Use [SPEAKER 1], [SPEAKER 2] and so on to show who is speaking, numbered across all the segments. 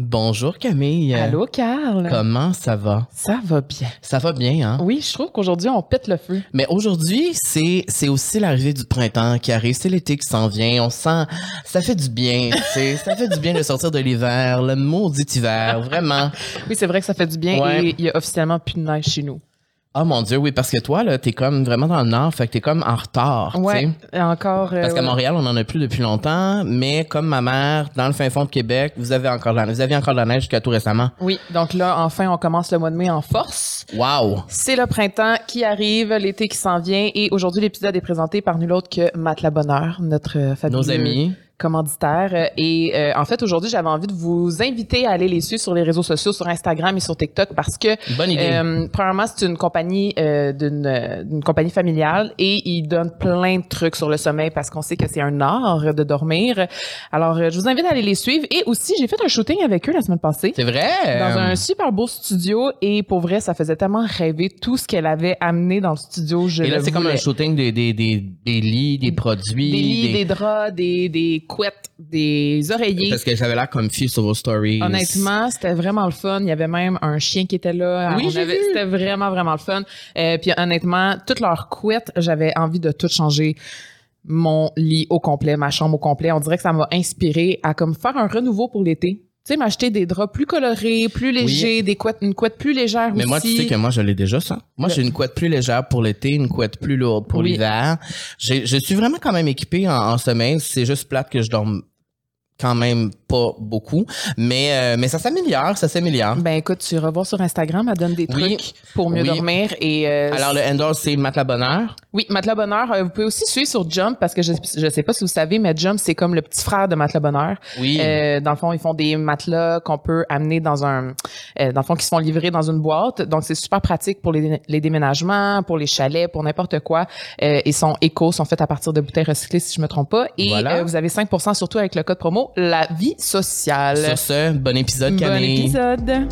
[SPEAKER 1] Bonjour Camille.
[SPEAKER 2] Allô, Carl.
[SPEAKER 1] Comment ça va?
[SPEAKER 2] Ça va bien.
[SPEAKER 1] Ça va bien, hein?
[SPEAKER 2] Oui, je trouve qu'aujourd'hui, on pète le feu.
[SPEAKER 1] Mais aujourd'hui, c'est, c'est aussi l'arrivée du printemps qui arrive. C'est l'été qui s'en vient. On sent, ça fait du bien, tu sais. Ça fait du bien de sortir de l'hiver, le maudit hiver, vraiment.
[SPEAKER 2] Oui, c'est vrai que ça fait du bien
[SPEAKER 1] Ouais.
[SPEAKER 2] et il y a officiellement plus de neige chez nous.
[SPEAKER 1] Oh mon Dieu, oui, parce que toi, là, t'es comme vraiment dans le nord, fait que t'es comme en retard.
[SPEAKER 2] Et encore. euh,
[SPEAKER 1] Parce qu'à
[SPEAKER 2] ouais.
[SPEAKER 1] Montréal, on en a plus depuis longtemps, mais comme ma mère, dans le fin fond de Québec, vous avez encore de la, vous aviez encore de la neige jusqu'à tout récemment.
[SPEAKER 2] Oui, donc là, enfin, on commence le mois de mai en force.
[SPEAKER 1] Wow!
[SPEAKER 2] C'est le printemps qui arrive, l'été qui s'en vient et aujourd'hui, l'épisode est présenté par nul autre que Matt Bonheur, notre euh, fabuleux
[SPEAKER 1] Nos amis.
[SPEAKER 2] Commanditaire. Euh, Et euh, en fait, aujourd'hui, j'avais envie de vous inviter à aller les suivre sur les réseaux sociaux, sur Instagram et sur TikTok parce que
[SPEAKER 1] Bonne idée.
[SPEAKER 2] Euh, premièrement, c'est une compagnie euh, d'une euh, d'une compagnie familiale et ils donnent plein de trucs sur le sommeil parce qu'on sait que c'est un art de dormir. Alors, euh, je vous invite à aller les suivre et aussi j'ai fait un shooting avec eux la semaine passée.
[SPEAKER 1] c'est vrai?
[SPEAKER 2] Dans un super beau studio et pour vrai, ça faisait tellement rêver tout ce qu'elle avait amené dans le studio. Je
[SPEAKER 1] Et là, c'est comme un shooting des, des, des, des lits, des produits.
[SPEAKER 2] des lits, des draps, des, des couettes, des oreillers.
[SPEAKER 1] Parce que j'avais l'air comme fille sur vos stories.
[SPEAKER 2] Honnêtement, c'était vraiment le fun. Il y avait même un chien qui était là.
[SPEAKER 1] Oui.
[SPEAKER 2] C'était vraiment, vraiment le fun. Euh, puis honnêtement, toutes leurs couettes, j'avais envie de tout changer mon lit au complet, ma chambre au complet. On dirait que ça m'a inspiré à comme faire un renouveau pour l'été. Tu sais, m'acheter des draps plus colorés, plus légers, des couettes, une couette plus légère
[SPEAKER 1] Mais
[SPEAKER 2] aussi.
[SPEAKER 1] moi, tu sais que moi, je l'ai déjà, ça. Moi, j'ai une couette plus légère pour l'été, une couette plus lourde pour
[SPEAKER 2] Oui.
[SPEAKER 1] l'hiver. Je suis vraiment quand même équipé en, en sommeil. C'est juste plate que je dorme quand même pas beaucoup. Mais, euh, mais ça s'améliore, ça s'améliore.
[SPEAKER 2] Ben écoute, tu iras voir sur Instagram, elle donne des
[SPEAKER 1] Oui.
[SPEAKER 2] trucs pour mieux
[SPEAKER 1] Oui.
[SPEAKER 2] dormir. Et euh,
[SPEAKER 1] Alors, le handle, c'est Matelas Bonheur.
[SPEAKER 2] Oui, Matelas Bonheur. euh, vous pouvez aussi suivre sur Jump parce que je je sais pas si vous savez, mais Jump c'est comme le petit frère de Matelas Bonheur.
[SPEAKER 1] Oui.
[SPEAKER 2] Euh, dans le fond, ils font des matelas qu'on peut amener dans un, euh, dans le fond, qui se font livrer dans une boîte. Donc c'est super pratique pour les, les déménagements, pour les chalets, pour n'importe quoi. Euh, ils sont éco, sont faits à partir de bouteilles recyclées si je me trompe pas. Et
[SPEAKER 1] Voilà.
[SPEAKER 2] euh, vous avez 5% surtout avec le code promo La Vie Sociale.
[SPEAKER 1] Sur ce, bon épisode,
[SPEAKER 2] bon
[SPEAKER 1] Camille.
[SPEAKER 2] épisode.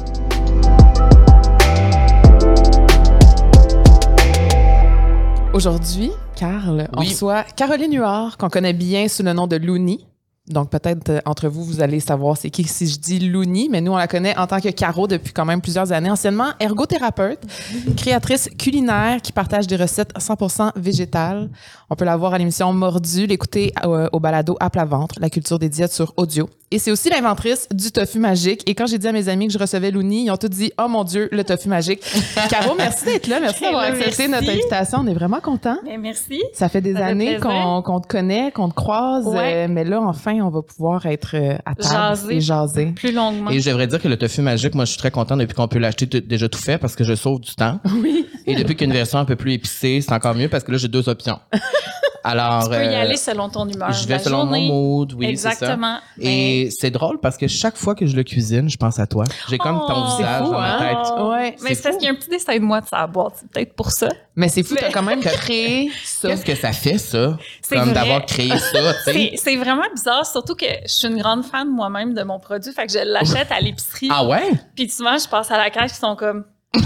[SPEAKER 2] Aujourd'hui, Carl, on
[SPEAKER 1] Oui.
[SPEAKER 2] reçoit Caroline Huard, qu'on connaît bien sous le nom de Looney. Donc peut-être euh, entre vous, vous allez savoir c'est qui si je dis Looney, mais nous on la connaît en tant que Caro depuis quand même plusieurs années. Anciennement ergothérapeute, créatrice culinaire qui partage des recettes 100% végétales. On peut la voir à l'émission Mordu, l'écouter euh, au balado à plat ventre, la culture des diètes sur audio. Et c'est aussi l'inventrice du tofu magique. Et quand j'ai dit à mes amis que je recevais Looney, ils ont tous dit oh mon dieu le tofu magique. Caro, merci d'être là, merci d'avoir
[SPEAKER 3] Ben,
[SPEAKER 2] accepté
[SPEAKER 3] merci.
[SPEAKER 2] notre invitation. On est vraiment contents.
[SPEAKER 3] Ben, merci.
[SPEAKER 2] Ça fait des
[SPEAKER 3] Ça
[SPEAKER 2] années qu'on te connaît, qu'on te croise,
[SPEAKER 3] Ouais.
[SPEAKER 2] euh, mais là, enfin, on va pouvoir être euh, à table
[SPEAKER 3] Jaser.
[SPEAKER 2] et jaser.
[SPEAKER 3] Plus longuement.
[SPEAKER 1] Et je devrais dire que le tofu magique, moi, je suis très content depuis qu'on peut l'acheter déjà tout fait parce que je sauve du temps.
[SPEAKER 2] Oui.
[SPEAKER 1] Et depuis qu'il y a une version un peu plus épicée, c'est encore mieux parce que là, j'ai deux options. Alors,
[SPEAKER 3] tu peux y
[SPEAKER 1] euh,
[SPEAKER 3] aller selon ton humeur.
[SPEAKER 1] je vais
[SPEAKER 3] la
[SPEAKER 1] selon
[SPEAKER 3] journée.
[SPEAKER 1] mon mood, oui, c'est ça.
[SPEAKER 3] Exactement. Ben,
[SPEAKER 1] Et c'est drôle parce que chaque fois que je le cuisine, je pense à toi. J'ai comme ton
[SPEAKER 3] Oh,
[SPEAKER 1] visage
[SPEAKER 2] fou,
[SPEAKER 1] dans ma
[SPEAKER 2] hein?
[SPEAKER 1] tête.
[SPEAKER 2] Ouais.
[SPEAKER 3] Mais
[SPEAKER 1] c'est
[SPEAKER 3] c'est parce qu'il y a un petit dessin de moi de sa boîte. C'est peut-être pour ça.
[SPEAKER 2] Mais c'est fou, t'as
[SPEAKER 3] Mais-
[SPEAKER 2] quand même créé ça.
[SPEAKER 1] Qu'est-ce que ça fait, ça?
[SPEAKER 3] C'est
[SPEAKER 1] Comme
[SPEAKER 3] vrai.
[SPEAKER 1] d'avoir créé ça.
[SPEAKER 3] C'est c'est vraiment bizarre, surtout que je suis une grande fan moi-même de mon produit. Fait que je l'achète à l'épicerie.
[SPEAKER 1] Ah ouais?
[SPEAKER 3] Puis souvent, je passe à la caisse, ils sont comme.
[SPEAKER 2] Tu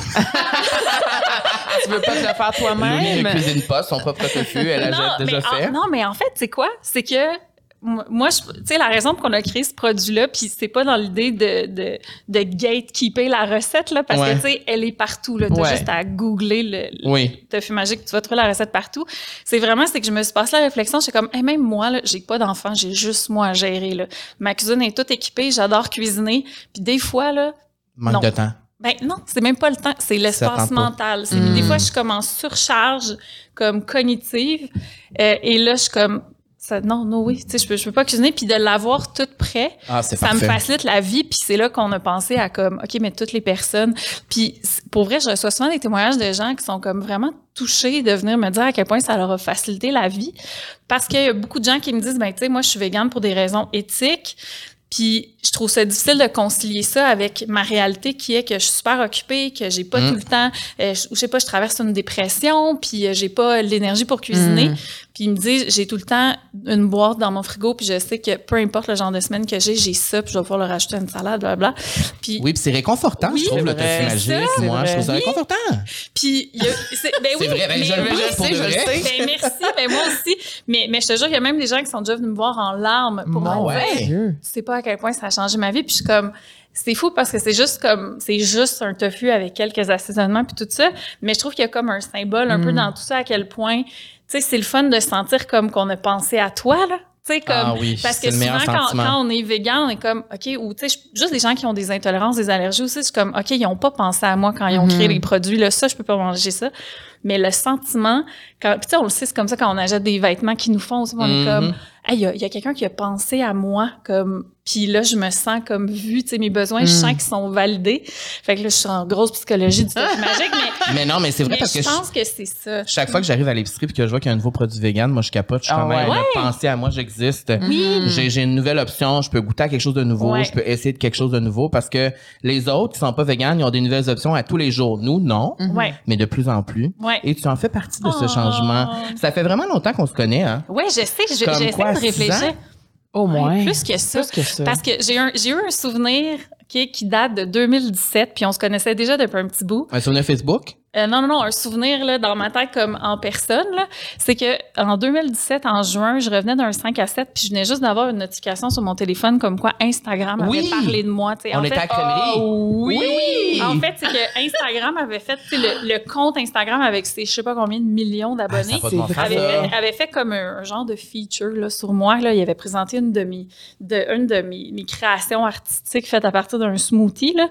[SPEAKER 2] veux pas te le faire
[SPEAKER 1] Looney ne
[SPEAKER 2] toi-même?
[SPEAKER 1] cuisine pas son propre tofu, elle a
[SPEAKER 3] non,
[SPEAKER 1] déjà
[SPEAKER 3] mais
[SPEAKER 1] fait.
[SPEAKER 3] en, non, mais en fait, c'est quoi? C'est que moi, tu sais, la raison pour qu'on a créé ce produit-là, puis c'est pas dans l'idée de, de, de gatekeeper la recette, là, parce
[SPEAKER 1] Ouais.
[SPEAKER 3] que, tu sais, elle est partout, là. T'as
[SPEAKER 1] Ouais.
[SPEAKER 3] juste à googler le, le
[SPEAKER 1] Oui.
[SPEAKER 3] tofu magique, tu vas trouver la recette partout. C'est vraiment, c'est que je me suis passé la réflexion, j'étais comme, hey, même moi, là, j'ai pas d'enfant, j'ai juste moi à gérer, là. Ma cuisine est toute équipée, j'adore cuisiner, puis des fois, là,
[SPEAKER 1] Manque
[SPEAKER 3] Non.
[SPEAKER 1] de temps.
[SPEAKER 3] Ben non, c'est même pas le temps, c'est l'espace mental. Des fois je suis comme en surcharge comme cognitive euh, et là je suis comme ça non non oui, tu sais je peux je peux pas cuisiner puis de l'avoir tout prêt,
[SPEAKER 1] Ah,
[SPEAKER 3] ça
[SPEAKER 1] parfait.
[SPEAKER 3] me facilite la vie puis c'est là qu'on a pensé à comme OK mais toutes les personnes puis pour vrai je reçois souvent des témoignages de gens qui sont comme vraiment touchés de venir me dire à quel point ça leur a facilité la vie parce qu'il y a beaucoup de gens qui me disent ben tu sais moi je suis végane pour des raisons éthiques puis je trouve ça difficile de concilier ça avec ma réalité qui est que je suis super occupée, que j'ai pas
[SPEAKER 1] Mm.
[SPEAKER 3] tout le temps, euh, je, je sais pas, je traverse une dépression, puis euh, j'ai pas l'énergie pour cuisiner.
[SPEAKER 2] Mm.
[SPEAKER 3] Puis il me dit, j'ai tout le temps une boîte dans mon frigo, puis je sais que peu importe le genre de semaine que j'ai, j'ai ça, puis je vais pouvoir le rajouter à une salade, blablabla. Puis,
[SPEAKER 1] Oui, puis c'est réconfortant,
[SPEAKER 3] Oui,
[SPEAKER 1] je trouve, le
[SPEAKER 2] vrai.
[SPEAKER 1] magique. Moi, je trouve ça réconfortant.
[SPEAKER 3] puis il y a- c'est ben oui,
[SPEAKER 1] vrai, ben,
[SPEAKER 3] mais
[SPEAKER 1] je le
[SPEAKER 3] oui,
[SPEAKER 2] sais, je le sais.
[SPEAKER 3] ben merci, ben moi aussi. Mais, mais je te jure, il y a même des gens qui sont déjà venus me voir en larmes pour
[SPEAKER 2] Mon
[SPEAKER 3] me
[SPEAKER 1] ouais?
[SPEAKER 3] Sais pas à quel point ça a changé ma vie. Puis je suis comme, c'est fou parce que c'est juste comme c'est juste un tofu avec quelques assaisonnements puis tout ça, mais je trouve qu'il y a comme un symbole un peu
[SPEAKER 2] Mm.
[SPEAKER 3] dans tout ça à quel point tu sais c'est le fun de se sentir comme qu'on a pensé à toi là. Tu sais, comme,
[SPEAKER 1] Ah oui,
[SPEAKER 3] parce que souvent, quand, quand on est vegan, on est comme, OK, ou tu sais, juste les gens qui ont des intolérances, des allergies aussi, je suis comme, OK, ils n'ont pas pensé à moi quand ils ont
[SPEAKER 2] Mhm.
[SPEAKER 3] créé les produits. Là, ça, je peux pas manger ça. Mais le sentiment, quand, puis tu sais, on le sait, c'est comme ça quand on achète des vêtements qui nous font aussi, on est
[SPEAKER 1] Mhm.
[SPEAKER 3] comme, Hey, il y a, il y a quelqu'un qui a pensé à moi, comme, puis là, je me sens comme vue, tu sais, mes besoins, je
[SPEAKER 2] Mm.
[SPEAKER 3] sens qu'ils sont validés. Fait que là, je suis en grosse psychologie du tofu magique, mais,
[SPEAKER 1] Mais non, mais c'est vrai
[SPEAKER 3] mais
[SPEAKER 1] parce que
[SPEAKER 3] je pense que c'est ça.
[SPEAKER 1] chaque fois que j'arrive à l'épicerie et que je vois qu'il y a un nouveau produit vegan, moi je capote, je suis
[SPEAKER 2] Ah
[SPEAKER 1] Hey,
[SPEAKER 2] ouais?
[SPEAKER 1] à moi, j'existe.
[SPEAKER 3] Oui.
[SPEAKER 1] J'ai, une nouvelle option, je peux goûter à quelque chose de nouveau,
[SPEAKER 3] Ouais.
[SPEAKER 1] je peux essayer de quelque chose de nouveau parce que les autres qui sont pas véganes, ils ont des nouvelles options à tous les jours. Nous, non.
[SPEAKER 3] Ouais.
[SPEAKER 1] mais de plus en plus.
[SPEAKER 3] Ouais.
[SPEAKER 1] Et tu en fais partie de ce
[SPEAKER 3] Oh.
[SPEAKER 1] changement. Ça fait vraiment longtemps qu'on se connaît, hein?
[SPEAKER 3] Ouais, je sais, j'essaie de réfléchir.
[SPEAKER 2] Au moins.
[SPEAKER 3] Ouais, plus que ça.
[SPEAKER 2] Plus que ça.
[SPEAKER 3] Parce que j'ai un- j'ai eu un souvenir qui, qui date de 2017, puis on se connaissait déjà depuis un petit bout.
[SPEAKER 1] Un souvenir Facebook?
[SPEAKER 3] Euh, non, non, non, un souvenir là, dans ma tête comme en personne, c'est que en 2017, en juin, je revenais d'un 5 à 7, puis je venais juste d'avoir une notification sur mon téléphone comme quoi Instagram avait
[SPEAKER 1] Oui!
[SPEAKER 3] parlé de moi. tu sais.
[SPEAKER 1] On
[SPEAKER 3] en
[SPEAKER 1] était
[SPEAKER 3] fait,
[SPEAKER 1] à.
[SPEAKER 2] Oh, oui!
[SPEAKER 3] En fait, c'est que Instagram avait fait, le, le compte Instagram avec ses je sais pas combien de millions
[SPEAKER 1] Ah,
[SPEAKER 3] d'abonnés.
[SPEAKER 1] a pas de bon
[SPEAKER 2] c'est
[SPEAKER 1] sens,
[SPEAKER 3] avait, avait fait comme un, un genre de feature là, sur moi. Là. Il avait présenté une de mes, de, une de mes, mes créations artistiques faites à partir d'un smoothie. Là.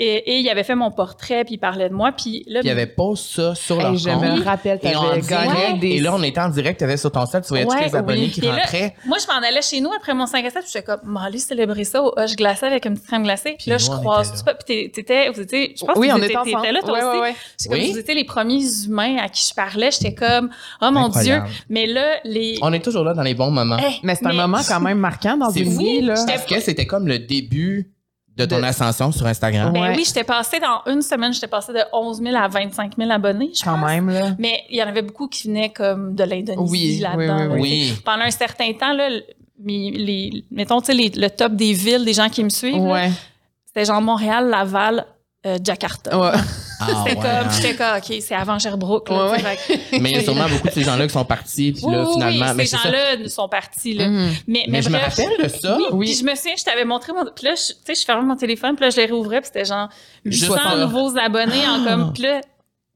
[SPEAKER 3] Et, et il avait fait mon portrait, puis il parlait de moi. Puis là,
[SPEAKER 1] Puis pas ça sur leur
[SPEAKER 2] je
[SPEAKER 1] compte.
[SPEAKER 2] me rappelle,
[SPEAKER 1] Et, on
[SPEAKER 2] t'avais
[SPEAKER 1] et là, on était en direct, tu avais sur ton site, tu voyais tous les abonnés
[SPEAKER 3] oui.
[SPEAKER 1] qui
[SPEAKER 3] Et là,
[SPEAKER 1] rentraient?
[SPEAKER 3] moi, je m'en allais chez nous après mon 5 à 7, puis j'étais comme, m'en aller célébrer ça au Hush glacé avec une petite crème glacée. Puis là, je croise ça. Puis t'étais, vous étiez, je pense
[SPEAKER 2] oui,
[SPEAKER 3] que t'étais là, toi
[SPEAKER 2] Ouais,
[SPEAKER 3] aussi.
[SPEAKER 2] ouais, ouais.
[SPEAKER 3] C'est comme
[SPEAKER 1] Oui.
[SPEAKER 3] vous étiez les premiers humains à qui je parlais. J'étais comme, oh mon
[SPEAKER 1] Incroyable.
[SPEAKER 3] Dieu. Mais là, les.
[SPEAKER 1] On est toujours là dans les bons moments.
[SPEAKER 2] Mais c'est un moment quand même marquant dans une vie, là.
[SPEAKER 1] Parce que c'était comme le début de ton
[SPEAKER 2] De-
[SPEAKER 1] ascension sur Instagram.
[SPEAKER 3] Ben
[SPEAKER 2] Ouais.
[SPEAKER 3] oui, j'étais passée dans une semaine, j'étais passée de 11 000 à 25 000 abonnés. je
[SPEAKER 2] Quand
[SPEAKER 3] pense.
[SPEAKER 2] même, là.
[SPEAKER 3] Mais il y en avait beaucoup qui venaient comme de l'Indonésie
[SPEAKER 2] Oui,
[SPEAKER 3] là-dedans.
[SPEAKER 2] oui, oui.
[SPEAKER 1] Oui.
[SPEAKER 3] Pendant un certain temps, là, les, mettons, tu sais, le top des villes, des gens qui me suivent,
[SPEAKER 2] Ouais.
[SPEAKER 3] c'était genre Montréal, Laval, euh, Jakarta.
[SPEAKER 2] Ouais.
[SPEAKER 1] Ah,
[SPEAKER 3] C'était
[SPEAKER 1] ouais,
[SPEAKER 3] comme,
[SPEAKER 1] hein.
[SPEAKER 3] j'étais comme, OK, c'est avant Sherbrooke. Là,
[SPEAKER 2] Ouais,
[SPEAKER 1] Mais il y a sûrement beaucoup de ces gens-là qui sont partis, puis
[SPEAKER 3] Oui,
[SPEAKER 1] là,
[SPEAKER 3] oui,
[SPEAKER 1] finalement.
[SPEAKER 3] oui,
[SPEAKER 1] mais
[SPEAKER 3] ces gens-là sont partis. Là.
[SPEAKER 2] Mhm.
[SPEAKER 3] Mais,
[SPEAKER 1] Mais je me rappelle de ça.
[SPEAKER 3] Oui,
[SPEAKER 2] Oui.
[SPEAKER 3] puis je me souviens, je t'avais montré mon. Puis là, je- tu sais, je fermais mon téléphone, puis là, je les réouvrais, puis c'était genre
[SPEAKER 1] Juste
[SPEAKER 3] 800
[SPEAKER 1] ça.
[SPEAKER 3] nouveaux abonnés en
[SPEAKER 1] Ah.
[SPEAKER 3] comme. Puis là,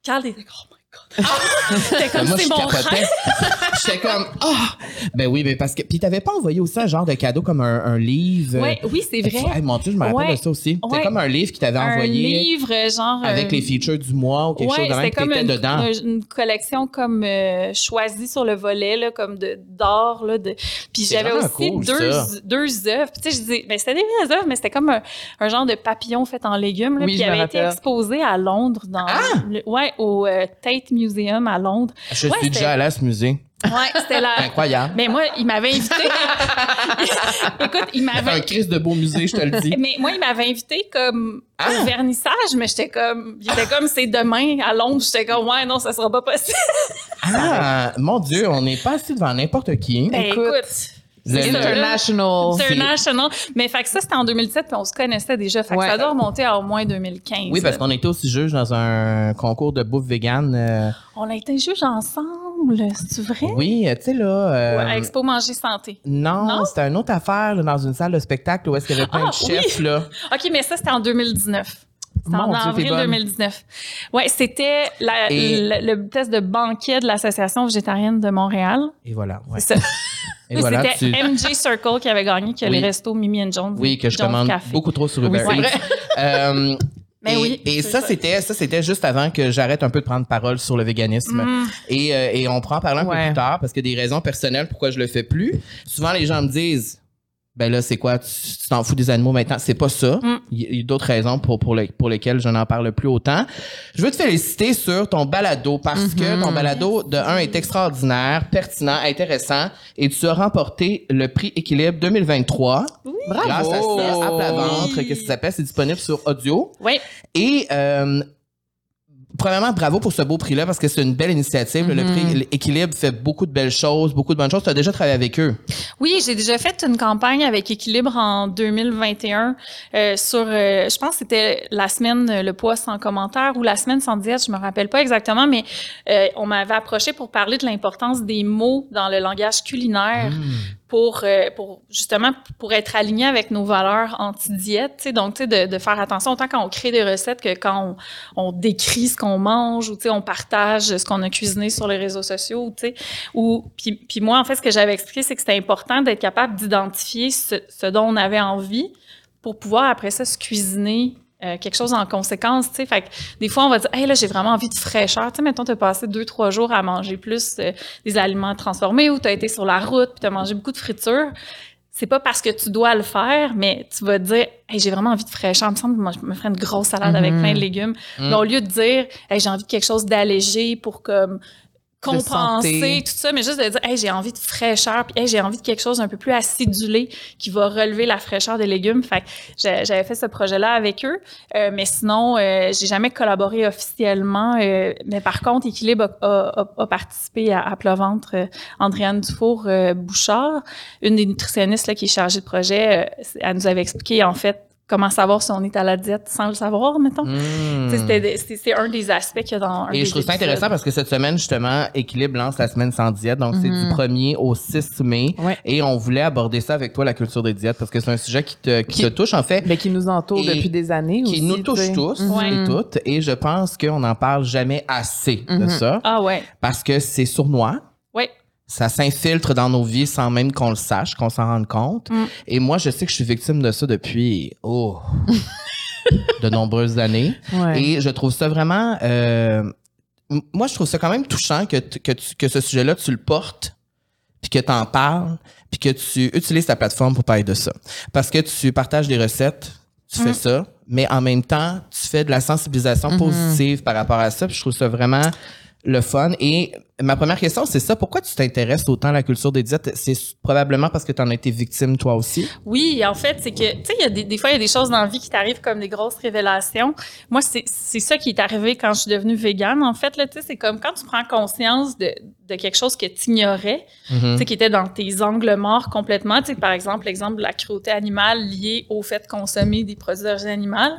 [SPEAKER 3] Carl était comme, oh my God. C'était
[SPEAKER 1] Ben,
[SPEAKER 3] comme,
[SPEAKER 1] moi,
[SPEAKER 3] c'est
[SPEAKER 1] je
[SPEAKER 3] mon
[SPEAKER 1] capotais.
[SPEAKER 3] rêve.
[SPEAKER 1] J'étais comme, ah! Ben oui, mais parce que. Puis t'avais pas envoyé aussi un genre de cadeau comme un, un livre?
[SPEAKER 3] Ouais, oui, c'est vrai.
[SPEAKER 1] Hey, mon Dieu, je me rappelle
[SPEAKER 3] Ouais.
[SPEAKER 1] de ça aussi. C'était
[SPEAKER 3] Ouais.
[SPEAKER 1] comme un livre qui t'avait
[SPEAKER 3] Un
[SPEAKER 1] envoyé
[SPEAKER 3] livre, genre.
[SPEAKER 1] avec
[SPEAKER 3] euh,
[SPEAKER 1] les features du mois ou quelque
[SPEAKER 3] ouais,
[SPEAKER 1] chose de même
[SPEAKER 3] comme
[SPEAKER 1] était
[SPEAKER 3] une,
[SPEAKER 1] dedans.
[SPEAKER 3] une- une collection comme euh, choisie sur le volet là, comme de d'or là. De... Puis j'avais aussi
[SPEAKER 1] cool,
[SPEAKER 3] deux
[SPEAKER 1] ça.
[SPEAKER 3] deux œuvres. Puis tu sais, je dis, ben c'était des vraies œuvres, mais c'était comme un, un genre de papillon fait en légumes là,
[SPEAKER 2] Oui,
[SPEAKER 3] puis
[SPEAKER 2] je
[SPEAKER 3] qui avait été exposé à Londres dans
[SPEAKER 1] Ah!
[SPEAKER 3] le- ouais au euh, Tate Museum à Londres.
[SPEAKER 1] Je
[SPEAKER 3] Ouais,
[SPEAKER 1] suis déjà allé à ce musée.
[SPEAKER 3] Ouais, c'était la.
[SPEAKER 1] Incroyable.
[SPEAKER 3] Mais moi, il m'avait invité. Écoute, il
[SPEAKER 1] un
[SPEAKER 3] m'avait.
[SPEAKER 1] Christ de beau musée, je te le dis.
[SPEAKER 3] Mais moi, il m'avait invité comme
[SPEAKER 1] Ah!
[SPEAKER 3] au vernissage, mais j'étais comme, il était comme c'est demain à Londres, j'étais comme ouais non, ça sera pas possible.
[SPEAKER 1] Ah, mon Dieu, on n'est pas assis devant n'importe qui.
[SPEAKER 3] Ben,
[SPEAKER 2] Écoute,
[SPEAKER 3] écoute,
[SPEAKER 2] International.
[SPEAKER 3] International. Mais fait que ça, c'était en 2007, puis on se connaissait déjà. Fait que
[SPEAKER 2] Ouais.
[SPEAKER 3] ça doit remonter à au moins 2015.
[SPEAKER 1] Oui, parce qu'on était aussi juge dans un concours de bouffe vegan. euh,
[SPEAKER 3] On a été juges ensemble, c'est vrai?
[SPEAKER 1] oui, tu sais, là. euh,
[SPEAKER 3] Ouais, à Expo Manger Santé.
[SPEAKER 1] non,
[SPEAKER 3] Non?
[SPEAKER 1] c'était une autre affaire là, dans une salle de spectacle où est-ce qu'il y avait plein
[SPEAKER 3] Ah,
[SPEAKER 1] de chefs, là.
[SPEAKER 3] OK, mais ça, c'était en 2019. C'était en avril
[SPEAKER 2] bonne.
[SPEAKER 3] 2019. Ouais, c'était le, le test de banquet de l'Association végétarienne de Montréal.
[SPEAKER 1] Et voilà. Ouais.
[SPEAKER 3] C'est ça.
[SPEAKER 1] Et voilà,
[SPEAKER 3] c'était
[SPEAKER 1] tu-
[SPEAKER 3] MJ Circle qui avait gagné, qui a
[SPEAKER 1] Oui.
[SPEAKER 3] les restos Mimi and Jones.
[SPEAKER 1] Oui, que je
[SPEAKER 3] Jones
[SPEAKER 1] commande
[SPEAKER 3] Café.
[SPEAKER 1] beaucoup trop sur Uber
[SPEAKER 2] Oui,
[SPEAKER 1] Eats. Euh,
[SPEAKER 3] Mais
[SPEAKER 1] et,
[SPEAKER 3] oui,
[SPEAKER 1] et ça,
[SPEAKER 3] ça.
[SPEAKER 1] c'était ça, c'était juste avant que j'arrête un peu de prendre parole sur le véganisme.
[SPEAKER 3] Mm.
[SPEAKER 1] Et, euh, et on prend en parler un peu plus tard parce que des raisons personnelles pourquoi je le fais plus. Souvent, les gens me disent ben là, c'est quoi? Tu t'en fous des animaux maintenant? C'est pas ça.
[SPEAKER 3] Mm.
[SPEAKER 1] Il y a- d'autres raisons pour, pour, pour lesquelles je n'en parle plus autant. Je veux te féliciter sur ton balado parce que
[SPEAKER 2] Mhm.
[SPEAKER 1] ton balado, de un, est extraordinaire, pertinent, intéressant et tu as remporté le prix Équilibre 2023.
[SPEAKER 2] Bravo.
[SPEAKER 1] Grâce à ça, à plat
[SPEAKER 3] Oui.
[SPEAKER 1] ventre, que ça s'appelle, c'est disponible sur audio.
[SPEAKER 3] Oui.
[SPEAKER 1] Et euh, premièrement, bravo pour ce beau prix-là parce que c'est une belle initiative. Le
[SPEAKER 2] Mhm.
[SPEAKER 1] prix Équilibre fait beaucoup de belles choses, beaucoup de bonnes choses. Tu as déjà travaillé avec eux?
[SPEAKER 3] Oui, j'ai déjà fait une campagne avec Équilibre en 2021 euh, sur, euh, je pense que c'était la semaine euh, Le poids sans commentaire ou la semaine sans diète, je me rappelle pas exactement, mais euh, on m'avait approché pour parler de l'importance des mots dans le langage culinaire
[SPEAKER 1] Hmm.
[SPEAKER 3] Pour, euh, pour justement pour être aligné avec nos valeurs anti-diète. Donc, de, de faire attention autant quand on crée des recettes que quand on, décrit ce qu'on mange ou on partage ce qu'on a cuisiné sur les réseaux sociaux. Ou, puis, puis moi, en fait, ce que j'avais expliqué, c'est que c'était important d'être capable d'identifier ce, ce dont on avait envie pour pouvoir après ça se cuisiner euh, quelque chose en conséquence, tu sais. Fait que des fois, on va dire, hey, là, j'ai vraiment envie de fraîcheur. Tu sais, mettons, t'as passé deux, trois jours à manger plus euh, des aliments transformés ou t'as été sur la route puis t'as mangé beaucoup de friture. C'est pas parce que tu dois le faire, mais tu vas te dire, hey, j'ai vraiment envie de fraîcheur. Il me semble que moi, je me ferais une grosse salade avec plein de légumes.
[SPEAKER 1] Mm.
[SPEAKER 3] Mais au lieu de dire, hey, j'ai envie de quelque chose d'allégé pour comme compenser tout ça, mais juste de dire, hey, j'ai envie de fraîcheur, puis hey, j'ai envie de quelque chose un peu plus acidulé qui va relever la fraîcheur des légumes. Fait que j'avais fait ce projet-là avec eux, Euh, mais sinon, euh, j'ai jamais collaboré officiellement. euh, mais par contre, Équilibre a, a- a- a participé à, à Plat Ventre. euh, Andréane Dufour euh, Bouchard, une des nutritionnistes là, qui est chargée de projet, euh, elle nous avait expliqué en fait comment savoir si on est à la diète sans le savoir, mettons.
[SPEAKER 1] Mm.
[SPEAKER 3] Des- C'est un des aspects qu'il y a dans un
[SPEAKER 1] Et
[SPEAKER 3] des
[SPEAKER 1] je trouve ça intéressant parce que cette semaine, justement, Équilibre lance la semaine sans diète. Donc, c'est
[SPEAKER 2] Mhm.
[SPEAKER 1] du 1er au 6 mai.
[SPEAKER 2] Ouais.
[SPEAKER 1] Et on voulait aborder ça avec toi, la culture des diètes, parce que c'est un sujet qui te, qui
[SPEAKER 2] Qui-
[SPEAKER 1] te touche, en fait.
[SPEAKER 2] Mais qui nous entoure
[SPEAKER 1] Et
[SPEAKER 2] depuis des années
[SPEAKER 1] qui
[SPEAKER 2] aussi.
[SPEAKER 1] nous touche tous
[SPEAKER 2] Mhm.
[SPEAKER 1] et toutes. Et je pense qu'on n'en parle jamais assez de
[SPEAKER 2] Mhm.
[SPEAKER 1] ça.
[SPEAKER 3] Ah ouais,
[SPEAKER 1] Parce que c'est sournois. Ça s'infiltre dans nos vies sans même qu'on le sache, qu'on s'en rende compte.
[SPEAKER 3] Mm.
[SPEAKER 1] Et moi, je sais que je suis victime de ça depuis, oh, de nombreuses années.
[SPEAKER 2] Ouais.
[SPEAKER 1] Et je trouve ça vraiment. euh, moi, je trouve ça quand même touchant que, que, tu- que ce sujet-là, tu le portes, puis que tu en parles, puis que tu utilises ta plateforme pour parler de ça. Parce que tu partages des recettes, tu fais
[SPEAKER 3] Mm.
[SPEAKER 1] ça, mais en même temps, tu fais de la sensibilisation
[SPEAKER 2] Mhm.
[SPEAKER 1] positive par rapport à ça, puis je trouve ça vraiment le fun. Et ma première question, c'est ça. Pourquoi tu t'intéresses autant à la culture des diètes? C'est probablement parce que tu en as été victime toi aussi.
[SPEAKER 3] Oui, en fait, c'est que, tu sais, il y a des, des fois, il y a des choses dans la vie qui t'arrivent comme des grosses révélations. Moi, c'est ça qui est arrivé quand je suis devenue végane. En fait, là, tu sais, c'est comme quand tu prends conscience de, de quelque chose que tu ignorais,
[SPEAKER 1] Mhm.
[SPEAKER 3] tu sais, qui était dans tes angles morts complètement. Tu sais, par exemple, l'exemple de la cruauté animale liée au fait de consommer des produits d'origine animale.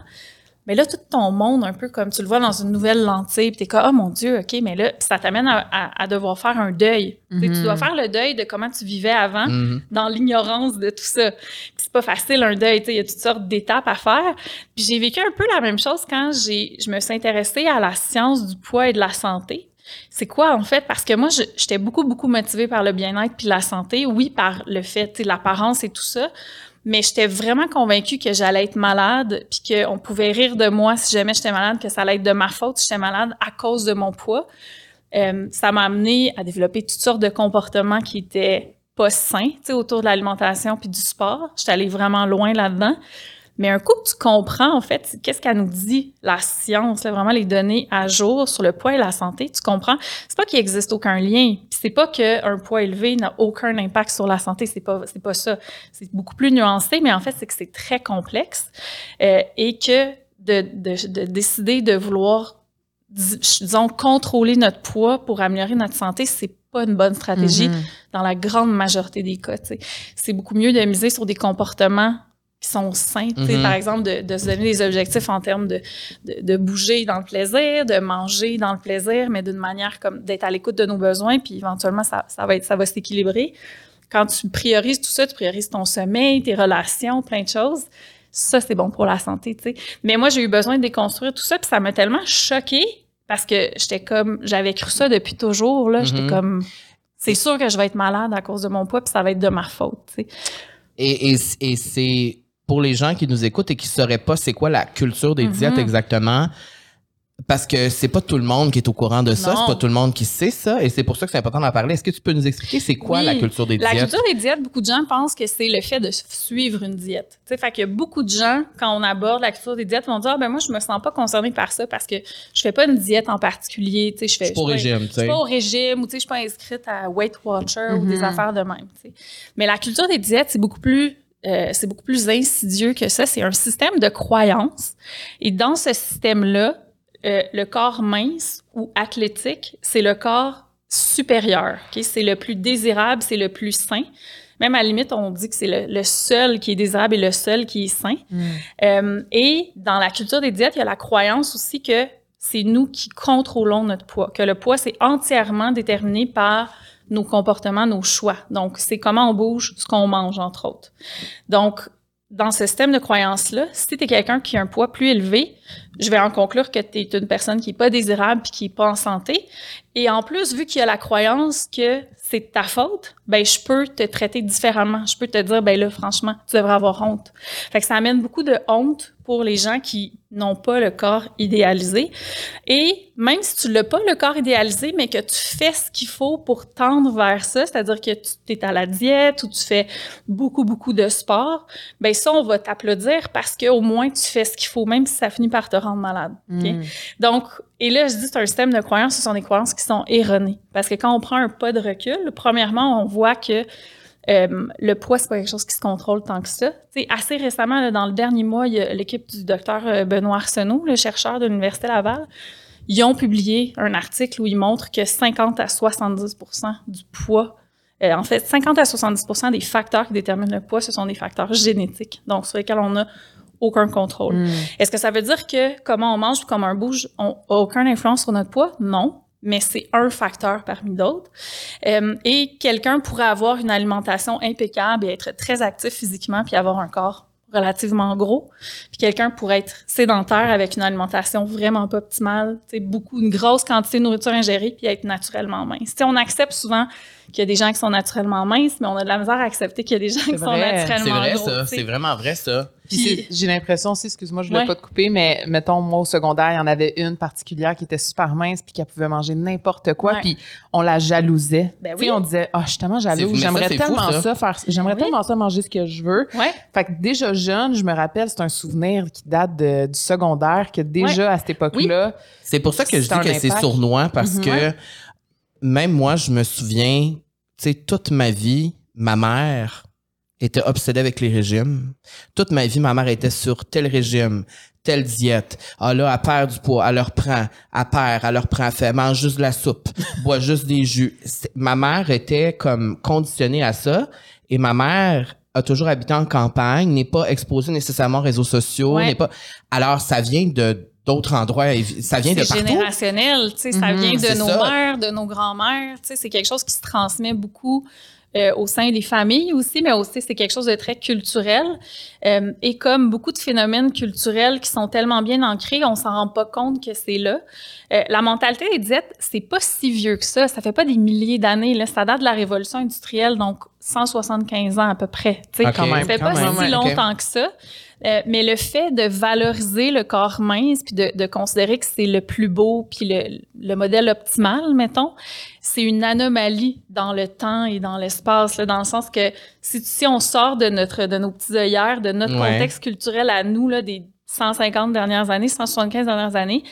[SPEAKER 3] Mais là, tout ton monde, un peu comme tu le vois dans une nouvelle lentille, puis t'es comme, oh mon Dieu, OK, mais là, ça t'amène à, à- à devoir faire un deuil. Tu sais,
[SPEAKER 2] Mhm.
[SPEAKER 3] Tu dois faire le deuil de comment tu vivais avant
[SPEAKER 1] Mhm.
[SPEAKER 3] dans l'ignorance de tout ça. Puis c'est pas facile un deuil, tu sais, il y a toutes sortes d'étapes à faire. Puis j'ai vécu un peu la même chose quand j'ai je me suis intéressée à la science du poids et de la santé. C'est quoi en fait? Parce que moi j'étais beaucoup beaucoup motivée par le bien-être puis la santé, oui par le fait, l'apparence et tout ça. Mais j'étais vraiment convaincue que j'allais être malade, puis qu'on pouvait rire de moi si jamais j'étais malade, que ça allait être de ma faute si j'étais malade à cause de mon poids. Euh, ça m'a amené à développer toutes sortes de comportements qui étaient pas sains, autour de l'alimentation puis du sport. J'étais allée vraiment loin là-dedans. Mais un coup que tu comprends, en fait, qu'est-ce qu'elle nous dit, la science, là, vraiment les données à jour sur le poids et la santé, tu comprends, c'est pas qu'il existe aucun lien, puis c'est pas qu'un poids élevé n'a aucun impact sur la santé, c'est pas, c'est pas ça. C'est beaucoup plus nuancé, mais en fait, c'est que c'est très complexe euh, et que de, de, de décider de vouloir dis- disons, contrôler notre poids pour améliorer notre santé, c'est pas une bonne stratégie
[SPEAKER 2] Mhm.
[SPEAKER 3] dans la grande majorité des cas. C'est beaucoup mieux de miser sur des comportements qui sont sains. tu sais,
[SPEAKER 1] Mhm.
[SPEAKER 3] Par exemple, de, de se donner des objectifs en termes de, de, de bouger dans le plaisir, de manger dans le plaisir, mais d'une manière comme d'être à l'écoute de nos besoins, puis éventuellement, ça, ça va être, ça va s'équilibrer. Quand tu priorises tout ça, tu priorises ton sommeil, tes relations, plein de choses. Ça, c'est bon pour la santé, tu sais. Mais moi, j'ai eu besoin de déconstruire tout ça, puis ça m'a tellement choquée parce que j'étais comme, j'avais cru ça depuis toujours, là. J'étais
[SPEAKER 1] Mhm.
[SPEAKER 3] comme, c'est sûr que je vais être malade à cause de mon poids, puis ça va être de ma faute, tu sais.
[SPEAKER 1] Et, et, et c'est pour les gens qui nous écoutent et qui sauraient pas c'est quoi la culture des
[SPEAKER 3] Mhm.
[SPEAKER 1] diètes exactement. Parce que c'est pas tout le monde qui est au courant de ça, c'est pas tout le monde qui sait ça, et c'est pour ça que c'est important d'en parler. Est-ce que tu peux nous expliquer c'est quoi
[SPEAKER 3] Oui.
[SPEAKER 1] la culture des
[SPEAKER 3] La
[SPEAKER 1] diètes?
[SPEAKER 3] culture des diètes, beaucoup de gens pensent que c'est le fait de suivre une diète. Tu sais, fait que beaucoup de gens, quand on aborde la culture des diètes, vont dire ah, ben moi je me sens pas concernée par ça parce que je fais pas une diète en particulier. Tu sais, je fais
[SPEAKER 1] Je suis pas au régime, tu sais.
[SPEAKER 3] pas au régime ou tu sais, je suis pas inscrite à Weight Watcher ou des
[SPEAKER 2] Mhm.
[SPEAKER 3] affaires de même. tu sais. Mais la culture des diètes, c'est beaucoup plus euh, c'est beaucoup plus insidieux que ça. C'est un système de croyances. Et dans ce système-là, euh, le corps mince ou athlétique, c'est le corps supérieur. ok? C'est le plus désirable, c'est le plus sain. Même à la limite, on dit que c'est le, le seul qui est désirable et le seul qui est sain.
[SPEAKER 2] Mhm.
[SPEAKER 3] Euh, et dans la culture des diètes, il y a la croyance aussi que c'est nous qui contrôlons notre poids, que le poids, c'est entièrement déterminé par nos comportements, nos choix. Donc, c'est comment on bouge, ce qu'on mange, entre autres. Donc, dans ce système de croyance-là, si tu es quelqu'un qui a un poids plus élevé, je vais en conclure que tu es une personne qui n'est pas désirable et qui n'est pas en santé. Et en plus, vu qu'il y a la croyance que c'est ta faute, ben je peux te traiter différemment. Je peux te dire, ben là, franchement, tu devrais avoir honte. Fait que ça amène beaucoup de honte pour les gens qui n'ont pas le corps idéalisé. Et même si tu l'as pas le corps idéalisé, mais que tu fais ce qu'il faut pour tendre vers ça, c'est-à-dire que tu es à la diète ou tu fais beaucoup, beaucoup de sport, ben ça, on va t'applaudir parce qu'au moins tu fais ce qu'il faut, même si ça finit par te rendre malade.
[SPEAKER 2] Mm.
[SPEAKER 3] Donc, et là, je dis c'est un système de croyances, ce sont des croyances qui sont erronées. Parce que quand on prend un pas de recul, premièrement, on voit que euh, le poids, c'est pas quelque chose qui se contrôle tant que ça. T'sais, assez récemment, là, dans le dernier mois, a l'équipe du docteur euh, Benoît Arsenault, le chercheur de l'Université Laval, ils ont publié un article où ils montrent que 50 à 70% du poids, euh, en fait, 50 à 70% des facteurs qui déterminent le poids, ce sont des facteurs génétiques, donc sur lesquels on n'a aucun contrôle.
[SPEAKER 2] Mm.
[SPEAKER 3] Est-ce que ça veut dire que comment on mange ou comment on bouge, on n'a aucune influence sur notre poids? Non mais c'est un facteur parmi d'autres. Euh, et quelqu'un pourrait avoir une alimentation impeccable et être très actif physiquement puis avoir un corps relativement gros. Puis quelqu'un pourrait être sédentaire avec une alimentation vraiment pas optimale, tu sais, beaucoup une grosse quantité de nourriture ingérée puis être naturellement mince. Tu sais, on accepte souvent qu'il y a des gens qui sont naturellement minces, mais on a de la misère à accepter qu'il y a des gens qui sont
[SPEAKER 2] vrai.
[SPEAKER 1] C'est
[SPEAKER 3] naturellement
[SPEAKER 1] vrai,
[SPEAKER 3] gros.
[SPEAKER 1] ça.
[SPEAKER 3] tu sais.
[SPEAKER 1] C'est vraiment vrai, ça.
[SPEAKER 2] Puis j'ai l'impression aussi, excuse-moi, je voulais
[SPEAKER 3] Ouais.
[SPEAKER 2] pas te couper, mais mettons, moi, au secondaire, il y en avait une particulière qui était super mince puis qui pouvait manger n'importe quoi, puis on la jalousait.
[SPEAKER 3] Ben
[SPEAKER 2] Tu sais,
[SPEAKER 3] oui.
[SPEAKER 2] on disait, ah, je suis tellement jalouse, j'aimerais
[SPEAKER 1] fou,
[SPEAKER 2] tellement
[SPEAKER 1] ça.
[SPEAKER 2] ça. faire, j'aimerais
[SPEAKER 3] Oui.
[SPEAKER 2] tellement ça manger ce que je veux.
[SPEAKER 3] Ouais.
[SPEAKER 2] Fait que déjà jeune, je me rappelle, c'est un souvenir qui date de- du secondaire, que déjà à cette époque-là,
[SPEAKER 1] C'est pour ça que je dis que c'est sournois parce
[SPEAKER 2] Mhm.
[SPEAKER 1] que même moi, je me souviens, tu sais, toute ma vie, ma mère était obsédée avec les régimes. Toute ma vie, ma mère était sur tel régime, telle diète. Ah là, elle perd du poids, elle leur prend, elle perd, elle leur prend, elle fait, mange juste de la soupe, boit juste des jus. C'est- Ma mère était comme conditionnée à ça et ma mère a toujours habité en campagne, n'est pas exposée nécessairement aux réseaux sociaux,
[SPEAKER 3] Ouais.
[SPEAKER 1] n'est pas. Alors, ça vient de d'autres endroits, ça vient de
[SPEAKER 3] C'est
[SPEAKER 1] partout.
[SPEAKER 3] générationnel, tu sais, ça
[SPEAKER 2] Mhm,
[SPEAKER 3] vient de
[SPEAKER 1] c'est
[SPEAKER 3] nos
[SPEAKER 1] ça.
[SPEAKER 3] mères, de nos grands-mères, tu sais, c'est quelque chose qui se transmet beaucoup euh, au sein des familles aussi, mais aussi c'est quelque chose de très culturel. Euh, et comme beaucoup de phénomènes culturels qui sont tellement bien ancrés, on s'en rend pas compte que c'est là. Euh, la mentalité des diètes, c'est pas si vieux que ça, ça fait pas des milliers d'années, là, ça date de la révolution industrielle, donc 175 ans à peu près, tu sais.
[SPEAKER 1] Ok,
[SPEAKER 2] quand même,
[SPEAKER 3] Ça fait pas
[SPEAKER 2] même,
[SPEAKER 3] si longtemps que ça. Euh, mais le fait de valoriser le corps mince puis de, de considérer que c'est le plus beau puis le, le modèle optimal, mettons, c'est une anomalie dans le temps et dans l'espace, dans le sens que si, si on sort de notre de nos petits œillères, de notre
[SPEAKER 1] Ouais.
[SPEAKER 3] contexte culturel à nous là, des 150 dernières années, 175 dernières années,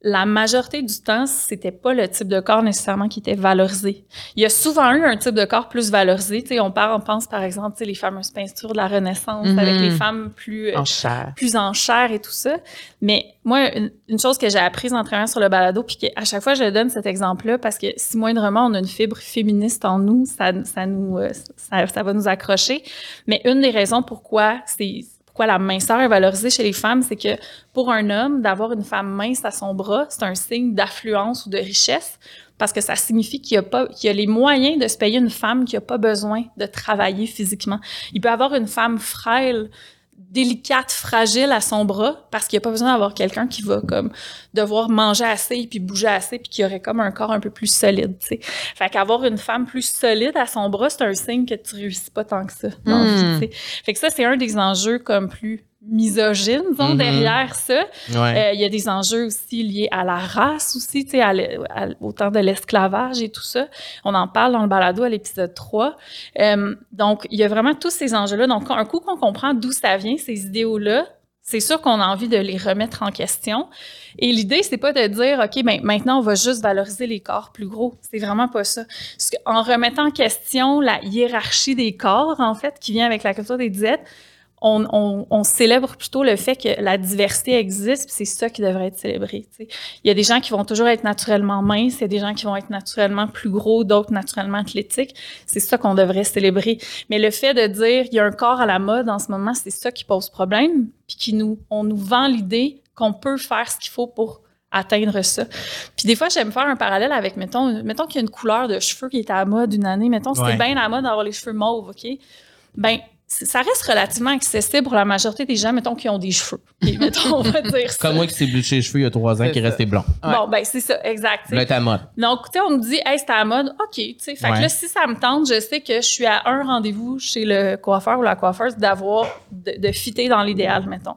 [SPEAKER 3] la majorité du temps, c'était pas le type de corps nécessairement qui était valorisé. Il y a souvent eu un type de corps plus valorisé. Tu sais, on, parle, on pense par exemple, tu sais, les fameuses peintures de la Renaissance
[SPEAKER 2] Mhm.
[SPEAKER 3] avec les femmes plus, euh,
[SPEAKER 2] en chair.
[SPEAKER 3] plus en chair et tout ça. Mais moi, une, une chose que j'ai apprise en travaillant sur le balado, puis qu'à chaque fois je donne cet exemple-là, parce que si moindrement on a une fibre féministe en nous, ça, ça nous, euh, ça, ça va nous accrocher. Mais une des raisons pourquoi c'est la minceur est valorisée chez les femmes, c'est que pour un homme, d'avoir une femme mince à son bras, c'est un signe d'affluence ou de richesse parce que ça signifie qu'il a pas qu'il a les moyens de se payer une femme qui a pas besoin de travailler physiquement. Il peut avoir une femme frêle, délicate, fragile à son bras parce qu'il n'y a pas besoin d'avoir quelqu'un qui va comme devoir manger assez puis bouger assez puis qui aurait comme un corps un peu plus solide, tu sais. Fait qu'avoir une femme plus solide à son bras, c'est un signe que tu réussis pas tant que ça dans
[SPEAKER 2] Hmm.
[SPEAKER 3] vie. Fait que ça, c'est un des enjeux comme plus misogynes, disons,
[SPEAKER 1] Mhm.
[SPEAKER 3] derrière ça.
[SPEAKER 1] Ouais.
[SPEAKER 3] Euh, Il y a des enjeux aussi liés à la race aussi, tu sais, à l'e- à- au temps de l'esclavage et tout ça. On en parle dans le balado à l'épisode 3. Euh, donc, il y a vraiment tous ces enjeux-là. Donc, un coup qu'on comprend d'où ça vient, ces idéaux-là, c'est sûr qu'on a envie de les remettre en question. Et l'idée, c'est pas de dire, OK, ben, maintenant, on va juste valoriser les corps plus gros. C'est vraiment pas ça. Parce en remettant en question la hiérarchie des corps, en fait, qui vient avec la culture des diètes, on, on, on célèbre plutôt le fait que la diversité existe, c'est ça qui devrait être célébré. tu sais. Il y a des gens qui vont toujours être naturellement minces, il y a des gens qui vont être naturellement plus gros, d'autres naturellement athlétiques. C'est ça qu'on devrait célébrer. Mais le fait de dire il y a un corps à la mode en ce moment, c'est ça qui pose problème, puis qui nous, on nous vend l'idée qu'on peut faire ce qu'il faut pour atteindre ça. Puis des fois, j'aime faire un parallèle avec, mettons, mettons qu'il y a une couleur de cheveux qui est à la mode une année. Mettons, c'était
[SPEAKER 1] Ouais.
[SPEAKER 3] bien à la mode d'avoir les cheveux mauves, OK? Ben, ça reste relativement accessible pour la majorité des gens, mettons, qui ont des cheveux. OK, mettons, on va dire ça.
[SPEAKER 1] Comme moi qui s'est bouché les cheveux il y a trois ans, qui est resté blond.
[SPEAKER 2] Ouais.
[SPEAKER 3] Bon, ben, c'est ça, exact.
[SPEAKER 1] Là, t'es à mode.
[SPEAKER 3] Donc, tu on me dit, hey, c'est à la mode. OK, tu sais. Fait
[SPEAKER 1] Ouais.
[SPEAKER 3] que là, si ça me tente, je sais que je suis à un rendez-vous chez le coiffeur ou la coiffeuse d'avoir, de, de fitter dans l'idéal, mettons.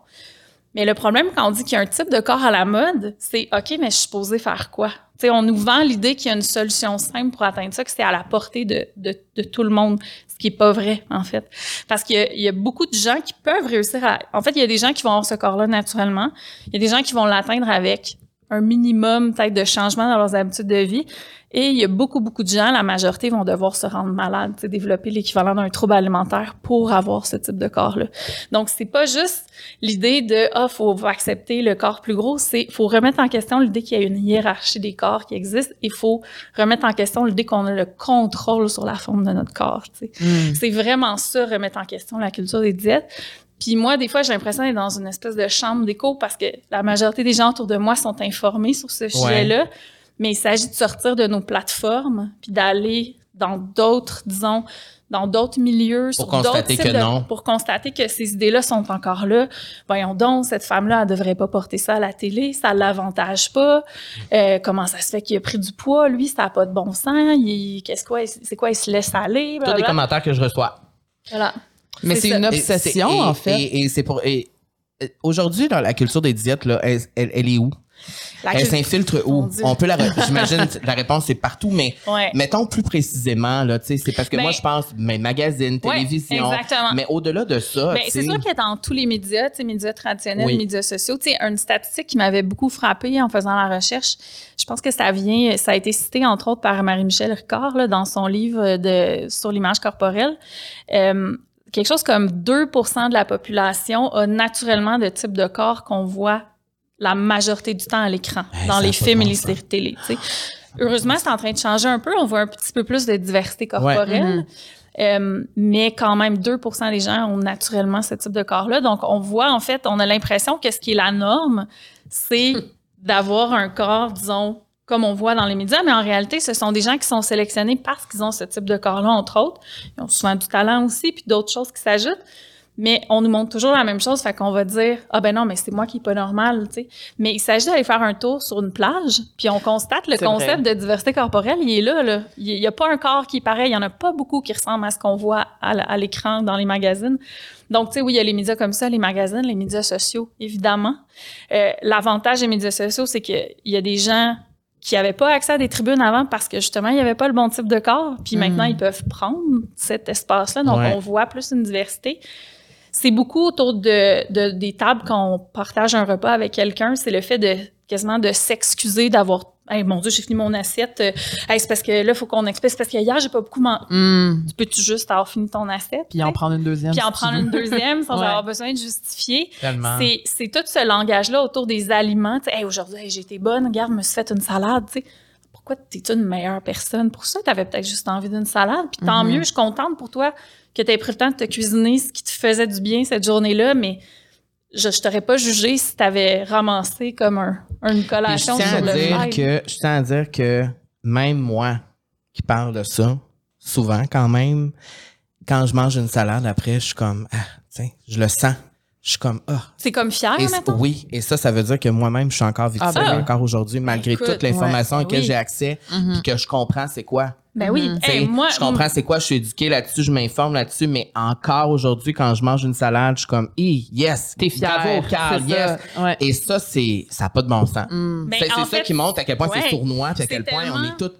[SPEAKER 3] Mais le problème quand on dit qu'il y a un type de corps à la mode, c'est OK, mais je suis supposée faire quoi? On nous vend l'idée qu'il y a une solution simple pour atteindre ça, que c'est à la portée de, tout le monde, ce qui est pas vrai, en fait. Parce qu'il y y a beaucoup de gens qui peuvent réussir à... En fait, il y a des gens qui vont avoir ce corps-là naturellement. Il y a des gens qui vont l'atteindre avec un minimum peut-être de changement dans leurs habitudes de vie. Et il y a beaucoup, beaucoup de gens, la majorité vont devoir se rendre malades, développer l'équivalent d'un trouble alimentaire pour avoir ce type de corps-là. Donc, c'est pas juste l'idée de « Ah, faut accepter le corps plus gros », c'est faut remettre en question l'idée qu'il y a une hiérarchie des corps qui existe. Il faut remettre en question l'idée qu'on a le contrôle sur la forme de notre corps.
[SPEAKER 2] Mm.
[SPEAKER 3] C'est vraiment ça, remettre en question la culture des diètes. Puis moi, des fois, j'ai l'impression d'être dans une espèce de chambre d'écho parce que la majorité des gens autour de moi sont informés sur ce sujet-là. Mais il s'agit de sortir de nos plateformes puis d'aller dans d'autres, disons, dans d'autres milieux, sur d'autres
[SPEAKER 1] constater
[SPEAKER 3] types
[SPEAKER 1] que
[SPEAKER 3] de-
[SPEAKER 1] non.
[SPEAKER 3] pour constater que ces idées-là sont encore là. Voyons donc, cette femme-là, elle devrait pas porter ça à la télé, ça l'avantage pas. Euh, comment ça se fait qu'il a pris du poids, lui, ça a pas de bon sens. Qu'est-ce quoi, c'est quoi, il se laisse aller?
[SPEAKER 1] Tous les commentaires que je reçois.
[SPEAKER 3] Voilà.
[SPEAKER 2] Mais c'est une obsession,
[SPEAKER 1] et-
[SPEAKER 2] en fait.
[SPEAKER 1] Et, et c'est pour. euh, Aujourd'hui, dans la culture des diètes, là, elle, elle- elle est où?
[SPEAKER 3] La
[SPEAKER 1] Elle s'infiltre où? On peut la. J'imagine la réponse c'est partout, mais
[SPEAKER 3] Ouais.
[SPEAKER 1] mettons plus précisément là, tu sais, c'est parce que moi je pense mais magazine,
[SPEAKER 3] Ouais,
[SPEAKER 1] télévision,
[SPEAKER 3] exactement.
[SPEAKER 1] mais au-delà de ça,
[SPEAKER 3] c'est sûr que dans tous les médias, tu sais, médias traditionnels,
[SPEAKER 1] Oui.
[SPEAKER 3] médias sociaux, tu sais, une statistique qui m'avait beaucoup frappée en faisant la recherche, je pense que ça vient, ça a été cité entre autres par Marie-Michel Ricard là, dans son livre de, sur l'image corporelle. Euh, quelque chose comme 2% de la population a naturellement le type de corps qu'on voit la majorité du temps à l'écran,
[SPEAKER 1] Hey,
[SPEAKER 3] dans les films et les séries télé. tu sais. Heureusement, c'est en train de changer un peu. On voit un petit peu plus de diversité corporelle.
[SPEAKER 2] Mhm.
[SPEAKER 3] Euh, mais quand même, 2% des gens ont naturellement ce type de corps-là. Donc, on voit, en fait, on a l'impression que ce qui est la norme, c'est d'avoir un corps, disons, comme on voit dans les médias, mais en réalité, ce sont des gens qui sont sélectionnés parce qu'ils ont ce type de corps-là, entre autres. Ils ont souvent du talent aussi, puis d'autres choses qui s'ajoutent. Mais on nous montre toujours la même chose, fait qu'on va dire ah ben non mais c'est moi qui est pas normal, tu sais. Mais il s'agit d'aller faire un tour sur une plage, puis on constate le concept
[SPEAKER 2] vrai.
[SPEAKER 3] de diversité corporelle, il est là là. Il y a pas un corps qui est pareil, il y en a pas beaucoup qui ressemblent à ce qu'on voit à, l'écran dans les magazines. Donc tu sais oui, il y a les médias comme ça, les magazines, les médias sociaux évidemment. Euh, L'avantage des médias sociaux, c'est que il y a des gens qui n'avaient pas accès à des tribunes avant parce que justement, il n'y avait pas le bon type de corps. Puis
[SPEAKER 2] Mm.
[SPEAKER 3] maintenant, ils peuvent prendre cet espace-là. Donc,
[SPEAKER 1] Ouais.
[SPEAKER 3] on voit plus une diversité. C'est beaucoup autour de, de- des tables quand on partage un repas avec quelqu'un. C'est le fait de quasiment de s'excuser d'avoir Hey, mon Dieu, j'ai fini mon assiette. Euh, Hey, c'est parce que là, il faut qu'on explique. C'est parce que hier, j'ai pas beaucoup mangé. Tu peux-tu juste avoir fini ton assiette?
[SPEAKER 2] Puis en
[SPEAKER 3] tu
[SPEAKER 2] prendre une deuxième.
[SPEAKER 3] Puis en
[SPEAKER 2] si tu
[SPEAKER 3] prendre une deuxième sans
[SPEAKER 2] Ouais.
[SPEAKER 3] avoir besoin de justifier.
[SPEAKER 1] tellement.
[SPEAKER 3] C'est, tout ce langage-là autour des aliments. Tu Hey, aujourd'hui, hey, j'ai été bonne, regarde, je me suis fait une salade. tu sais. Pourquoi t'es une meilleure personne pour ça? T'avais peut-être juste envie d'une salade. Puis tant
[SPEAKER 2] Mhm.
[SPEAKER 3] mieux, je suis contente pour toi que t'aies pris le temps de te cuisiner ce qui te faisait du bien cette journée-là, mais je, je t'aurais pas jugé si t'avais ramassé comme un, une
[SPEAKER 1] je
[SPEAKER 3] collation
[SPEAKER 1] tiens
[SPEAKER 3] sur
[SPEAKER 1] à
[SPEAKER 3] le
[SPEAKER 1] dire que je tiens à dire que même moi qui parle de ça souvent quand même quand je mange une salade après je suis comme ah tiens je le sens je suis comme ah
[SPEAKER 3] C'est comme fier,
[SPEAKER 1] Et
[SPEAKER 3] mettons?
[SPEAKER 1] oui, et ça, ça veut dire que moi-même, je suis encore victime,
[SPEAKER 2] Ah, ben.
[SPEAKER 1] encore aujourd'hui, malgré
[SPEAKER 3] Écoute,
[SPEAKER 1] toute l'information
[SPEAKER 3] ouais,
[SPEAKER 1] à laquelle
[SPEAKER 3] oui.
[SPEAKER 1] j'ai accès, puis que je comprends c'est quoi.
[SPEAKER 3] Ben oui. Hey, moi,
[SPEAKER 1] je comprends c'est quoi, je suis éduqué là-dessus, je m'informe là-dessus, mais encore aujourd'hui, quand je mange une salade, je suis comme, Hi, yes,
[SPEAKER 2] T'es fier.
[SPEAKER 1] bravo, Carl, yes.
[SPEAKER 2] ça. Ouais.
[SPEAKER 1] Et ça, c'est, ça n'a pas de bon sens.
[SPEAKER 2] Mm.
[SPEAKER 3] Ben,
[SPEAKER 1] c'est
[SPEAKER 3] en
[SPEAKER 1] c'est ça
[SPEAKER 3] fait,
[SPEAKER 1] qui montre à quel point
[SPEAKER 3] ouais,
[SPEAKER 1] c'est sournois, puis à quel point on est toutes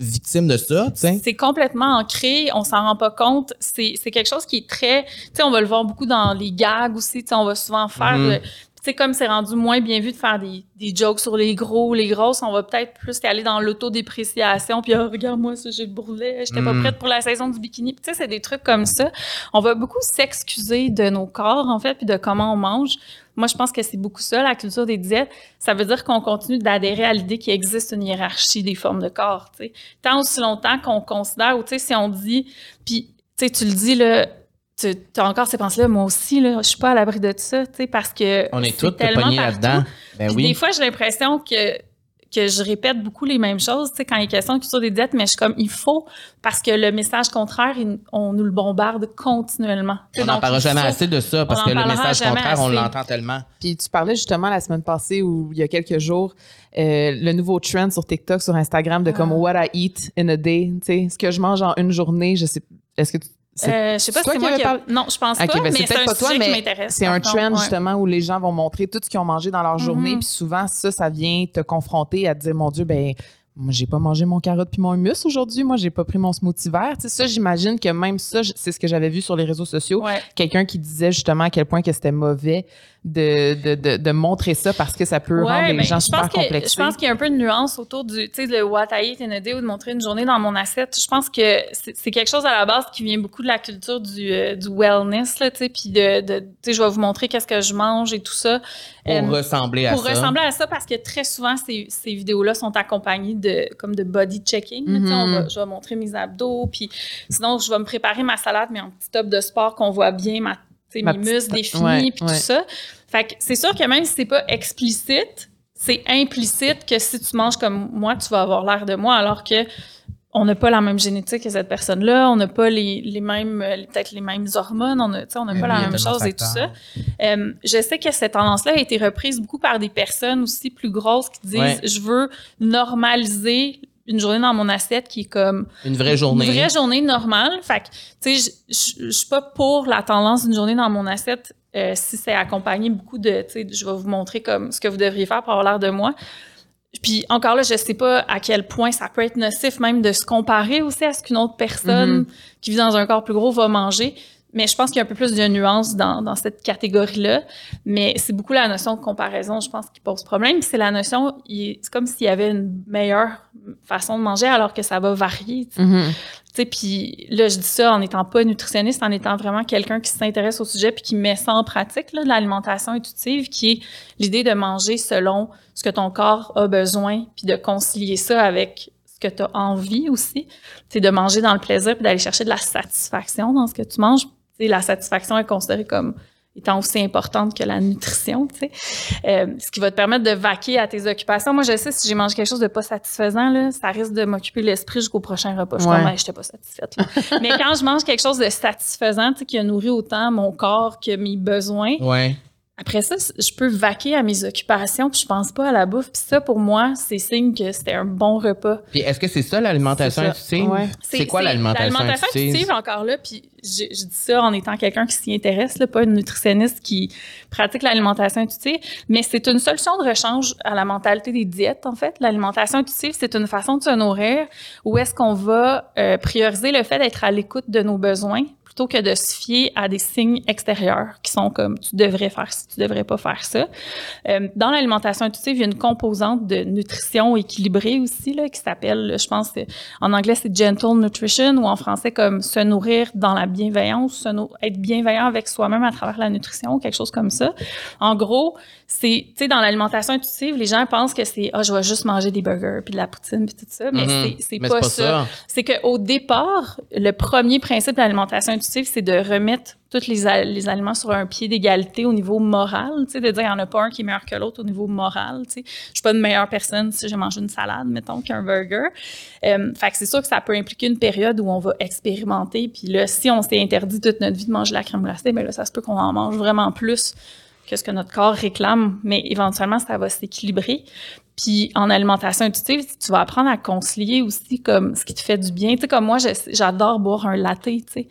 [SPEAKER 1] victimes de ça, tu sais.
[SPEAKER 3] C'est complètement ancré, on s'en rend pas compte. C'est c'est quelque chose qui est très, tu sais, on va le voir beaucoup dans les gags aussi. Tu sais, on va souvent faire, le- tu sais, comme c'est rendu moins bien vu de faire des, des jokes sur les gros, les grosses, on va peut-être plus aller dans l'autodépréciation. Puis Ah, regarde-moi ça, j'ai le bourrelet, j'étais pas
[SPEAKER 1] Mhm.
[SPEAKER 3] prête pour la saison du bikini. Puis tu sais, c'est des trucs comme ça. On va beaucoup s'excuser de nos corps en fait, puis de comment on mange. Moi, je pense que c'est beaucoup ça, la culture des diètes. Ça veut dire qu'on continue d'adhérer à l'idée qu'il existe une hiérarchie des formes de corps. tu sais. Tant aussi longtemps qu'on considère, ou tu sais, si on dit, puis tu sais, tu le dis, là, tu as encore ces pensées-là, moi aussi, là, je suis pas à l'abri de ça, tu sais, parce que.
[SPEAKER 1] On est toutes
[SPEAKER 3] tellement
[SPEAKER 1] pognés là-dedans. Ben oui.
[SPEAKER 3] des fois, j'ai l'impression que que je répète beaucoup les mêmes choses, tu sais, quand il est question de culture des diètes, mais je suis comme, il faut, parce que le message contraire, il- on nous le bombarde continuellement.
[SPEAKER 1] On n'en parlera jamais
[SPEAKER 3] faut-
[SPEAKER 1] assez de ça parce que le message contraire, on l'entend tellement.
[SPEAKER 2] Puis tu parlais justement la semaine passée ou il y a quelques jours, euh, le nouveau trend sur TikTok, sur Instagram de comme
[SPEAKER 3] Ah.
[SPEAKER 2] What I eat in a day, tu sais, ce que je mange en une journée, je sais, est-ce que tu-
[SPEAKER 3] Euh, je sais pas si c'est moi qui... a-
[SPEAKER 2] parlé?
[SPEAKER 3] Non, je pense pas,
[SPEAKER 2] ben
[SPEAKER 3] mais
[SPEAKER 2] c'est
[SPEAKER 3] un
[SPEAKER 2] pas toi,
[SPEAKER 3] qui m'intéresse.
[SPEAKER 2] c'est un trend
[SPEAKER 3] ouais.
[SPEAKER 2] justement où les gens vont montrer tout ce qu'ils ont mangé dans leur journée,
[SPEAKER 3] Mhm.
[SPEAKER 2] puis souvent ça, ça vient te confronter à te dire mon Dieu, ben moi j'ai pas mangé mon carotte puis mon humus aujourd'hui, moi j'ai pas pris mon smoothie vert. Tu sais, ça, j'imagine que même ça, c'est ce que j'avais vu sur les réseaux sociaux.
[SPEAKER 3] Ouais.
[SPEAKER 2] Quelqu'un qui disait justement à quel point que c'était mauvais de, de, de, de montrer ça parce que ça peut
[SPEAKER 3] Ouais,
[SPEAKER 2] rendre les
[SPEAKER 3] ben,
[SPEAKER 2] gens
[SPEAKER 3] je
[SPEAKER 2] super complexés.
[SPEAKER 3] Je pense qu'il y a un peu de nuance autour du, tu sais, le what I eat in a day ou de montrer une journée dans mon assiette. Je pense que c'est quelque chose à la base qui vient beaucoup de la culture du, euh, du wellness, là, tu sais, puis de, de tu sais, je vais vous montrer qu'est-ce que je mange et tout ça.
[SPEAKER 1] Pour
[SPEAKER 3] Euh,
[SPEAKER 1] ressembler à
[SPEAKER 3] pour
[SPEAKER 1] ça.
[SPEAKER 3] ressembler à ça parce que très souvent ces, ces vidéos-là sont accompagnées de comme de body checking. on
[SPEAKER 2] Mhm.
[SPEAKER 3] va- je vais montrer mes abdos, puis sinon je vais me préparer ma salade mais en petit top de sport qu'on voit bien ma, tu sais,
[SPEAKER 2] Ma
[SPEAKER 3] mes muscles définis puis
[SPEAKER 2] ouais.
[SPEAKER 3] tout ça. Fait que c'est sûr que même si c'est pas explicite, c'est implicite que si tu manges comme moi, tu vas avoir l'air de moi alors que on n'a pas la même génétique que cette personne-là, on n'a pas les, les mêmes, euh, peut-être les mêmes hormones, on a- tu sais, on n'a
[SPEAKER 1] Ben
[SPEAKER 3] pas la même chose et tout ça. Euh, je sais que cette tendance-là a été reprise beaucoup par des personnes aussi plus grosses qui disent
[SPEAKER 1] Ouais.
[SPEAKER 3] je veux normaliser une journée dans mon assiette qui est comme
[SPEAKER 1] Une vraie journée.
[SPEAKER 3] une vraie journée normale. Fait que, tu sais, je suis pas pour la tendance d'une journée dans mon assiette euh, si c'est accompagné beaucoup de, tu sais, je vais vous montrer comme ce que vous devriez faire pour avoir l'air de moi. Puis encore là, je sais pas à quel point ça peut être nocif même de se comparer aussi à ce qu'une autre personne
[SPEAKER 2] Mhm.
[SPEAKER 3] qui vit dans un corps plus gros va manger. Mais je pense qu'il y a un peu plus de nuances dans, dans cette catégorie-là. Mais c'est beaucoup la notion de comparaison, je pense, qui pose problème. C'est la notion, c'est comme s'il y avait une meilleure façon de manger alors que ça va varier. tu sais, puis là, je dis ça en n'étant pas nutritionniste, en étant vraiment quelqu'un qui s'intéresse au sujet puis qui met ça en pratique, l'alimentation intuitive, qui est l'idée de manger selon ce que ton corps a besoin, puis de concilier ça avec ce que tu as envie aussi. C'est de manger dans le plaisir puis d'aller chercher de la satisfaction dans ce que tu manges. La satisfaction est considérée comme étant aussi importante que la nutrition, tu sais. Euh, ce qui va te permettre de vaquer à tes occupations. Moi, je sais, si j'ai mangé quelque chose de pas satisfaisant, là, ça risque de m'occuper l'esprit jusqu'au prochain repas. Je suis comme, j'étais pas satisfaite. Mais quand je mange quelque chose de satisfaisant, tu sais, qui a nourri autant mon corps que mes besoins,
[SPEAKER 1] Ouais.
[SPEAKER 3] Après ça, je peux vaquer à mes occupations, puis je pense pas à la bouffe. Puis ça, pour moi, c'est signe que c'était un bon repas.
[SPEAKER 1] Puis est-ce que c'est ça l'alimentation
[SPEAKER 2] C'est ça.
[SPEAKER 1] intuitive?
[SPEAKER 2] Ouais.
[SPEAKER 1] C'est quoi l'alimentation
[SPEAKER 3] L'alimentation
[SPEAKER 1] intuitive?
[SPEAKER 3] intuitive, encore là, puis je, je dis ça en étant quelqu'un qui s'y intéresse, là, pas une nutritionniste qui pratique l'alimentation intuitive, mais c'est une solution de rechange à la mentalité des diètes, en fait. L'alimentation intuitive, c'est une façon de se nourrir où est-ce qu'on va euh, prioriser le fait d'être à l'écoute de nos besoins plutôt que de se fier à des signes extérieurs qui sont comme tu devrais faire ci, tu devrais pas faire ça. Euh, dans l'alimentation intuitive, il y a une composante de nutrition équilibrée aussi là, qui s'appelle, je pense, c'est- en anglais c'est gentle nutrition ou en français comme se nourrir dans la bienveillance, être bienveillant avec soi-même à travers la nutrition, quelque chose comme ça. En gros, c'est, tu sais, dans l'alimentation intuitive, les gens pensent que c'est, ah, je vais juste manger des burgers puis de la poutine puis tout ça, mais
[SPEAKER 1] Mhm.
[SPEAKER 3] c'est, pas, ça c'est qu'au départ, le premier principe de l'alimentation intuitive, c'est de remettre tous les, les aliments sur un pied d'égalité au niveau moral, tu sais, de dire il n'y en a pas un qui est meilleur que l'autre au niveau moral, tu sais. Je suis pas une meilleure personne si j'ai mangé une salade, mettons, qu'un burger. Euh, fait que c'est sûr que ça peut impliquer une période où on va expérimenter, puis là, si on s'est interdit toute notre vie de manger de la crème glacée, ben là, ça se peut qu'on en mange vraiment plus que ce que notre corps réclame, mais éventuellement, ça va s'équilibrer. Puis en alimentation intuitive, tu vas apprendre à concilier aussi comme ce qui te fait du bien. Tu sais, comme moi, j'adore boire un latte, tu sais,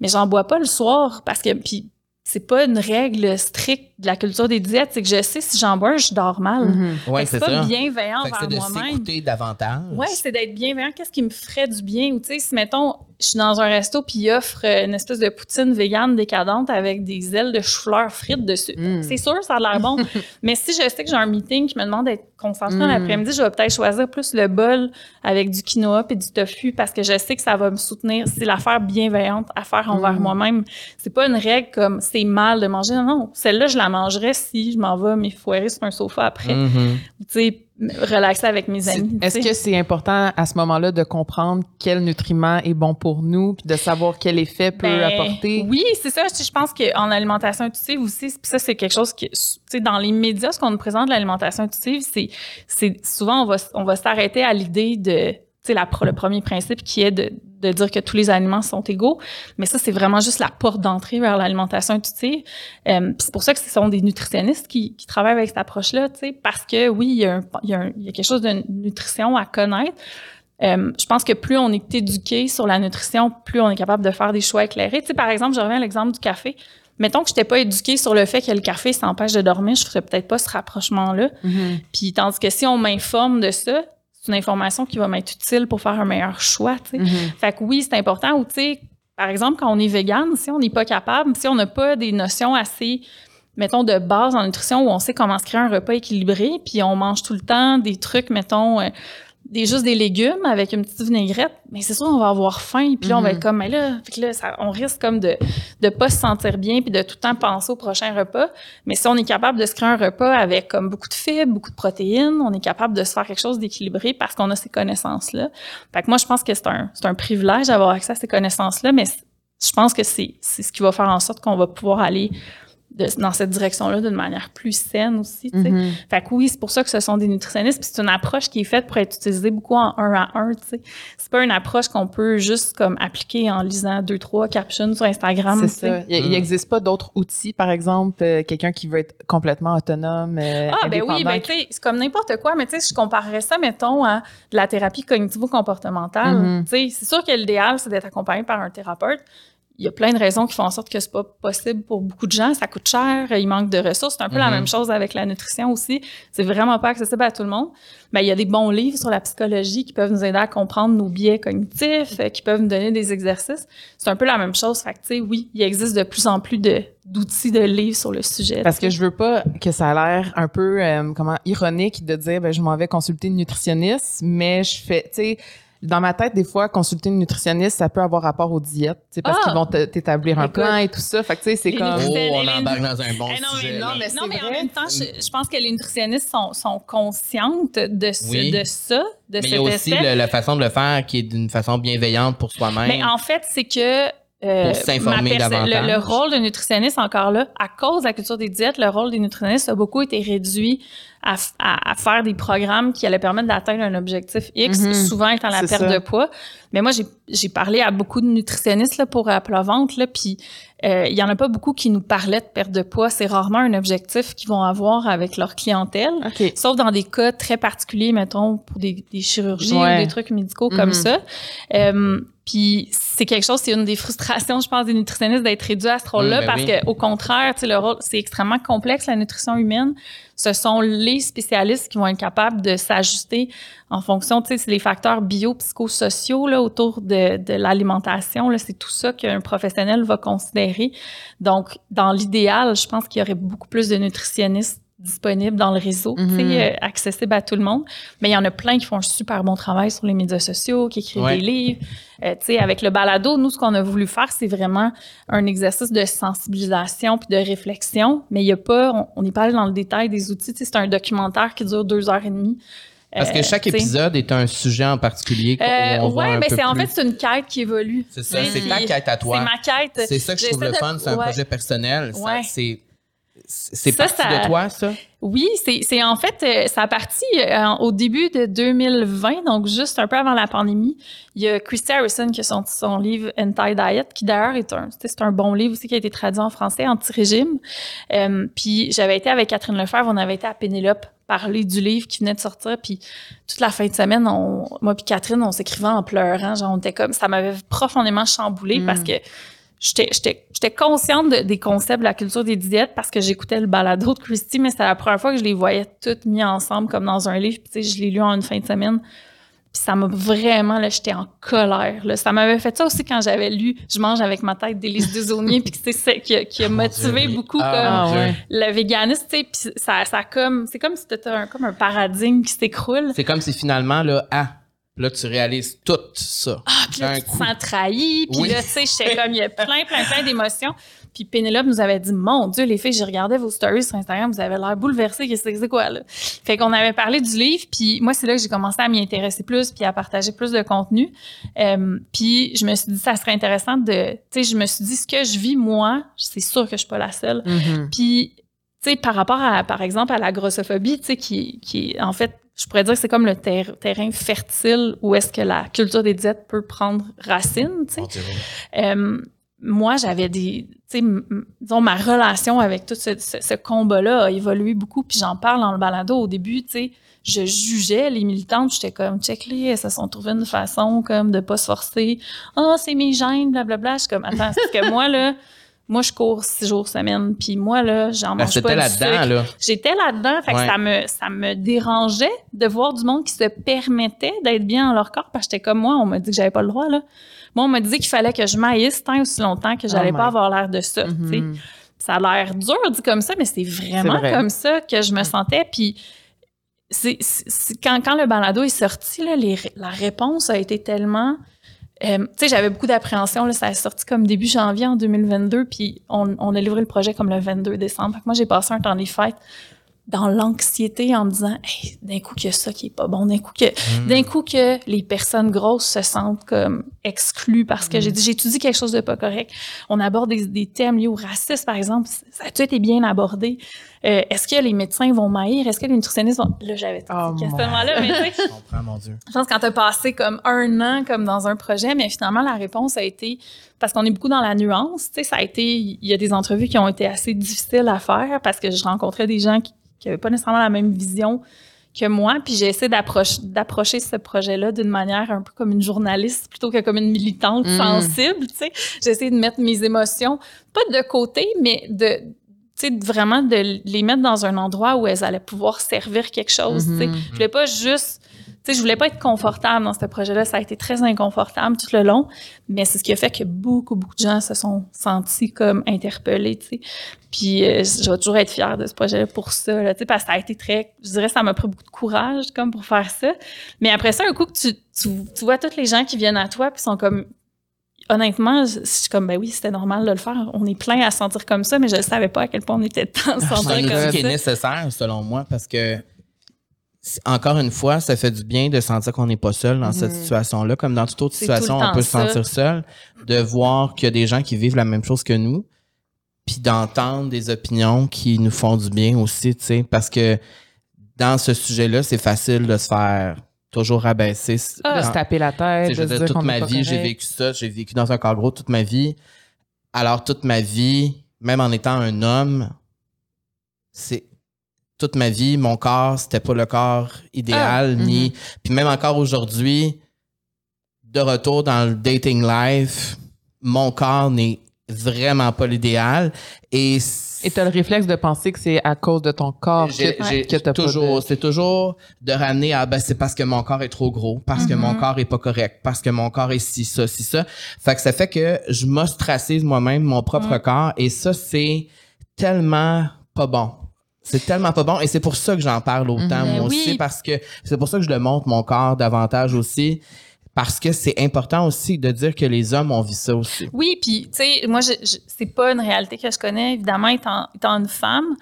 [SPEAKER 3] mais j'en bois pas le soir parce que puis c'est pas une règle stricte de la culture des diètes, c'est que je sais si j'en bois, je dors mal.
[SPEAKER 2] Mhm.
[SPEAKER 1] Ouais, c'est
[SPEAKER 3] c'est pas
[SPEAKER 1] ça.
[SPEAKER 3] bienveillant
[SPEAKER 1] Fait c'est
[SPEAKER 3] envers
[SPEAKER 1] de
[SPEAKER 3] moi-même.
[SPEAKER 1] s'écouter davantage.
[SPEAKER 3] Ouais, c'est d'être bienveillant. Qu'est-ce qui me ferait du bien? Ou tu sais, si mettons, je suis dans un resto puis il offre euh, une espèce de poutine végane décadente avec des ailes de chou-fleur frites dessus.
[SPEAKER 2] Mm.
[SPEAKER 3] C'est sûr, ça a l'air bon. Mais si je sais que j'ai un meeting qui me demande d'être concentré
[SPEAKER 2] Mm.
[SPEAKER 3] l'après-midi, je vais peut-être choisir plus le bol avec du quinoa puis du tofu parce que je sais que ça va me soutenir. C'est l'affaire bienveillante à faire envers
[SPEAKER 2] Mm.
[SPEAKER 3] moi-même. C'est pas une règle comme c'est mal de manger. Non, non. Celle-là, je la mangerais si je m'en vais m'effoirer sur un sofa après
[SPEAKER 1] Mhm.
[SPEAKER 3] tu sais, relaxer avec mes amis.
[SPEAKER 2] Est-ce que c'est important à ce moment-là de comprendre quel nutriment est bon pour nous, puis de savoir quel effet peut
[SPEAKER 3] Ben,
[SPEAKER 2] apporter?
[SPEAKER 3] Oui, c'est ça. Je pense qu'en alimentation intuitive aussi, puis ça, c'est quelque chose qui, tu sais, dans les médias, ce qu'on nous présente de l'alimentation intuitive, c'est, c'est souvent, on va, on va s'arrêter à l'idée de, tu sais, le premier principe qui est de, de dire que tous les aliments sont égaux. Mais ça, c'est vraiment juste la porte d'entrée vers l'alimentation intuitive. Euh, c'est pour ça que ce sont des nutritionnistes qui, qui travaillent avec cette approche-là, tu sais, parce que oui, il y, a un- il y a un- il y a quelque chose de nutrition à connaître. Euh, je pense que plus on est éduqué sur la nutrition, plus on est capable de faire des choix éclairés. Tu sais, par exemple, je reviens à l'exemple du café. Mettons que je n'étais pas éduquée sur le fait que le café, ça empêche de dormir, je ferais peut-être pas ce rapprochement-là.
[SPEAKER 2] Mhm.
[SPEAKER 3] Puis tandis que si on m'informe de ça, c'est une information qui va m'être utile pour faire un meilleur choix.
[SPEAKER 2] Mhm.
[SPEAKER 3] Fait que oui, c'est important. Ou tu sais, par exemple, quand on est vegan, si on n'est pas capable, si on n'a pas des notions assez, mettons, de base en nutrition où on sait comment se créer un repas équilibré, puis on mange tout le temps des trucs, mettons, euh, des juste des légumes avec une petite vinaigrette, mais c'est sûr on va avoir faim, puis là on va
[SPEAKER 2] Mhm.
[SPEAKER 3] être comme, mais là, fait que là ça- on risque comme de de pas se sentir bien puis de tout le temps penser au prochain repas. Mais si on est capable de se créer un repas avec comme beaucoup de fibres, beaucoup de protéines, on est capable de se faire quelque chose d'équilibré parce qu'on a ces connaissances-là. Fait que moi, je pense que c'est un, c'est un privilège d'avoir accès à ces connaissances-là, mais c- je pense que c'est, c'est ce qui va faire en sorte qu'on va pouvoir aller de- dans cette direction-là d'une manière plus saine aussi. tu sais.
[SPEAKER 2] Mhm.
[SPEAKER 3] Fait que oui, c'est pour ça que ce sont des nutritionnistes. Puis c'est une approche qui est faite pour être utilisée beaucoup en un à un. Tu sais, c'est pas une approche qu'on peut juste comme appliquer en lisant deux trois captions sur Instagram.
[SPEAKER 2] C'est ça. Il
[SPEAKER 1] Mm.
[SPEAKER 2] n'existe pas d'autres outils, par exemple, euh, quelqu'un qui veut être complètement autonome, euh,
[SPEAKER 3] Ah, ben oui, ben tu sais, c'est comme n'importe quoi, mais tu sais, je comparerais ça, mettons, à de la thérapie cognitivo-comportementale. Tu sais, c'est sûr que l'idéal, c'est d'être accompagné par un thérapeute. Il y a plein de raisons qui font en sorte que c'est pas possible pour beaucoup de gens. Ça coûte cher, il manque de ressources. C'est un peu la
[SPEAKER 1] Mhm.
[SPEAKER 3] même chose avec la nutrition aussi. C'est vraiment pas accessible à tout le monde. Mais il y a des bons livres sur la psychologie qui peuvent nous aider à comprendre nos biais cognitifs, euh, qui peuvent nous donner des exercices. C'est un peu la même chose. Fait que, tu sais, oui, il existe de plus en plus de, d'outils de livres sur le sujet.
[SPEAKER 2] Parce que je veux pas que ça a l'air un peu euh, comment ironique de dire ben je m'en vais consulter une nutritionniste, mais je fais tu sais dans ma tête des fois consulter une nutritionniste ça peut avoir rapport aux diètes, parce
[SPEAKER 3] Ah!
[SPEAKER 2] qu'ils vont te- t'établir un plan et tout ça. Fait que tu sais c'est comme
[SPEAKER 1] Oh, on embarque dans un bon
[SPEAKER 3] Eh non, mais,
[SPEAKER 1] sujet.
[SPEAKER 2] non, mais
[SPEAKER 3] non, mais en même temps, je, je pense que les nutritionnistes sont, sont conscientes de, ce-
[SPEAKER 1] Oui.
[SPEAKER 3] de ça, de
[SPEAKER 1] Mais il y a aussi le- la façon de le faire qui est d'une façon bienveillante pour soi-même.
[SPEAKER 3] Mais en fait, c'est que euh,
[SPEAKER 1] Pour s'informer
[SPEAKER 3] ma
[SPEAKER 1] davantage.
[SPEAKER 3] Le, le rôle de nutritionniste, encore là, à cause de la culture des diètes, le rôle des nutritionnistes a beaucoup été réduit à, f- à, à faire des programmes qui allaient permettre d'atteindre un objectif X,
[SPEAKER 2] Mhm.
[SPEAKER 3] souvent étant la perte
[SPEAKER 2] ça.
[SPEAKER 3] de poids. Mais moi, j'ai parlé à beaucoup de nutritionnistes là, pour à plat ventre, là, puis euh, il y en a pas beaucoup qui nous parlaient de perte de poids. C'est rarement un objectif qu'ils vont avoir avec leur clientèle. Sauf dans des cas très particuliers, mettons, pour des, des chirurgies
[SPEAKER 2] Ouais.
[SPEAKER 3] ou des trucs médicaux comme
[SPEAKER 2] Mhm.
[SPEAKER 3] ça. Euh, puis c'est quelque chose, c'est une des frustrations, je pense, des nutritionnistes d'être réduits à ce rôle-là
[SPEAKER 1] ben
[SPEAKER 3] parce
[SPEAKER 1] oui.
[SPEAKER 3] que au contraire, tu sais, le rôle, c'est extrêmement complexe, la nutrition humaine. Ce sont les spécialistes qui vont être capables de s'ajuster en fonction, tu sais, c'est les facteurs biopsychosociaux là, autour de, de l'alimentation. C'est tout ça qu'un professionnel va considérer. Donc, dans l'idéal, je pense qu'il y aurait beaucoup plus de nutritionnistes disponibles dans le réseau, euh, accessibles à tout le monde. Mais il y en a plein qui font un super bon travail sur les médias sociaux, qui écrivent
[SPEAKER 1] Ouais.
[SPEAKER 3] des livres. Euh, avec le balado, nous, ce qu'on a voulu faire, c'est vraiment un exercice de sensibilisation puis de réflexion. Mais il y a pas, on- n'est pas allé dans le détail des outils. C'est un documentaire qui dure deux heures et demie.
[SPEAKER 1] Parce que
[SPEAKER 3] Euh,
[SPEAKER 1] chaque épisode est un sujet en particulier.
[SPEAKER 3] Euh,
[SPEAKER 1] un
[SPEAKER 3] mais c'est en fait c'est une quête qui évolue.
[SPEAKER 1] C'est ça, c'est ta quête à toi.
[SPEAKER 3] C'est ma quête.
[SPEAKER 1] C'est ça que je trouve le fun, c'est un projet personnel.
[SPEAKER 3] Ouais.
[SPEAKER 1] C'est c'est
[SPEAKER 3] Ça,
[SPEAKER 1] parti
[SPEAKER 3] ça-
[SPEAKER 1] de toi, ça?
[SPEAKER 3] Oui, c'est c'est en fait euh, ça a parti euh, au début de 2020, donc juste un peu avant la pandémie. Il y a Christy Harrison qui a sorti son livre Anti-Diet, qui d'ailleurs est un c'est un bon livre aussi qui a été traduit en français, anti-régime. Euh, puis j'avais été avec Catherine Lefebvre, on avait été à Pénélope parler du livre qui venait de sortir, puis toute la fin de semaine, on, moi puis Catherine, on s'écrivait en pleurant, genre on était comme ça m'avait profondément chamboulé
[SPEAKER 2] Mm.
[SPEAKER 3] parce que j'étais consciente de- des concepts de la culture des diètes parce que j'écoutais le balado de Christy mais c'était la première fois que je les voyais toutes mis ensemble comme dans un livre puis je l'ai lu en une fin de semaine puis ça m'a vraiment là j'étais en colère là. ça m'avait fait ça aussi quand j'avais lu je mange avec ma tête d'Élise Desaulniers puis c'est ça qui a, qui a motivé
[SPEAKER 1] Dieu,
[SPEAKER 3] beaucoup
[SPEAKER 1] Ah,
[SPEAKER 3] comme
[SPEAKER 2] Ah ouais.
[SPEAKER 3] le véganisme puis ça ça comme c'est comme si c'était un comme un paradigme qui s'écroule
[SPEAKER 1] C'est comme si finalement, là, ah, là, tu réalises tout ça.
[SPEAKER 3] Ah, puis là, tu te sens trahi. Puis
[SPEAKER 1] Oui.
[SPEAKER 3] là, tu sais, j'étais comme, il y a plein, plein, plein d'émotions. Puis Pénélope nous avait dit, mon Dieu, les filles, j'ai regardé vos stories sur Instagram, vous avez l'air bouleversées, qu'est-ce que c'est quoi, là? Fait qu'on avait parlé du livre, puis moi, c'est là que j'ai commencé à m'y intéresser plus, puis à partager plus de contenu. Euh, puis je me suis dit, ça serait intéressant de, tu sais, je me suis dit, ce que je vis, moi, c'est sûr que je suis pas la seule.
[SPEAKER 2] Mhm.
[SPEAKER 3] Puis, tu sais, par rapport à, par exemple, à la grossophobie, tu sais, qui, qui, en fait, je pourrais dire que c'est comme le ter- terrain fertile où est-ce que la culture des diètes peut prendre racine, tu sais. Euh, moi, j'avais des, tu sais, disons, ma relation avec tout ce, ce- ce combat-là a évolué beaucoup, puis j'en parle dans le balado. Au début, tu sais, je jugeais les militantes, j'étais comme, check les, elles se sont trouvées une façon comme de pas se forcer. Ah, c'est mes gènes, blablabla. Je suis comme, attends, c'est que moi, là, moi, je cours six jours semaine, puis moi, là, j'en
[SPEAKER 1] Ben,
[SPEAKER 3] mange
[SPEAKER 1] C'était
[SPEAKER 3] pas du
[SPEAKER 1] là-dedans.
[SPEAKER 3] J'étais là-dedans, fait que ça me ça me dérangeait de voir du monde qui se permettait d'être bien dans leur corps parce que j'étais comme moi, on m'a dit que j'avais pas le droit là. Moi, on m'a dit qu'il fallait que je maïsse tant aussi longtemps que j'allais
[SPEAKER 2] Oh
[SPEAKER 3] pas avoir l'air de ça.
[SPEAKER 2] Mhm.
[SPEAKER 3] Ça a l'air dur dit comme ça, mais c'est vraiment
[SPEAKER 2] C'est vrai.
[SPEAKER 3] comme ça que je me sentais puis c'est c'est- c'est- quand, quand le balado est sorti là, les- la réponse a été tellement euh, tu sais, j'avais beaucoup d'appréhension. Ça a sorti comme début janvier en 2022, puis on, on a livré le projet comme le 22 décembre. Fait moi, j'ai passé un temps des fêtes dans l'anxiété en me disant hey, d'un coup qu'il y a ça qui est pas bon, d'un coup que
[SPEAKER 1] Mm.
[SPEAKER 3] d'un coup que les personnes grosses se sentent comme exclues parce que j'ai dit j'étudie quelque chose de pas correct? On aborde des, des thèmes liés au racisme par exemple, ça a tout été bien abordé? Euh, est-ce que les médecins vont maïr, est-ce que les nutritionnistes vont là j'avais
[SPEAKER 2] Oh
[SPEAKER 3] ces
[SPEAKER 2] mon-
[SPEAKER 3] questionnements-là mais tu sais
[SPEAKER 1] Je comprends, mon Dieu.
[SPEAKER 3] je pense que quand t'as passé comme un an comme dans un projet, mais finalement la réponse a été parce qu'on est beaucoup dans la nuance. Tu sais, ça a été, il y a des entrevues qui ont été assez difficiles à faire parce que je rencontrais des gens qui, qui avaient pas nécessairement la même vision que moi, puis j'ai essayé d'approcher ce projet-là d'une manière un peu comme une journaliste plutôt que comme une militante
[SPEAKER 2] Mm.
[SPEAKER 3] sensible. Tu sais, j'ai essayé de mettre mes émotions pas de côté, mais de vraiment de les mettre dans un endroit où elles allaient pouvoir servir quelque chose. tu sais.
[SPEAKER 2] Mhm.
[SPEAKER 3] Je voulais pas juste, sais, je voulais pas être confortable dans ce projet-là. Ça a été très inconfortable tout le long, mais c'est ce qui a fait que beaucoup, beaucoup de gens se sont sentis comme interpellés, tu sais. Puis euh, je vais toujours être fière de ce projet-là pour ça, là, tu sais, parce que ça a été très, je dirais, ça m'a pris beaucoup de courage comme pour faire ça. Mais après ça, un coup que tu, tu, tu vois tous les gens qui viennent à toi puis sont comme honnêtement, je je suis comme, ben oui, c'était normal de le faire. On est plein à se sentir comme ça, mais je ne savais pas à quel point on était tant à se
[SPEAKER 1] C'est
[SPEAKER 3] sentir
[SPEAKER 1] un
[SPEAKER 3] comme
[SPEAKER 1] outil qui est
[SPEAKER 3] ça.
[SPEAKER 1] nécessaire, selon moi, parce que, c'est- encore une fois, ça fait du bien de sentir qu'on n'est pas seul dans cette
[SPEAKER 2] Mhm.
[SPEAKER 1] situation-là. Comme dans toute autre
[SPEAKER 3] tout
[SPEAKER 1] situation, on peut se sentir seul, de voir qu'il y a des gens qui vivent la même chose que nous, puis d'entendre des opinions qui nous font du bien aussi, tu sais, parce que dans ce sujet-là, c'est facile de se faire toujours rabaisser.
[SPEAKER 3] Ah.
[SPEAKER 2] De se taper la tête,
[SPEAKER 1] je veux dire,
[SPEAKER 2] dire
[SPEAKER 1] toute ma vie, j'ai vécu ça. J'ai vécu dans un corps gros toute ma vie. Alors, toute ma vie, même en étant un homme, c'est toute ma vie, mon corps, c'était pas le corps idéal,
[SPEAKER 2] Ah,
[SPEAKER 1] ni. Puis même encore aujourd'hui, de retour dans le dating life, mon corps n'est vraiment pas l'idéal. Et
[SPEAKER 2] Et t'as le réflexe de penser que c'est à cause de ton corps que, que t'as pas
[SPEAKER 1] toujours,
[SPEAKER 2] de-
[SPEAKER 1] c'est toujours de ramener à ben c'est parce que mon corps est trop gros, parce que mon
[SPEAKER 3] Mhm.
[SPEAKER 1] corps est pas correct, parce que mon corps est ci ça, ci ça. Fait que ça fait que je m'ostracise moi-même mon propre
[SPEAKER 3] Mhm.
[SPEAKER 1] corps et ça c'est tellement pas bon. C'est tellement pas bon et c'est pour ça que j'en parle autant
[SPEAKER 2] Mhm.
[SPEAKER 1] moi
[SPEAKER 3] Ben
[SPEAKER 1] aussi
[SPEAKER 3] oui.
[SPEAKER 1] parce que c'est pour ça que je le montre mon corps davantage aussi parce que c'est important aussi de dire que les hommes ont vu ça aussi.
[SPEAKER 3] Oui, puis tu sais, moi, je, je- c'est pas une réalité que je connais, évidemment, étant, étant une femme.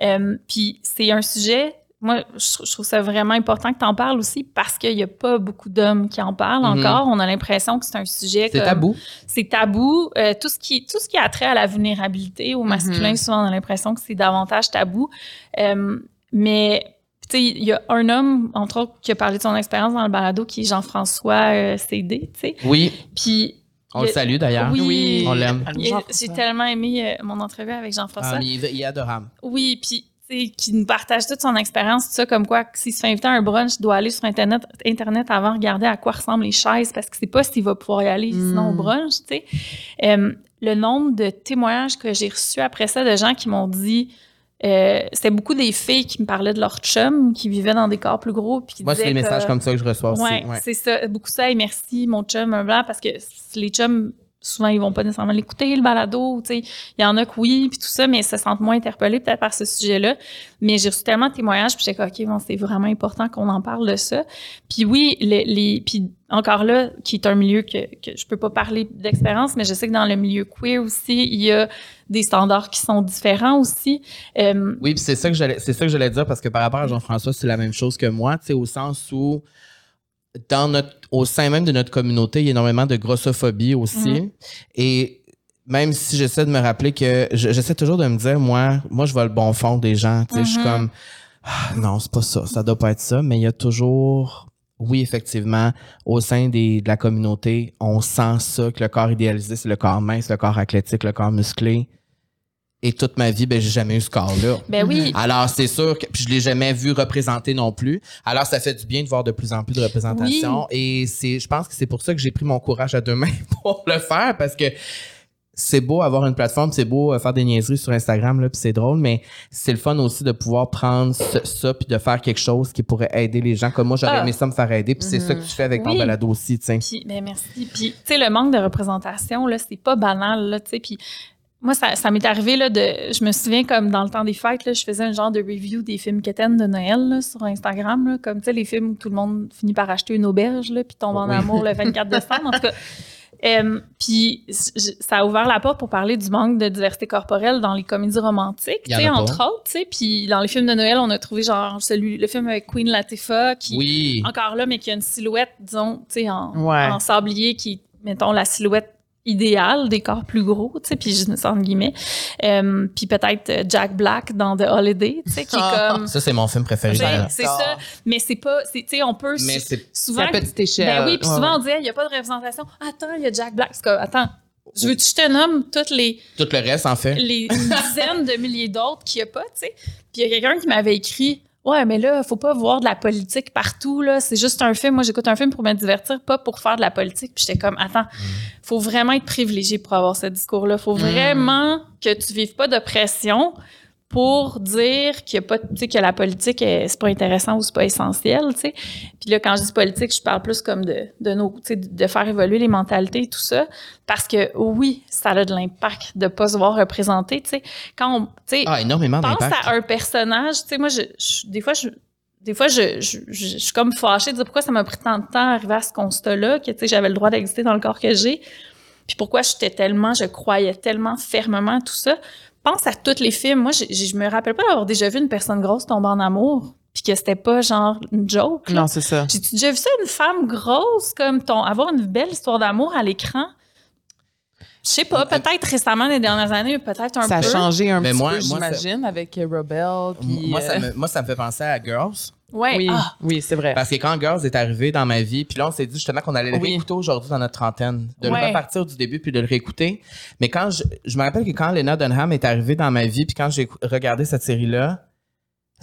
[SPEAKER 3] Euh, puis c'est un sujet, moi, je, je trouve ça vraiment important que tu en parles aussi parce qu'il y a pas beaucoup d'hommes qui en parlent
[SPEAKER 1] Mhm.
[SPEAKER 3] encore. On a l'impression que c'est un sujet
[SPEAKER 1] C'est tabou.
[SPEAKER 3] C'est tabou. Euh, tout ce qui tout ce qui a trait à la vulnérabilité au masculin,
[SPEAKER 2] Mhm.
[SPEAKER 3] souvent on a l'impression que c'est davantage tabou. Euh, mais tu sais, il y a un homme, entre autres, qui a parlé de son expérience dans le balado, qui est Jean-François euh, Cédé, tu sais.
[SPEAKER 1] Oui,
[SPEAKER 3] Puis
[SPEAKER 1] on le salue d'ailleurs.
[SPEAKER 3] Oui.
[SPEAKER 1] On l'aime.
[SPEAKER 3] J'ai tellement aimé euh, mon entrevue avec Jean-François.
[SPEAKER 1] Ah, il, est- il est adorable.
[SPEAKER 3] Oui, puis qui nous partage toute son expérience, tout ça, comme quoi, s'il se fait inviter à un brunch, il doit aller sur Internet, Internet avant, regarder à quoi ressemblent les chaises, parce que c'est pas s'il va pouvoir y aller sinon au brunch, tu sais. Euh, le nombre de témoignages que j'ai reçus après ça de gens qui m'ont dit, euh, c'était beaucoup des filles qui me parlaient de leur chum, qui vivaient dans des corps plus gros, puis qui
[SPEAKER 1] Moi, c'est des messages comme ça que je reçois aussi.
[SPEAKER 3] Ouais, c'est ça. Beaucoup ça, et merci, mon chum, un blanc, parce que les chums souvent ils vont pas nécessairement l'écouter le balado tu sais il y en a que oui puis tout ça mais se sentent moins interpellés peut-être par ce sujet-là. Mais j'ai reçu tellement de témoignages puis j'étais ok bon c'est vraiment important qu'on en parle de ça. Puis oui les, les puis encore là qui est un milieu que, que je peux pas parler d'expérience mais je sais que dans le milieu queer aussi il y a des standards qui sont différents aussi. Euh,
[SPEAKER 1] Oui, puis c'est ça que j'allais c'est ça que j'allais dire parce que par rapport à Jean-François, c'est la même chose que moi, tu sais au sens où dans notre au sein même de notre communauté, il y a énormément de grossophobie aussi
[SPEAKER 3] Mhm.
[SPEAKER 1] et même si j'essaie de me rappeler que je- j'essaie toujours de me dire moi moi je vois le bon fond des gens, tu sais je suis
[SPEAKER 3] Mhm.
[SPEAKER 1] comme Ah, non, c'est pas ça, ça doit pas être ça, mais il y a toujours oui, effectivement, au sein des, de la communauté, on sent ça, que le corps idéalisé, c'est le corps mince, le corps athlétique, le corps musclé. Et toute ma vie, ben, j'ai jamais eu ce corps-là.
[SPEAKER 3] ben oui
[SPEAKER 1] Alors, c'est sûr que puis je l'ai jamais vu représenté non plus. Alors, ça fait du bien de voir de plus en plus de représentation. Et c'est, je pense que c'est pour ça que j'ai pris mon courage à deux mains pour le faire parce que c'est beau avoir une plateforme, c'est beau euh, faire des niaiseries sur Instagram, là, puis c'est drôle, mais c'est le fun aussi de pouvoir prendre ce- ça puis de faire quelque chose qui pourrait aider les gens. Comme moi, j'aurais
[SPEAKER 3] Ah.
[SPEAKER 1] aimé ça me faire aider, puis c'est ça que tu fais avec ton
[SPEAKER 3] Oui.
[SPEAKER 1] balado aussi, tu sais.
[SPEAKER 3] Puis, ben merci. Puis, tu sais, le manque de représentation, là, c'est pas banal, là, tu sais. Puis, moi, ça, ça m'est arrivé, là, de. Je me souviens, comme dans le temps des fêtes, là, je faisais un genre de review des films quétaines de Noël, là, sur Instagram, là, comme, tu sais, les films où tout le monde finit par acheter une auberge, puis tombe en
[SPEAKER 1] Oui.
[SPEAKER 3] amour le 24 décembre, en tout cas. Euh, puis ça a ouvert la porte pour parler du manque de diversité corporelle dans les comédies romantiques, tu sais,
[SPEAKER 1] pas.
[SPEAKER 3] entre autres, tu sais. Puis dans les films de Noël, on a trouvé genre celui, le film avec Queen Latifah qui
[SPEAKER 1] Oui.
[SPEAKER 3] encore là, mais qui a une silhouette, disons, tu sais, en,
[SPEAKER 2] Ouais.
[SPEAKER 3] en sablier qui, mettons, la silhouette idéale des corps plus gros, tu sais, puis je ça entre guillemets. Euh, puis peut-être euh, Jack Black dans The Holiday, tu sais, qui est comme...
[SPEAKER 1] Ça, c'est mon film préféré.
[SPEAKER 3] Ben, c'est ça, mais c'est pas, c'est- tu sais, on peut
[SPEAKER 1] Mais
[SPEAKER 3] su-
[SPEAKER 1] c'est
[SPEAKER 3] souvent...
[SPEAKER 2] à petite échelle.
[SPEAKER 3] Ben oui, puis souvent
[SPEAKER 2] ouais.
[SPEAKER 3] on disait, il n'y a pas de représentation. Attends, il y a Jack Black. C'est comme, attends, je veux que je te nomme toutes les,
[SPEAKER 1] tout le reste, en fait.
[SPEAKER 3] les dizaines de milliers d'autres qu'il n'y a pas, tu sais? Puis il y a quelqu'un qui m'avait écrit Ouais, mais là, faut pas voir de la politique partout, là. C'est juste un film. Moi, j'écoute un film pour me divertir, pas pour faire de la politique. Puis j'étais comme Attends, faut vraiment être privilégié pour avoir ce discours-là. Faut vraiment que tu vives pas d'oppression pour dire qu'il y a pas, tu sais, que la politique, c'est pas intéressant ou c'est pas essentiel. Puis là, quand je dis politique, je parle plus comme de, de nos, tu sais, de faire évoluer les mentalités et tout ça. Parce que oui, ça a de l'impact de pas se voir représenté, tu sais. Quand on,
[SPEAKER 1] Ah, énormément
[SPEAKER 3] pense à un personnage, tu sais, moi, je, je- des fois, je, des fois, je, je, je, je suis comme fâchée de dire pourquoi ça m'a pris tant de temps à arriver à ce constat-là, que, j'avais le droit d'exister dans le corps que j'ai. Puis pourquoi j'étais tellement, je croyais tellement fermement à tout ça. Pense à tous les films. Moi, je, je me rappelle pas d'avoir déjà vu une personne grosse tomber en amour, puis que c'était pas genre une joke. là.
[SPEAKER 2] Non, c'est ça.
[SPEAKER 3] J'ai déjà vu ça, une femme grosse, comme ton, avoir une belle histoire d'amour à l'écran? Je sais pas, peut-être récemment, les dernières années, peut-être un
[SPEAKER 2] Ça a
[SPEAKER 3] peu.
[SPEAKER 2] changé un
[SPEAKER 1] Mais
[SPEAKER 2] petit
[SPEAKER 1] moi-
[SPEAKER 2] peu,
[SPEAKER 1] moi, ça-
[SPEAKER 2] j'imagine, avec euh, Rebel. Puis,
[SPEAKER 1] moi, ça
[SPEAKER 2] euh,
[SPEAKER 1] me, moi, ça me fait penser à Girls.
[SPEAKER 3] Ouais.
[SPEAKER 2] Oui,
[SPEAKER 3] Ah,
[SPEAKER 2] oui, c'est vrai.
[SPEAKER 1] Parce que quand Girls est arrivé dans ma vie, puis là, on s'est dit justement qu'on allait le
[SPEAKER 2] Oui.
[SPEAKER 1] réécouter aujourd'hui dans notre trentaine. De
[SPEAKER 3] Ouais.
[SPEAKER 1] le repartir du début puis de le réécouter. Mais quand je, je me rappelle que quand Lena Dunham est arrivée dans ma vie, puis quand j'ai regardé cette série-là,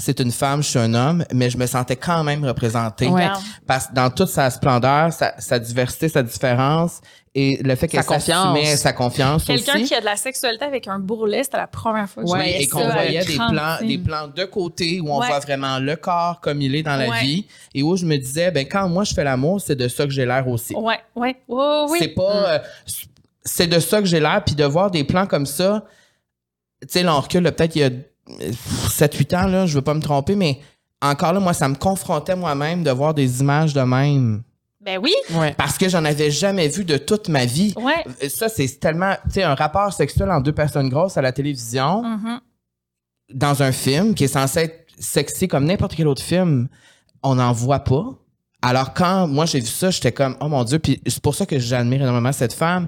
[SPEAKER 1] c'est une femme, je suis un homme, mais je me sentais quand même représentée.
[SPEAKER 2] Ouais.
[SPEAKER 1] Parce que dans toute sa splendeur, sa, sa diversité, sa différence, et le fait qu'elle s'assumait, sa confiance
[SPEAKER 3] Quelqu'un
[SPEAKER 1] aussi.
[SPEAKER 3] qui a de la sexualité avec un bourrelet, c'était la première fois que je
[SPEAKER 2] Ouais,
[SPEAKER 1] et qu'on voyait des plans, des plans de côté où on
[SPEAKER 3] Ouais.
[SPEAKER 1] voit vraiment le corps comme il est dans la
[SPEAKER 3] Ouais.
[SPEAKER 1] vie et où je me disais, ben quand moi je fais l'amour, c'est de ça que j'ai l'air aussi.
[SPEAKER 3] Ouais, ouais, ouais, oui.
[SPEAKER 1] C'est pas, euh, c'est de ça que j'ai l'air, puis de voir des plans comme ça, tu sais, là on recule peut-être il y a 7-8 ans là, je veux pas me tromper, mais encore là, moi ça me confrontait moi-même de voir des images de même
[SPEAKER 3] Ben oui,
[SPEAKER 2] Ouais.
[SPEAKER 1] parce que j'en avais jamais vu de toute ma vie.
[SPEAKER 3] ouais.
[SPEAKER 1] Euh, Ça c'est tellement, tu sais, un rapport sexuel entre deux personnes grosses à la télévision
[SPEAKER 3] Mhm.
[SPEAKER 1] dans un film qui est censé être sexy comme n'importe quel autre film, on n'en voit pas. Alors quand moi j'ai vu ça, j'étais comme oh mon dieu, puis c'est pour ça que j'admire énormément cette femme.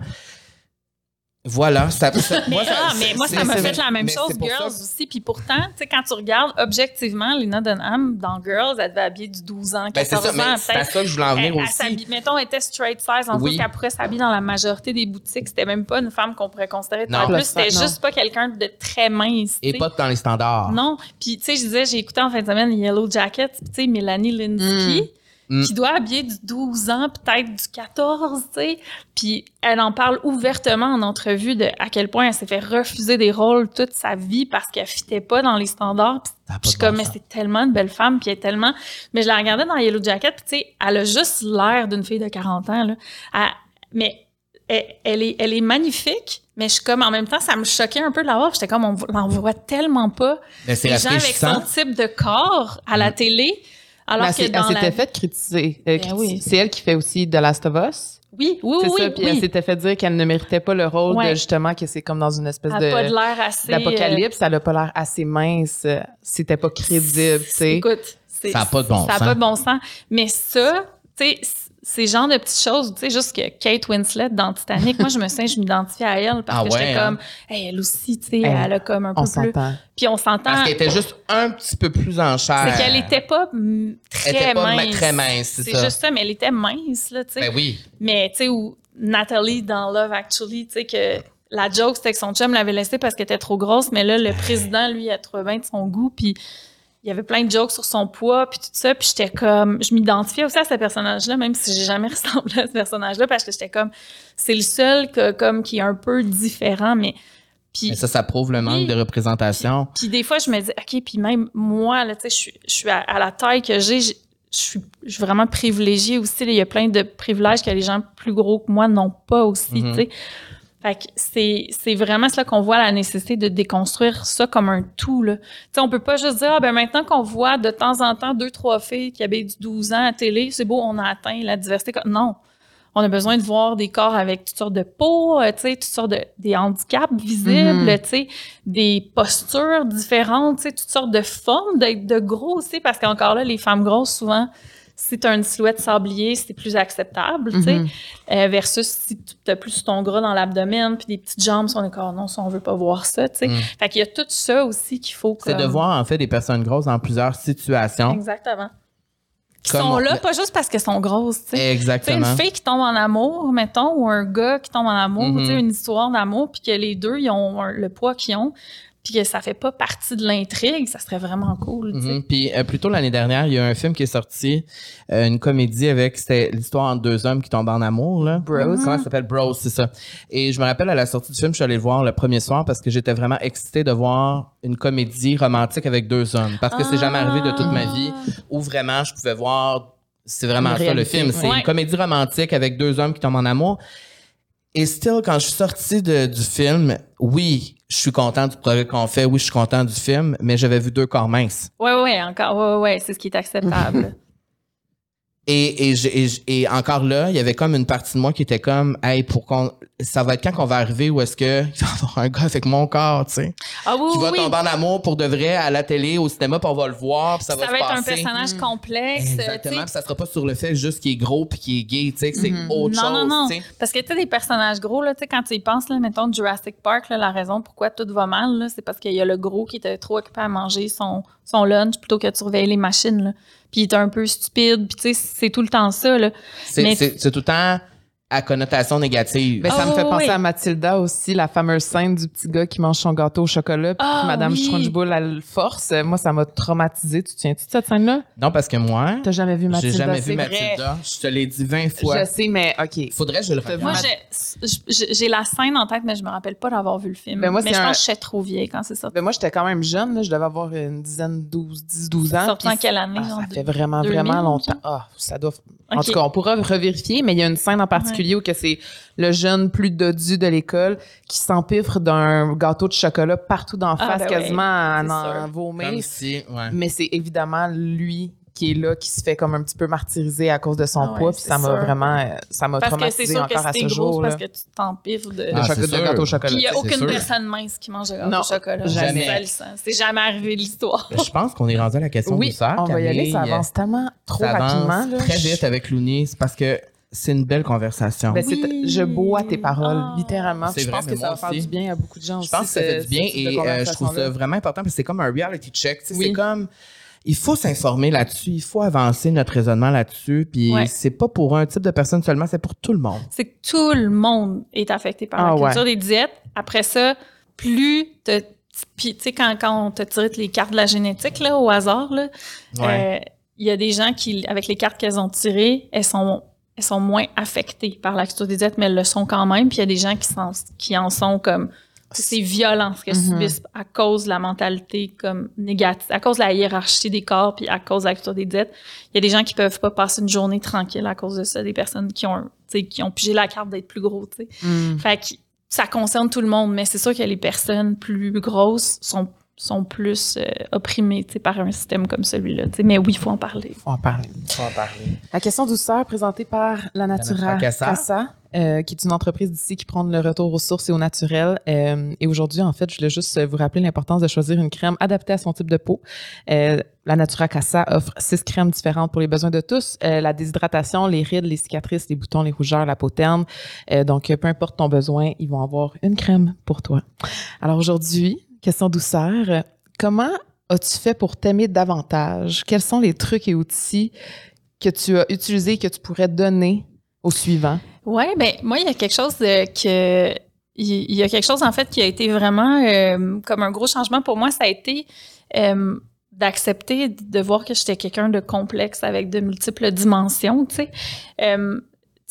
[SPEAKER 1] Voilà, ça, ça-
[SPEAKER 3] Mais,
[SPEAKER 1] moi, ça-
[SPEAKER 3] ah, mais moi, ça m'a fait la même chose, Girls
[SPEAKER 1] ça-
[SPEAKER 3] aussi. Puis pourtant, tu sais, quand tu regardes objectivement, Lena Dunham, dans Girls, elle devait habiller du 12 ans,
[SPEAKER 1] Ben, c'est
[SPEAKER 3] 14
[SPEAKER 1] ça, mais
[SPEAKER 3] ans,
[SPEAKER 1] c'est à ça que je voulais en venir
[SPEAKER 3] Elle- elle
[SPEAKER 1] aussi.
[SPEAKER 3] s'habille- mettons, elle était straight size, en
[SPEAKER 1] Oui.
[SPEAKER 3] pourrait s'habiller dans la majorité des boutiques. C'était même pas une femme qu'on pourrait considérer.
[SPEAKER 1] Non.
[SPEAKER 3] En
[SPEAKER 2] Plus
[SPEAKER 3] c'était juste pas quelqu'un de très mince.
[SPEAKER 1] Et pas dans les standards.
[SPEAKER 3] Non. Puis, tu sais, je disais, j'ai écouté en fin de semaine Yellow Jacket, tu sais, Mélanie Linsky,
[SPEAKER 1] Mm.
[SPEAKER 3] qui doit habiller du 12 ans, peut-être du 14, tu sais. Puis, elle en parle ouvertement en entrevue de à quel point elle s'est fait refuser des rôles toute sa vie parce qu'elle fitait pas dans les standards. Puis,
[SPEAKER 1] pas
[SPEAKER 3] je suis comme, mais c'est tellement une belle femme, puis elle est tellement... Mais je la regardais dans Yellow Jacket, puis tu sais, elle a juste l'air d'une fille de 40 ans, là. Elle- Mais elle, elle est, elle est magnifique, mais je suis comme, en même temps, ça me choquait un peu de la voir. J'étais comme, on n'en voit tellement pas
[SPEAKER 1] Mais
[SPEAKER 3] des gens avec son type de corps à la télé. Alors
[SPEAKER 2] Mais
[SPEAKER 3] que
[SPEAKER 2] elle s'est-
[SPEAKER 3] dans
[SPEAKER 2] elle
[SPEAKER 3] la...
[SPEAKER 2] s'était fait critiquer. Euh,
[SPEAKER 3] Ben oui.
[SPEAKER 2] C'est elle qui fait aussi The Last of Us.
[SPEAKER 3] Oui, oui,
[SPEAKER 2] c'est
[SPEAKER 3] oui,
[SPEAKER 2] ça.
[SPEAKER 3] oui.
[SPEAKER 2] Puis elle s'était fait dire qu'elle ne méritait pas le rôle
[SPEAKER 3] Ouais.
[SPEAKER 2] de justement que c'est comme dans une espèce
[SPEAKER 3] Elle a pas de
[SPEAKER 2] de
[SPEAKER 3] l'air assez... euh,
[SPEAKER 2] d'apocalypse. Elle a pas l'air assez mince. euh, C'était pas crédible, tu sais.
[SPEAKER 3] Écoute, c'est-
[SPEAKER 1] Ça a pas de bon
[SPEAKER 3] ça a
[SPEAKER 1] sens.
[SPEAKER 3] pas de bon sens. Mais ça, tu sais, ces genres de petites choses, tu sais, juste que Kate Winslet dans Titanic, moi, je me sens, je m'identifie à elle parce
[SPEAKER 1] Ah
[SPEAKER 3] que j'étais
[SPEAKER 1] ouais, hein?
[SPEAKER 3] comme, hey, elle aussi, tu sais,
[SPEAKER 2] Hey,
[SPEAKER 3] elle a comme un peu plus. Puis on s'entend.
[SPEAKER 1] Parce qu'elle était juste un petit peu plus en chair.
[SPEAKER 3] C'est qu'elle était pas très
[SPEAKER 1] Elle était pas
[SPEAKER 3] mince.
[SPEAKER 1] très mince, c'est ça.
[SPEAKER 3] juste ça, mais elle était mince, là, tu sais.
[SPEAKER 1] Ben oui.
[SPEAKER 3] Mais, tu sais, où Natalie dans Love Actually, tu sais, que la joke, c'était que son chum l'avait laissée parce qu'elle était trop grosse, mais là, le président, lui, a trouvé bien de son goût, puis il y avait plein de jokes sur son poids, puis tout ça, puis j'étais comme... Je m'identifiais aussi à ce personnage-là, même si j'ai jamais ressemblé à ce personnage-là, parce que j'étais comme... C'est le seul que, comme, qui est un peu différent, mais... Puis,
[SPEAKER 1] Mais ça, ça prouve le manque de représentation.
[SPEAKER 3] puis des fois, je me dis, OK, puis même moi, là, tu sais, je suis- je suis à, à la taille que j'ai, je suis, je suis vraiment privilégiée aussi. là. Il y a plein de privilèges que les gens plus gros que moi n'ont pas aussi,
[SPEAKER 1] Mhm.
[SPEAKER 3] tu sais. Fait que c'est, c'est vraiment cela qu'on voit la nécessité de déconstruire ça comme un tout, là. Tu sais, on peut pas juste dire, ah, ben maintenant qu'on voit de temps en temps deux, trois filles qui avaient du 12 ans à télé, c'est beau, on a atteint la diversité. Non. On a besoin de voir des corps avec toutes sortes de peaux, euh, tu sais, toutes sortes de, des handicaps visibles,
[SPEAKER 2] Mhm.
[SPEAKER 3] tu sais, des postures différentes, tu sais, toutes sortes de formes, d'être de gros aussi, parce qu'encore là, les femmes grosses, souvent, si tu as une silhouette sablier, c'est plus acceptable, tu sais,
[SPEAKER 2] Mhm.
[SPEAKER 3] euh, versus si tu as plus ton gras dans l'abdomen, puis des petites jambes, si on est comme, non, ça, on veut pas voir ça, tu sais.
[SPEAKER 1] Mm.
[SPEAKER 3] Fait qu'il y a tout ça aussi qu'il faut
[SPEAKER 1] C'est de voir, en fait, des personnes grosses dans plusieurs situations.
[SPEAKER 3] Exactement. Qui
[SPEAKER 1] Comme
[SPEAKER 3] sont
[SPEAKER 1] on-
[SPEAKER 3] là, pas juste parce qu'elles sont grosses, tu sais.
[SPEAKER 1] Exactement.
[SPEAKER 3] une fille qui tombe en amour, mettons, ou un gars qui tombe en amour,
[SPEAKER 1] Mhm.
[SPEAKER 3] tu sais, une histoire d'amour, puis que les deux, ils ont le poids qu'ils ont, puis que ça fait pas partie de l'intrigue, ça serait vraiment cool, tu sais.
[SPEAKER 1] Mhm. Puis euh, plus tôt l'année dernière, il y a un film qui est sorti, euh, une comédie avec c'était l'histoire entre deux hommes qui tombent en amour là.
[SPEAKER 2] Bros.
[SPEAKER 1] Comment ça s'appelle? Bros, c'est ça. Et je me rappelle à la sortie du film, je suis allé le voir le premier soir parce que j'étais vraiment excitée de voir une comédie romantique avec deux hommes parce que c'est jamais arrivé de toute ma vie où vraiment je pouvais voir c'est vraiment ça le film, c'est
[SPEAKER 3] Ouais.
[SPEAKER 1] une comédie romantique avec deux hommes qui tombent en amour. Et still, quand je suis sorti de- du film, oui, je suis content du projet qu'on fait, oui, je suis content du film, mais j'avais vu deux corps minces.
[SPEAKER 3] Ouais, ouais, encore, ouais, ouais, ouais, c'est ce qui est acceptable.
[SPEAKER 1] Et, et, et, encore là, il y avait comme une partie de moi qui était comme, hey, pour qu'on, ça va être quand qu'on va arriver où est-ce que il va y avoir un gars avec mon corps, tu sais,
[SPEAKER 3] ah oui,
[SPEAKER 1] qui
[SPEAKER 3] oui,
[SPEAKER 1] va
[SPEAKER 3] oui.
[SPEAKER 1] tomber en amour pour de vrai à la télé, au cinéma, puis on va le voir, puis ça,
[SPEAKER 3] Ça,
[SPEAKER 1] va,
[SPEAKER 3] va
[SPEAKER 1] se
[SPEAKER 3] être un personnage complexe, euh, tu
[SPEAKER 1] Exactement,
[SPEAKER 3] sais.
[SPEAKER 1] puis ça sera pas sur le fait juste qu'il est gros puis qu'il est gay, tu sais, que c'est autre
[SPEAKER 3] Non,
[SPEAKER 1] chose,
[SPEAKER 3] non, non.
[SPEAKER 1] sais.
[SPEAKER 3] Parce que tu sais, des personnages gros, là, tu sais, quand tu y penses, là, mettons Jurassic Park, là, la raison pourquoi tout va mal, là, c'est parce qu'il y a le gros qui était trop occupé à manger son, son lunch plutôt que de surveiller les machines. Là. Puis il était un peu stupide, puis tu sais, c'est tout le temps ça. Là.
[SPEAKER 1] C'est,
[SPEAKER 3] Mais-
[SPEAKER 1] c'est, c'est tout le temps à connotation négative.
[SPEAKER 2] Ben, ça me fait
[SPEAKER 3] oui,
[SPEAKER 2] penser
[SPEAKER 3] oui.
[SPEAKER 2] à Mathilda aussi, la fameuse scène du petit gars qui mange son gâteau au chocolat, puis que Madame
[SPEAKER 3] oui.
[SPEAKER 2] Strunchbull, elle le force. Moi, ça m'a traumatisé. Tu te souviens-tu de cette scène-là?
[SPEAKER 1] non, parce que moi,
[SPEAKER 2] T'as jamais vu
[SPEAKER 1] j'ai
[SPEAKER 2] Mathilda?
[SPEAKER 1] jamais
[SPEAKER 2] c'est
[SPEAKER 1] vu
[SPEAKER 2] vrai.
[SPEAKER 1] Mathilda. Je te l'ai dit 20 fois.
[SPEAKER 2] Je sais, mais OK.
[SPEAKER 1] Faudrait que je le regarde.
[SPEAKER 3] Moi, j'ai- j'ai j'ai la scène en tête, mais je me rappelle pas d'avoir vu le film.
[SPEAKER 2] Ben, moi,
[SPEAKER 3] mais
[SPEAKER 2] c'est
[SPEAKER 3] je
[SPEAKER 2] un-
[SPEAKER 3] pense que j'étais trop vieille quand c'est sorti.
[SPEAKER 2] Ben, moi, j'étais quand même jeune. Là. Je devais avoir une dizaine, 12, 10, 12 ans.
[SPEAKER 3] Sorti en quelle année?
[SPEAKER 2] Ah,
[SPEAKER 3] genre,
[SPEAKER 2] ça fait vraiment,
[SPEAKER 3] 2000,
[SPEAKER 2] vraiment longtemps. Ah, ça doit. En tout cas, on pourra revérifier, mais il y a une scène en particulier où que c'est le jeune plus dodu de l'école qui s'empiffre d'un gâteau de chocolat partout d'en
[SPEAKER 3] Ah,
[SPEAKER 2] face,
[SPEAKER 3] ben
[SPEAKER 2] quasiment à
[SPEAKER 3] c'est
[SPEAKER 2] en vomir.
[SPEAKER 1] Si, ouais.
[SPEAKER 2] Mais c'est évidemment lui qui est là, qui se fait comme un petit peu martyriser à cause de son
[SPEAKER 3] Ah ouais,
[SPEAKER 2] poids. Puis ça m'a vraiment, ça m'a
[SPEAKER 3] Parce que c'est
[SPEAKER 2] traumatisé
[SPEAKER 3] sûr que
[SPEAKER 2] encore à ce jour. là.
[SPEAKER 3] parce que tu t'empiffres de...
[SPEAKER 2] De,
[SPEAKER 1] Ah,
[SPEAKER 2] de
[SPEAKER 1] sûr.
[SPEAKER 2] gâteau au chocolat.
[SPEAKER 3] Puis il n'y a aucune
[SPEAKER 1] sûr.
[SPEAKER 3] personne mince qui mange de gâteau
[SPEAKER 2] Non,
[SPEAKER 3] au chocolat.
[SPEAKER 2] jamais.
[SPEAKER 3] C'est jamais arrivé l'histoire.
[SPEAKER 1] Je pense qu'on est rendu à la question
[SPEAKER 2] Oui,
[SPEAKER 1] du
[SPEAKER 2] on va y aller. Ça avance tellement trop
[SPEAKER 1] Ça avance
[SPEAKER 2] rapidement. là.
[SPEAKER 1] très vite avec Looney. C'est parce que c'est une belle conversation.
[SPEAKER 2] Ben,
[SPEAKER 3] Oui.
[SPEAKER 2] je bois tes paroles,
[SPEAKER 3] Ah.
[SPEAKER 2] littéralement.
[SPEAKER 1] C'est
[SPEAKER 2] je
[SPEAKER 1] vrai,
[SPEAKER 2] pense que ça va faire
[SPEAKER 1] aussi.
[SPEAKER 2] du bien à beaucoup de gens
[SPEAKER 1] je
[SPEAKER 2] aussi.
[SPEAKER 1] pense que ça fait du bien et euh, je trouve ça vraiment important parce que c'est comme un reality check. tu sais,
[SPEAKER 2] Oui.
[SPEAKER 1] C'est comme il faut s'informer là-dessus, il faut avancer notre raisonnement là-dessus. Puis
[SPEAKER 3] Ouais.
[SPEAKER 1] c'est pas pour un type de personne seulement, c'est pour tout le monde.
[SPEAKER 3] c'est que tout le monde est affecté par
[SPEAKER 2] Ah
[SPEAKER 3] la
[SPEAKER 2] ouais.
[SPEAKER 3] culture des diètes. Après ça, plus te, puis tu sais quand, quand on te tire les cartes de la génétique là au hasard là,
[SPEAKER 1] Ouais.
[SPEAKER 3] euh, il y a des gens qui avec les cartes qu'elles ont tirées, elles sont elles sont moins affectées par la culture des diètes, mais elles le sont quand même. Puis il y a des gens qui, sont, qui en sont comme C'est violent ce qu'elles
[SPEAKER 2] Mhm.
[SPEAKER 3] subissent à cause de la mentalité comme négative, à cause de la hiérarchie des corps, puis à cause de la culture des diètes. Il y a des gens qui peuvent pas passer une journée tranquille à cause de ça, des personnes qui ont, qui ont pigé la carte d'être plus gros.
[SPEAKER 2] Mm.
[SPEAKER 3] Fait que ça concerne tout le monde, mais c'est sûr que les personnes plus grosses sont sont plus euh, sais, par un système comme celui-là. Mais oui, il faut en parler.
[SPEAKER 2] Faut en parler.
[SPEAKER 1] Va en parler.
[SPEAKER 2] La question douceur présentée par La Natura,
[SPEAKER 1] Casa.
[SPEAKER 2] Euh, qui est une entreprise d'ici qui prend le retour aux sources et au naturel. Euh, et aujourd'hui, en fait, je voulais juste vous rappeler l'importance de choisir une crème adaptée à son type de peau. Euh, la Natura Casa offre six crèmes différentes pour les besoins de tous. Euh, la déshydratation, les rides, les cicatrices, les boutons, les rougeurs, la peau terne. Euh, donc, peu importe ton besoin, ils vont avoir une crème pour toi. Alors aujourd'hui, question douceur. Comment as-tu fait pour t'aimer davantage? Quels sont les trucs et outils que tu as utilisés que tu pourrais donner au suivant?
[SPEAKER 3] Ouais, ben moi, il y a quelque chose de, que il y a quelque chose en fait qui a été vraiment euh, comme un gros changement pour moi, ça a été euh, d'accepter de voir que j'étais quelqu'un de complexe avec de multiples dimensions, tu sais. Euh,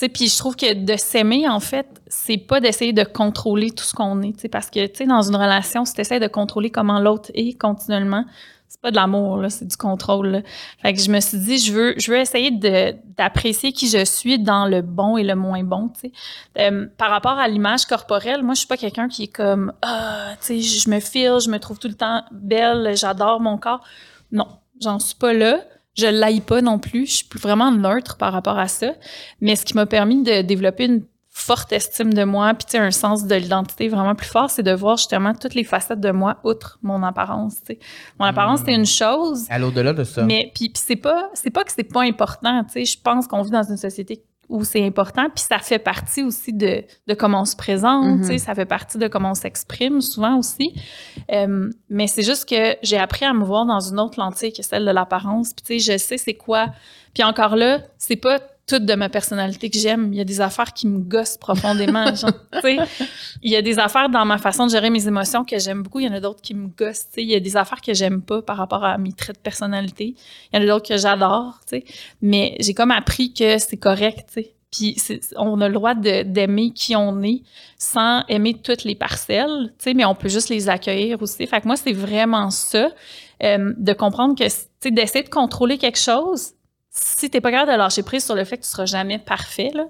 [SPEAKER 3] puis je trouve que de s'aimer, en fait, c'est pas d'essayer de contrôler tout ce qu'on est, parce que, tu sais, dans une relation, si tu de contrôler comment l'autre est continuellement, c'est pas de l'amour, c'est du contrôle, là. Fait que je me suis dit, je veux, je veux essayer d'apprécier qui je suis dans le bon et le moins bon. Euh, par rapport à l'image corporelle, moi, je suis pas quelqu'un qui est comme, ah, tu sais, je me file, je me trouve tout le temps belle, j'adore mon corps. Non, j'en suis pas là. Je l'aille pas non plus. Je suis plus vraiment neutre par rapport à ça. Mais ce qui m'a permis de développer une forte estime de moi, puis un sens de l'identité vraiment plus fort, c'est de voir justement toutes les facettes de moi, outre mon apparence. Mon apparence, c'est une chose,
[SPEAKER 1] À l'au-delà de ça.
[SPEAKER 3] mais puis, puis c'est pas c'est pas que c'est pas important, tu sais, je pense qu'on vit dans une société où c'est important, puis ça fait partie aussi de, de comment on se présente, sais, ça fait partie de comment on s'exprime souvent aussi. Euh, mais c'est juste que j'ai appris à me voir dans une autre lentille que celle de l'apparence, puis tu sais, je sais c'est quoi. Puis encore là, c'est pas tout de ma personnalité que j'aime, il y a des affaires qui me gossent profondément, genre. Il y a des affaires dans ma façon de gérer mes émotions que j'aime beaucoup, il y en a d'autres qui me gossent. Il y a des affaires que j'aime pas par rapport à mes traits de personnalité. Il y en a d'autres que j'adore. Mais j'ai comme appris que c'est correct. Puis on a le droit d'aimer qui on est sans aimer toutes les parcelles, mais on peut juste les accueillir aussi. Fait que moi, c'est vraiment ça, euh, de comprendre que, tu sais, d'essayer de contrôler quelque chose, si t'es pas capable de lâcher prise sur le fait que tu seras jamais parfait, là,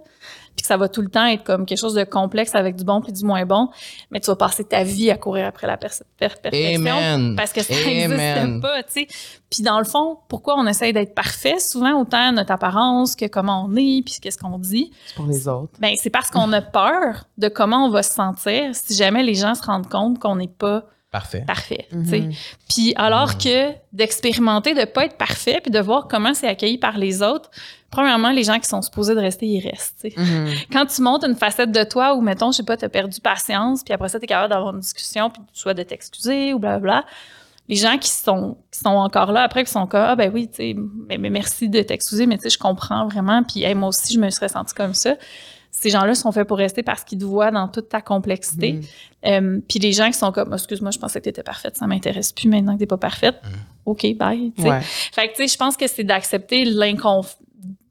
[SPEAKER 3] puis que ça va tout le temps être comme quelque chose de complexe avec du bon puis du moins bon, mais tu vas passer ta vie à courir après la per- perfection
[SPEAKER 1] Amen.
[SPEAKER 3] parce que ça n'existe pas, tu sais. Puis dans le fond, pourquoi on essaye d'être parfait? Souvent autant notre apparence que comment on est puis qu'est-ce qu'on dit
[SPEAKER 2] C'est pour les autres.
[SPEAKER 3] Ben c'est parce qu'on a peur de comment on va se sentir si jamais les gens se rendent compte qu'on n'est pas
[SPEAKER 1] Parfait.
[SPEAKER 3] parfait, tu
[SPEAKER 2] Mhm.
[SPEAKER 3] sais. Puis alors que d'expérimenter de pas être parfait puis de voir comment c'est accueilli par les autres, premièrement les gens qui sont supposés de rester ils restent, tu sais
[SPEAKER 2] Mhm.
[SPEAKER 3] quand tu montes une facette de toi où, mettons, je sais pas, t'as perdu patience, puis après ça, t'es capable d'avoir une discussion, puis soit de t'excuser ou blablabla, les gens qui sont, qui sont encore là après, qui sont comme, ah ben oui, tu sais, mais, mais merci de t'excuser, mais tu sais, je comprends vraiment, puis hey, moi aussi, je me serais sentie comme ça. Ces gens-là sont faits pour rester parce qu'ils te voient dans toute ta complexité. Euh, puis les gens qui sont comme, excuse-moi, je pensais que t'étais parfaite, ça m'intéresse plus maintenant que t'es pas parfaite. OK, bye. tu sais.
[SPEAKER 2] Ouais.
[SPEAKER 3] Fait que, tu sais, je pense que c'est d'accepter l'inconfort,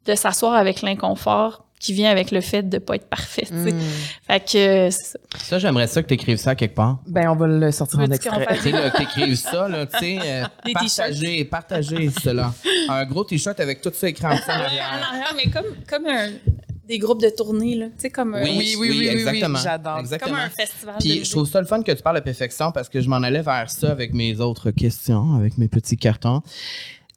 [SPEAKER 3] de s'asseoir avec l'inconfort qui vient avec le fait de pas être parfait, tu.
[SPEAKER 2] Mhm.
[SPEAKER 3] Fait que, euh, ça.
[SPEAKER 1] J'aimerais ça que tu écrives ça quelque part.
[SPEAKER 2] Ben, on va le sortir en extrait.
[SPEAKER 1] Tu sais, là, que t'écrives ça, là, tu sais, euh,
[SPEAKER 3] Des
[SPEAKER 1] partager, partager cela. Un gros t-shirt avec tout ça écrit en arrière,
[SPEAKER 3] mais comme, comme un, des groupes de tournée, là. Tu sais, comme, un-
[SPEAKER 1] Oui, oui, oui, exactement.
[SPEAKER 2] j'adore.
[SPEAKER 1] Exactement.
[SPEAKER 3] comme un festival.
[SPEAKER 1] Puis
[SPEAKER 3] de
[SPEAKER 1] je trouve ça le fun que tu parles de perfection parce que je m'en allais vers ça avec mes autres questions, avec mes petits cartons.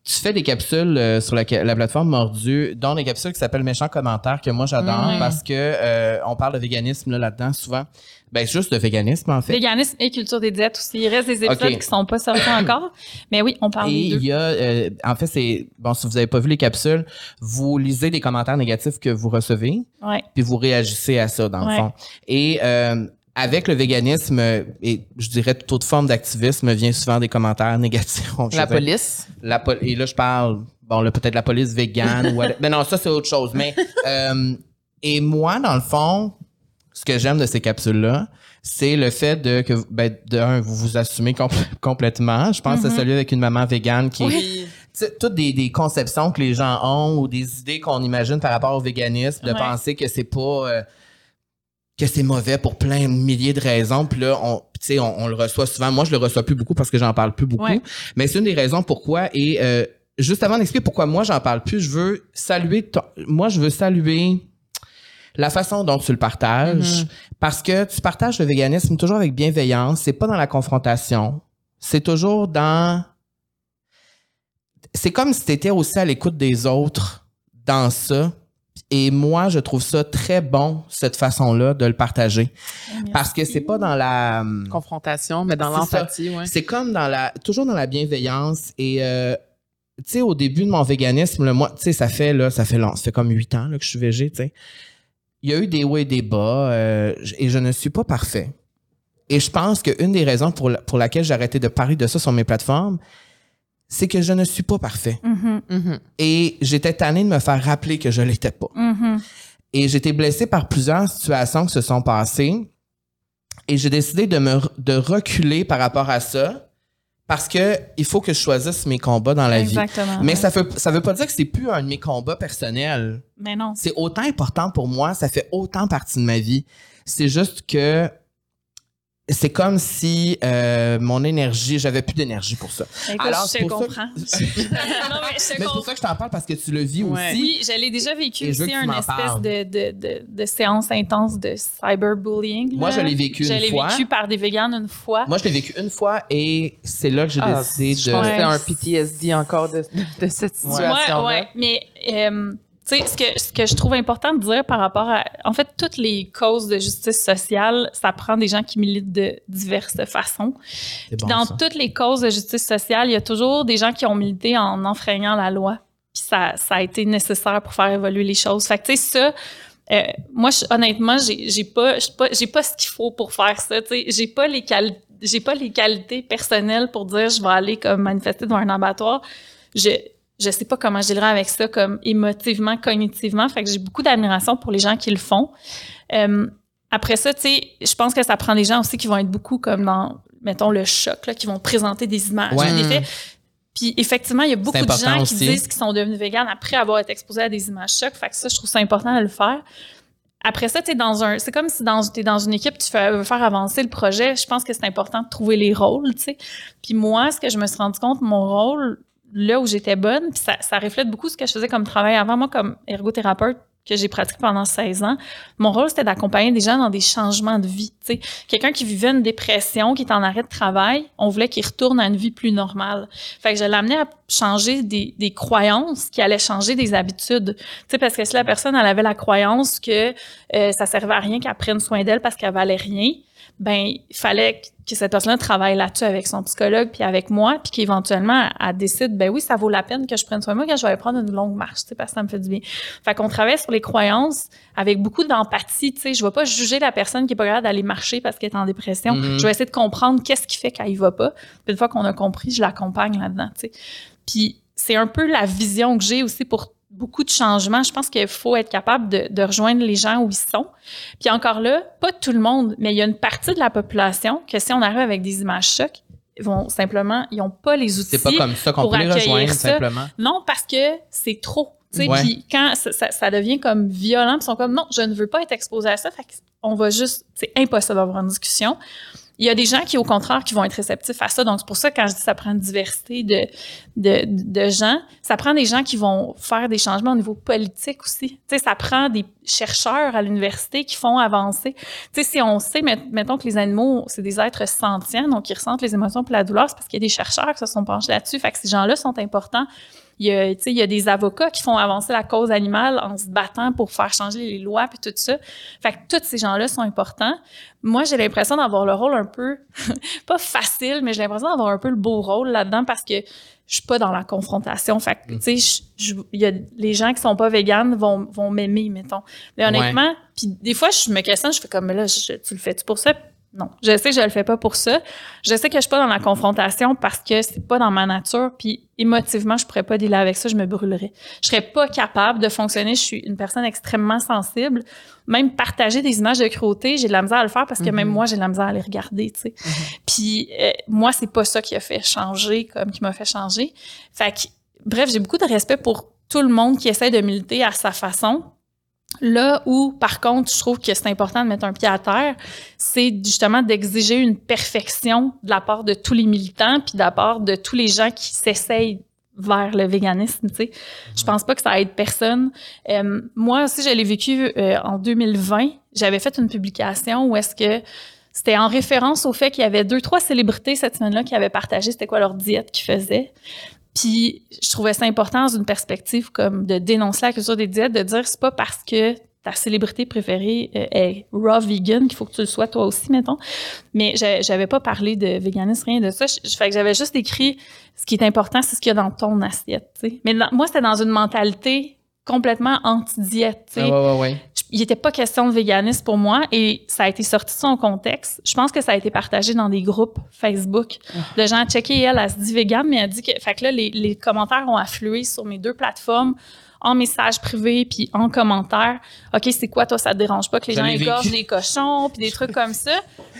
[SPEAKER 1] Tu fais des capsules euh, sur la, la plateforme Mordu, dont des capsules qui s'appellent Méchants commentaires que moi j'adore
[SPEAKER 3] Mhm.
[SPEAKER 1] parce que euh, on parle de véganisme là, là-dedans souvent. Ben juste de véganisme en fait.
[SPEAKER 3] Véganisme et culture des diètes aussi. Il reste des épisodes
[SPEAKER 1] Ok.
[SPEAKER 3] qui sont pas sortis encore. Mais oui, on parle
[SPEAKER 1] Et
[SPEAKER 3] des deux.
[SPEAKER 1] il y a, euh, en fait, c'est bon. Si vous avez pas vu les capsules, vous lisez les commentaires négatifs que vous recevez,
[SPEAKER 3] Ouais.
[SPEAKER 1] puis vous réagissez à ça dans
[SPEAKER 3] Ouais.
[SPEAKER 1] le fond. Et euh, avec le véganisme et je dirais toute autre forme d'activisme vient souvent des commentaires négatifs.
[SPEAKER 2] La police?
[SPEAKER 1] la pol- et là je parle bon là peut-être la police végane ou mais non ça c'est autre chose mais euh, et moi dans le fond ce que j'aime de ces capsules là c'est le fait de que ben, de un vous vous assumez compl- complètement je pense que c'est celui avec une maman végane qui
[SPEAKER 2] Oui.
[SPEAKER 1] Toutes des, des conceptions que les gens ont ou des idées qu'on imagine par rapport au véganisme, de
[SPEAKER 3] Ouais.
[SPEAKER 1] penser que c'est pas. euh, que c'est mauvais pour plein de milliers de raisons. Puis là, on, tu sais, on, on le reçoit souvent. Moi, je le reçois plus beaucoup parce que j'en parle plus beaucoup.
[SPEAKER 3] Ouais.
[SPEAKER 1] Mais c'est une des raisons pourquoi. Et euh, juste avant d'expliquer pourquoi moi j'en parle plus, je veux saluer. ton- moi, je veux saluer la façon dont tu le partages, parce que tu partages le véganisme toujours avec bienveillance. C'est pas dans la confrontation. C'est toujours dans. C'est comme si tu étais aussi à l'écoute des autres dans ça. Et moi, je trouve ça très bon, cette façon-là de le partager. Parce que c'est pas dans la.
[SPEAKER 2] Confrontation, mais dans l'empathie, ouais.
[SPEAKER 1] c'est comme dans la toujours dans la bienveillance et euh, tu sais au début de mon véganisme là, moi tu sais ça fait là ça fait long ça fait comme huit ans là, que je suis végé tu sais il y a eu des hauts et des bas euh, et je ne suis pas parfait et je pense qu'une des raisons pour, la- pour laquelle j'ai arrêté de parler de ça sur mes plateformes c'est que je ne suis pas parfait
[SPEAKER 3] Mhm,
[SPEAKER 2] Mhm.
[SPEAKER 1] et j'étais tanné de me faire rappeler que je l'étais pas
[SPEAKER 3] mhm.
[SPEAKER 1] et été blessé par plusieurs situations qui se sont passées. Et j'ai décidé de me de reculer par rapport à ça parce que il faut que je choisisse mes combats dans la vie.
[SPEAKER 3] Exactement.
[SPEAKER 1] Mais
[SPEAKER 3] ouais.
[SPEAKER 1] ça veut ça veut pas dire que c'est plus un de mes combats personnels.
[SPEAKER 3] Mais non.
[SPEAKER 1] C'est autant important pour moi, ça fait autant partie de ma vie. C'est juste que c'est comme si euh, mon énergie, j'avais plus d'énergie pour ça.
[SPEAKER 3] Écoute,
[SPEAKER 1] Alors,
[SPEAKER 3] je
[SPEAKER 1] ça-
[SPEAKER 3] comprends. non, mais je
[SPEAKER 1] c'est pour
[SPEAKER 3] comprends.
[SPEAKER 1] ça que je t'en parle parce que tu le vis
[SPEAKER 2] Ouais.
[SPEAKER 1] aussi.
[SPEAKER 3] Oui, je l'ai déjà vécu
[SPEAKER 1] je
[SPEAKER 3] aussi, une espèce de, de, de, de séance intense de cyberbullying.
[SPEAKER 1] Moi,
[SPEAKER 3] là.
[SPEAKER 1] je l'ai vécu
[SPEAKER 3] Je
[SPEAKER 1] une
[SPEAKER 3] l'ai
[SPEAKER 1] fois.
[SPEAKER 3] vécu par des véganes une fois.
[SPEAKER 1] Moi, je l'ai vécu une fois et c'est là que j'ai
[SPEAKER 2] Ah,
[SPEAKER 1] décidé
[SPEAKER 2] je
[SPEAKER 1] de.
[SPEAKER 2] c'est un PTSD encore de, de cette situation-là.
[SPEAKER 3] Ouais, ouais. Mais, euh, tu sais, ce que, ce que je trouve important de dire par rapport à. En fait, toutes les causes de justice sociale, ça prend des gens qui militent de diverses façons. Puis
[SPEAKER 1] bon,
[SPEAKER 3] dans
[SPEAKER 1] ça.
[SPEAKER 3] toutes les causes de justice sociale, il y a toujours des gens qui ont milité en enfreignant la loi. Puis ça, ça a été nécessaire pour faire évoluer les choses. Fait que, tu sais, ça, euh, moi, je- honnêtement, j'ai pas, j'ai pas, j'ai pas ce qu'il faut pour faire ça. Tu sais, j'ai pas les qualités. J'ai pas les qualités personnelles pour dire je vais aller comme manifester devant un abattoir. Je je sais pas comment je dirais avec ça comme émotivement, cognitivement. Fait que j'ai beaucoup d'admiration pour les gens qui le font. Euh, après ça, tu sais, je pense que ça prend des gens aussi qui vont être beaucoup comme dans, mettons, le choc, là, qui vont présenter des images,
[SPEAKER 1] Ouais.
[SPEAKER 3] des faits. Puis effectivement, il y a beaucoup de gens
[SPEAKER 1] aussi.
[SPEAKER 3] qui disent qu'ils sont devenus véganes après avoir été exposés à des images chocs. Fait que ça, je trouve ça important de le faire. Après ça, t'es dans un, c'est comme si dans, t'es dans une équipe, tu fais, veux faire avancer le projet. Je pense que c'est important de trouver les rôles, tu sais. Puis moi, ce que je me suis rendu compte, mon rôle, là où j'étais bonne, puis ça, ça reflète beaucoup ce que je faisais comme travail avant. Moi, comme ergothérapeute, que j'ai pratiqué pendant 16 ans, mon rôle, c'était d'accompagner des gens dans des changements de vie. Quelqu'un qui vivait une dépression, qui est en arrêt de travail, on voulait qu'il retourne à une vie plus normale. Fait que je l'amenais à changer des, des croyances qui allaient changer des habitudes. Tu sais, parce que si la personne, elle avait la croyance que euh, ça servait à rien qu'elle prenne soin d'elle parce qu'elle valait rien, ben il fallait que cette personne-là travaille là-dessus avec son psychologue puis avec moi puis qu'éventuellement elle, décide ben oui ça vaut la peine que je prenne soin de moi quand je vais aller prendre une longue marche tu sais parce que ça me fait du bien. Fait qu'on travaille sur les croyances avec beaucoup d'empathie tu sais. Je vais pas juger la personne qui est pas capable d'aller marcher parce qu'elle est en dépression.
[SPEAKER 1] Mhm.
[SPEAKER 3] je vais essayer de comprendre qu'est-ce qui fait qu'elle y va pas. Puis une fois qu'on a compris je l'accompagne là-dedans tu sais. Puis c'est un peu la vision que j'ai aussi pour beaucoup de changements. Je pense qu'il faut être capable de, de rejoindre les gens où ils sont. Puis encore là, pas tout le monde, mais il y a une partie de la population que si on arrive avec des images chocs, ils vont simplement, ils n'ont pas les outils.
[SPEAKER 1] C'est pas comme ça qu'on peut les rejoindre,
[SPEAKER 3] ça.
[SPEAKER 1] simplement.
[SPEAKER 3] Non, parce que c'est trop. Puis quand ça, ça- ça devient comme violent, ils sont comme non, je ne veux pas être exposé à ça. Fait on va juste, c'est impossible d'avoir une discussion. Il y a des gens qui, au contraire, qui vont être réceptifs à ça. Donc, c'est pour ça que quand je dis ça prend une diversité de, de, de gens, ça prend des gens qui vont faire des changements au niveau politique aussi. Tu sais, ça prend des chercheurs à l'université qui font avancer. Tu sais, si on sait, met- mettons que les animaux, c'est des êtres sentients, donc ils ressentent les émotions pour la douleur, c'est parce qu'il y a des chercheurs qui se sont penchés là-dessus. Fait que ces gens-là sont importants. Il y, a, tu sais, il y a des avocats qui font avancer la cause animale en se battant pour faire changer les lois puis tout ça. Fait que tous ces gens-là sont importants. Moi, j'ai l'impression d'avoir le rôle un peu, pas facile, mais j'ai l'impression d'avoir un peu le beau rôle là-dedans parce que je suis pas dans la confrontation. Fait que, tu sais, y a les gens qui sont pas véganes vont, vont m'aimer, mettons. Mais honnêtement, puis des fois, je me questionne, je fais comme, mais là, je- tu le fais-tu pour ça? Non, je sais que je le fais pas pour ça. Je sais que je suis pas dans la confrontation parce que c'est pas dans ma nature. Puis émotivement, je pourrais pas dealer avec ça, je me brûlerais. Je serais pas capable de fonctionner. Je suis une personne extrêmement sensible. Même partager des images de cruauté, j'ai de la misère à le faire parce que même
[SPEAKER 2] Mhm.
[SPEAKER 3] moi, j'ai de la misère à les regarder. Tu sais. Puis euh, moi, c'est pas ça qui a fait changer, comme qui m'a fait changer. Fait que, bref, j'ai beaucoup de respect pour tout le monde qui essaie de militer à sa façon. Là où, par contre, je trouve que c'est important de mettre un pied à terre, c'est justement d'exiger une perfection de la part de tous les militants, puis de la part de tous les gens qui s'essayent vers le véganisme, tu sais. Je pense pas que ça aide personne. Euh, moi aussi, je l'ai vécu euh, en 2020. J'avais fait une publication où est-ce que c'était en référence au fait qu'il y avait deux, trois célébrités cette semaine-là qui avaient partagé c'était quoi leur diète qu'ils faisaient. Puis je trouvais ça important dans une perspective comme de dénoncer la culture des diètes, de dire c'est pas parce que ta célébrité préférée euh, est raw vegan qu'il faut que tu le sois toi aussi mettons. Mais j'avais pas parlé de véganisme rien de ça. Fait que j'avais juste écrit ce qui est important c'est ce qu'il y a dans ton assiette. Mais moi c'était dans une mentalité complètement anti-diète.
[SPEAKER 1] Ah ouais, ouais, ouais
[SPEAKER 3] il n'était pas question de véganisme pour moi et ça a été sorti de son contexte. Je pense que ça a été partagé dans des groupes Facebook de gens à checker. Elle, elle se dit végane, mais elle dit que, fait que là, les, les commentaires ont afflué sur mes deux plateformes en message privé puis en commentaire. OK, c'est quoi toi ça te dérange pas que les gens égorgent les cochons puis des trucs comme ça?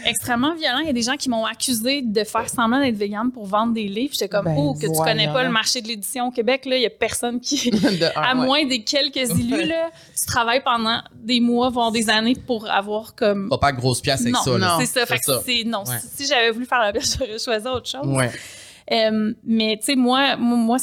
[SPEAKER 3] Extrêmement violent, il y a des gens qui m'ont accusé de faire semblant d'être végane pour vendre des livres. J'étais comme ben, oh que tu connais pas le marché de l'édition au Québec là, il y a personne qui à moins des quelques élus là, tu travailles pendant des mois voire des années pour avoir comme
[SPEAKER 1] pas pas grosse pièce avec ça
[SPEAKER 3] Non, c'est ça, fait c'est non, si, j'avais voulu faire la pièce, j'aurais choisi autre chose. Ouais. Euh, mais tu sais, moi, moi,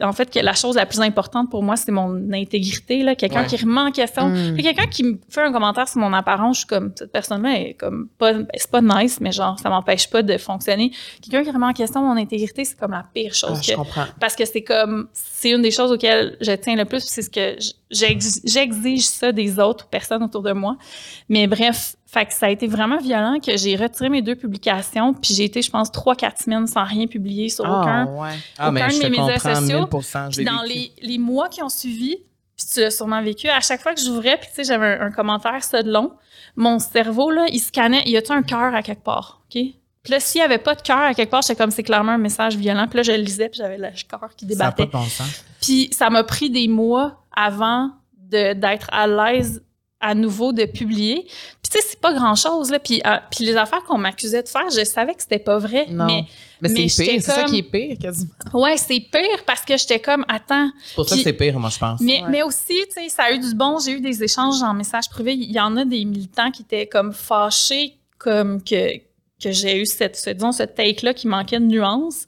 [SPEAKER 3] en fait, la chose la plus importante pour moi, c'est mon intégrité. Là, quelqu'un qui remet en question, mm. quelqu'un qui me fait un commentaire sur mon apparence, je suis comme cette personne-là est comme pas, c'est pas nice, mais genre ça m'empêche pas de fonctionner. Quelqu'un qui remet en question mon intégrité, c'est comme la pire chose.
[SPEAKER 2] Ah, je comprends.
[SPEAKER 3] Parce que c'est comme, c'est une des choses auxquelles je tiens le plus, c'est ce que j'exige ça des autres personnes autour de moi. Mais bref, fait que ça a été vraiment violent que j'ai retiré mes deux publications, puis j'ai été, je pense, trois, quatre semaines sans rien publier sur
[SPEAKER 1] ah,
[SPEAKER 3] aucun,
[SPEAKER 1] ouais. ah, mais de mes médias sociaux. Puis
[SPEAKER 3] dans les, les, mois qui ont suivi, puis tu l'as sûrement vécu, à chaque fois que j'ouvrais, puis tu sais, j'avais un, commentaire, ça de long, mon cerveau, là, il scannait, y a-tu un cœur à quelque part, OK? Puis là, s'il n'y avait pas de cœur à quelque part, j'étais comme, c'est clairement un message violent. Puis là, je le lisais, puis j'avais le cœur qui débattait. Ça
[SPEAKER 1] pas de bon sens.
[SPEAKER 3] Puis ça m'a pris des mois avant d'être à l'aise à nouveau de publier. Puis tu sais, c'est pas grand-chose, là. Puis, euh, puis les affaires qu'on m'accusait de faire, je savais que c'était pas vrai.
[SPEAKER 2] Non.
[SPEAKER 3] Mais,
[SPEAKER 2] mais c'est pire, c'est ça qui est pire, quasiment.
[SPEAKER 3] Ouais, c'est pire parce que j'étais comme, attends.
[SPEAKER 1] C'est pour ça que c'est pire, moi, je pense.
[SPEAKER 3] Mais, mais aussi, tu sais, ça a eu du bon. J'ai eu des échanges en message privé. Il y en a des militants qui étaient comme fâchés, comme que, que j'ai eu cette, disons, ce take-là qui manquait de nuance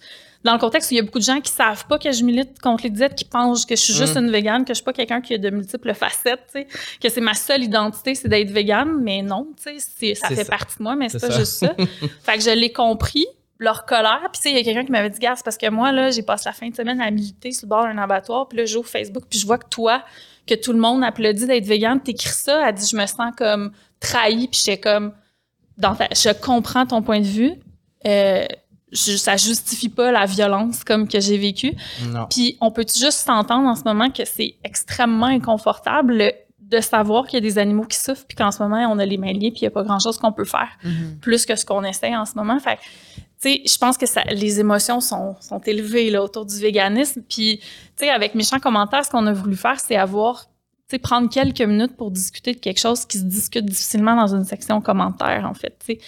[SPEAKER 3] dans le contexte où il y a beaucoup de gens qui savent pas que je milite contre les diètes, qui pensent que je suis juste mm. une végane, que je suis pas quelqu'un qui a de multiples facettes, que c'est ma seule identité, c'est d'être végane, mais non, ça fait partie de moi, mais c'est pas juste ça. fait que je l'ai compris, leur colère. Puis, tu sais, il y a quelqu'un qui m'avait dit, gars, parce que moi, là, j'ai passé la fin de semaine à militer sur le bord d'un abattoir. Puis là, j'ouvre Facebook, puis je vois que toi, que tout le monde applaudit d'être végane, t'écris ça. Elle dit, je me sens comme trahie. Puis j'étais comme, dans je comprends ton point de vue. Euh, je, ça justifie pas la violence comme que j'ai vécu. Puis on peut juste s'entendre en ce moment que c'est extrêmement inconfortable de savoir qu'il y a des animaux qui souffrent puis qu'en ce moment on a les mains liées puis il y a pas grand chose qu'on peut faire
[SPEAKER 2] mm-hmm.
[SPEAKER 3] plus que ce qu'on essaie en ce moment. Fait tu sais, je pense que ça, les émotions sont, sont élevées là, autour du véganisme. Puis, tu sais, avec méchants commentaires, ce qu'on a voulu faire, c'est avoir sais, prendre quelques minutes pour discuter de quelque chose qui se discute difficilement dans une section commentaire, en fait. Tu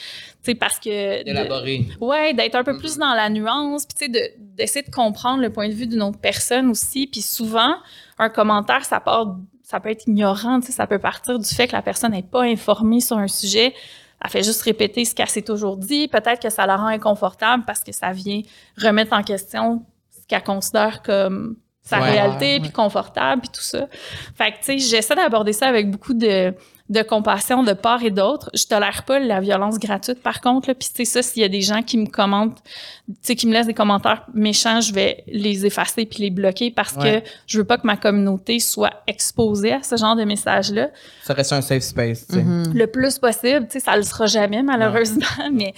[SPEAKER 3] sais, parce que.
[SPEAKER 1] D'élaborer.
[SPEAKER 3] Ouais, d'être un peu plus dans la nuance, puis tu sais, d'essayer de, comprendre le point de vue d'une autre personne aussi. Puis souvent, un commentaire, ça part, ça peut être ignorant, tu sais, ça peut partir du fait que la personne n'est pas informée sur un sujet. Elle fait juste répéter ce qu'elle s'est toujours dit. Peut-être que ça la rend inconfortable parce que ça vient remettre en question ce qu'elle considère comme sa réalité, puis confortable, puis tout ça. Fait que, tu sais, j'essaie d'aborder ça avec beaucoup de, de compassion de part et d'autre. Je tolère pas la violence gratuite, par contre. Là. Puis, tu sais, ça, s'il y a des gens qui me commentent, tu sais, qui me laissent des commentaires méchants, je vais les effacer puis les bloquer parce que je veux pas que ma communauté soit exposée à ce genre de messages-là.
[SPEAKER 1] Ça reste un safe space, tu sais.
[SPEAKER 3] Mm-hmm. Le plus possible, tu sais, ça le sera jamais, malheureusement, mais,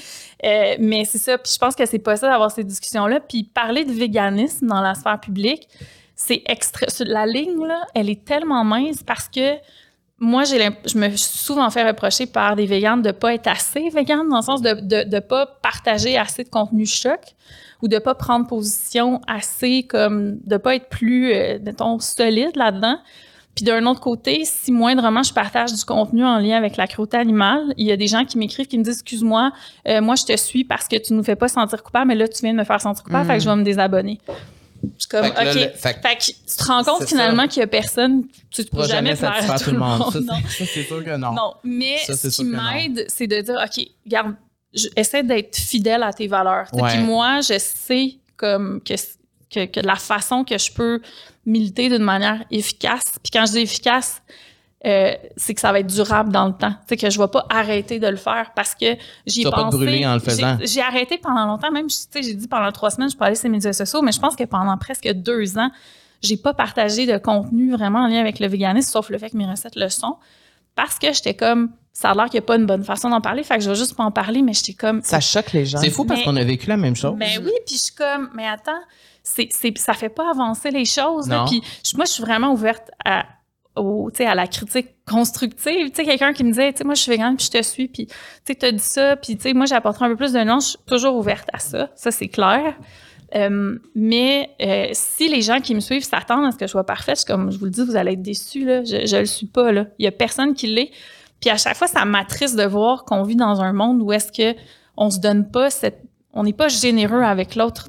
[SPEAKER 3] euh, mais c'est ça. Puis je pense que c'est possible d'avoir ces discussions-là. Puis parler de véganisme dans la sphère publique, c'est extra. La ligne, là, elle est tellement mince parce que moi, j'ai je me suis souvent fait reprocher par des véganes de pas être assez végane, dans le sens de ne de, pas partager assez de contenu choc ou de pas prendre position assez comme de pas être plus, euh, mettons, solide là-dedans. Puis d'un autre côté, si moindrement je partage du contenu en lien avec la cruauté animale, il y a des gens qui m'écrivent qui me disent excuse-moi, euh, moi je te suis parce que tu nous fais pas sentir coupable, mais là tu viens de me faire sentir coupable, fait que je vais me désabonner. Comme,
[SPEAKER 1] Fait que là,
[SPEAKER 3] OK.
[SPEAKER 1] le- fait que-
[SPEAKER 3] Fait que tu te rends compte finalement qu'il y a personne, tu peux
[SPEAKER 1] pourras
[SPEAKER 3] jamais
[SPEAKER 1] satisfaire tout le monde. Ça,
[SPEAKER 3] non.
[SPEAKER 1] c'est- ça, c'est sûr que non.
[SPEAKER 3] Non, mais
[SPEAKER 1] Ça,
[SPEAKER 3] ce qui m'aide, c'est de dire, OK, garde, essaie d'être fidèle à tes valeurs.
[SPEAKER 1] Ouais.
[SPEAKER 3] Puis moi, je sais comme que, que, que la façon que je peux militer d'une manière efficace. Puis quand je dis efficace, euh, c'est que ça va être durable dans le temps. Tu sais, que je vais pas arrêter de le faire parce que j'y ai
[SPEAKER 1] Tu vas pas te
[SPEAKER 3] pensé.
[SPEAKER 1] brûler en le
[SPEAKER 3] J'ai-
[SPEAKER 1] faisant.
[SPEAKER 3] J'ai arrêté pendant longtemps. Même, tu sais, j'ai dit pendant trois semaines, je peux aller sur les médias sociaux, mais je pense que pendant presque deux ans, j'ai pas partagé de contenu vraiment en lien avec le véganisme, sauf le fait que mes recettes le sont. Parce que j'étais comme, ça a l'air qu'il n'y a pas une bonne façon d'en parler, fait que je vais juste pas en parler, mais j'étais comme,
[SPEAKER 2] Ça choque les gens.
[SPEAKER 1] C'est fou parce qu'on a vécu la même chose.
[SPEAKER 3] mais oui, puis je suis comme, mais attends, c'est, c'est, ça fait pas avancer les choses. là. Puis moi, je suis vraiment ouverte à, au, à la critique constructive. Tu sais, quelqu'un qui me disait, tu sais, moi, je suis végane, puis je te suis, puis tu sais, t'as dit ça, puis tu sais, moi, j'apporterai un peu plus de nuances. Je suis toujours ouverte à ça. Ça, c'est clair. Euh, mais euh, si les gens qui me suivent s'attendent à ce que je sois parfaite, je comme je vous le dis, vous allez être déçus. Là. Je, je le suis pas. Là. Il y a personne qui l'est. Puis à chaque fois, ça m'attriste de voir qu'on vit dans un monde où est-ce que on se donne pas cette on n'est pas généreux avec l'autre.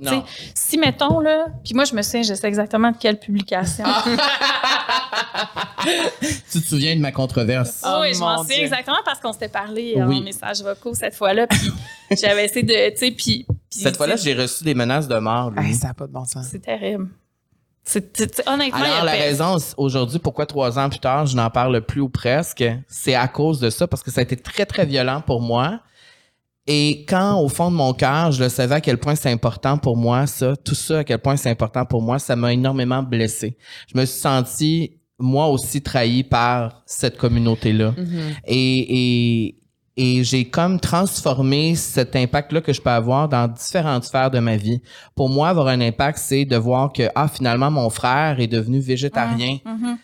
[SPEAKER 3] Si mettons là, puis moi je me souviens, je sais exactement de quelle publication.
[SPEAKER 1] Tu te souviens de ma controverse?
[SPEAKER 3] Ah oui,
[SPEAKER 2] Oh,
[SPEAKER 3] je m'en souviens
[SPEAKER 2] Dieu.
[SPEAKER 3] exactement parce qu'on s'était parlé
[SPEAKER 1] Oui.
[SPEAKER 3] en message vocaux cette fois-là. Puis j'avais essayé de, tu sais, puis,
[SPEAKER 1] Cette fois-là, j'ai reçu des menaces de mort. lui.
[SPEAKER 2] Hey, ça n'a pas de bon sens.
[SPEAKER 3] c'est terrible. C'est, c'est- c'est- honnêtement, il y a
[SPEAKER 1] Alors, la raison aujourd'hui pourquoi trois ans plus tard, je n'en parle plus ou presque, c'est à cause de ça, parce que ça a été très, très violent pour moi. Et quand, au fond de mon cœur, je le savais à quel point c'est important pour moi, ça, tout ça, à quel point c'est important pour moi, ça m'a énormément blessé. Je me suis senti, moi aussi, trahi par cette communauté-là. Et, et, et j'ai comme transformé cet impact-là que je peux avoir dans différentes sphères de ma vie. Pour moi, avoir un impact, c'est de voir que, ah, finalement, mon frère est devenu végétarien.
[SPEAKER 3] Mhm.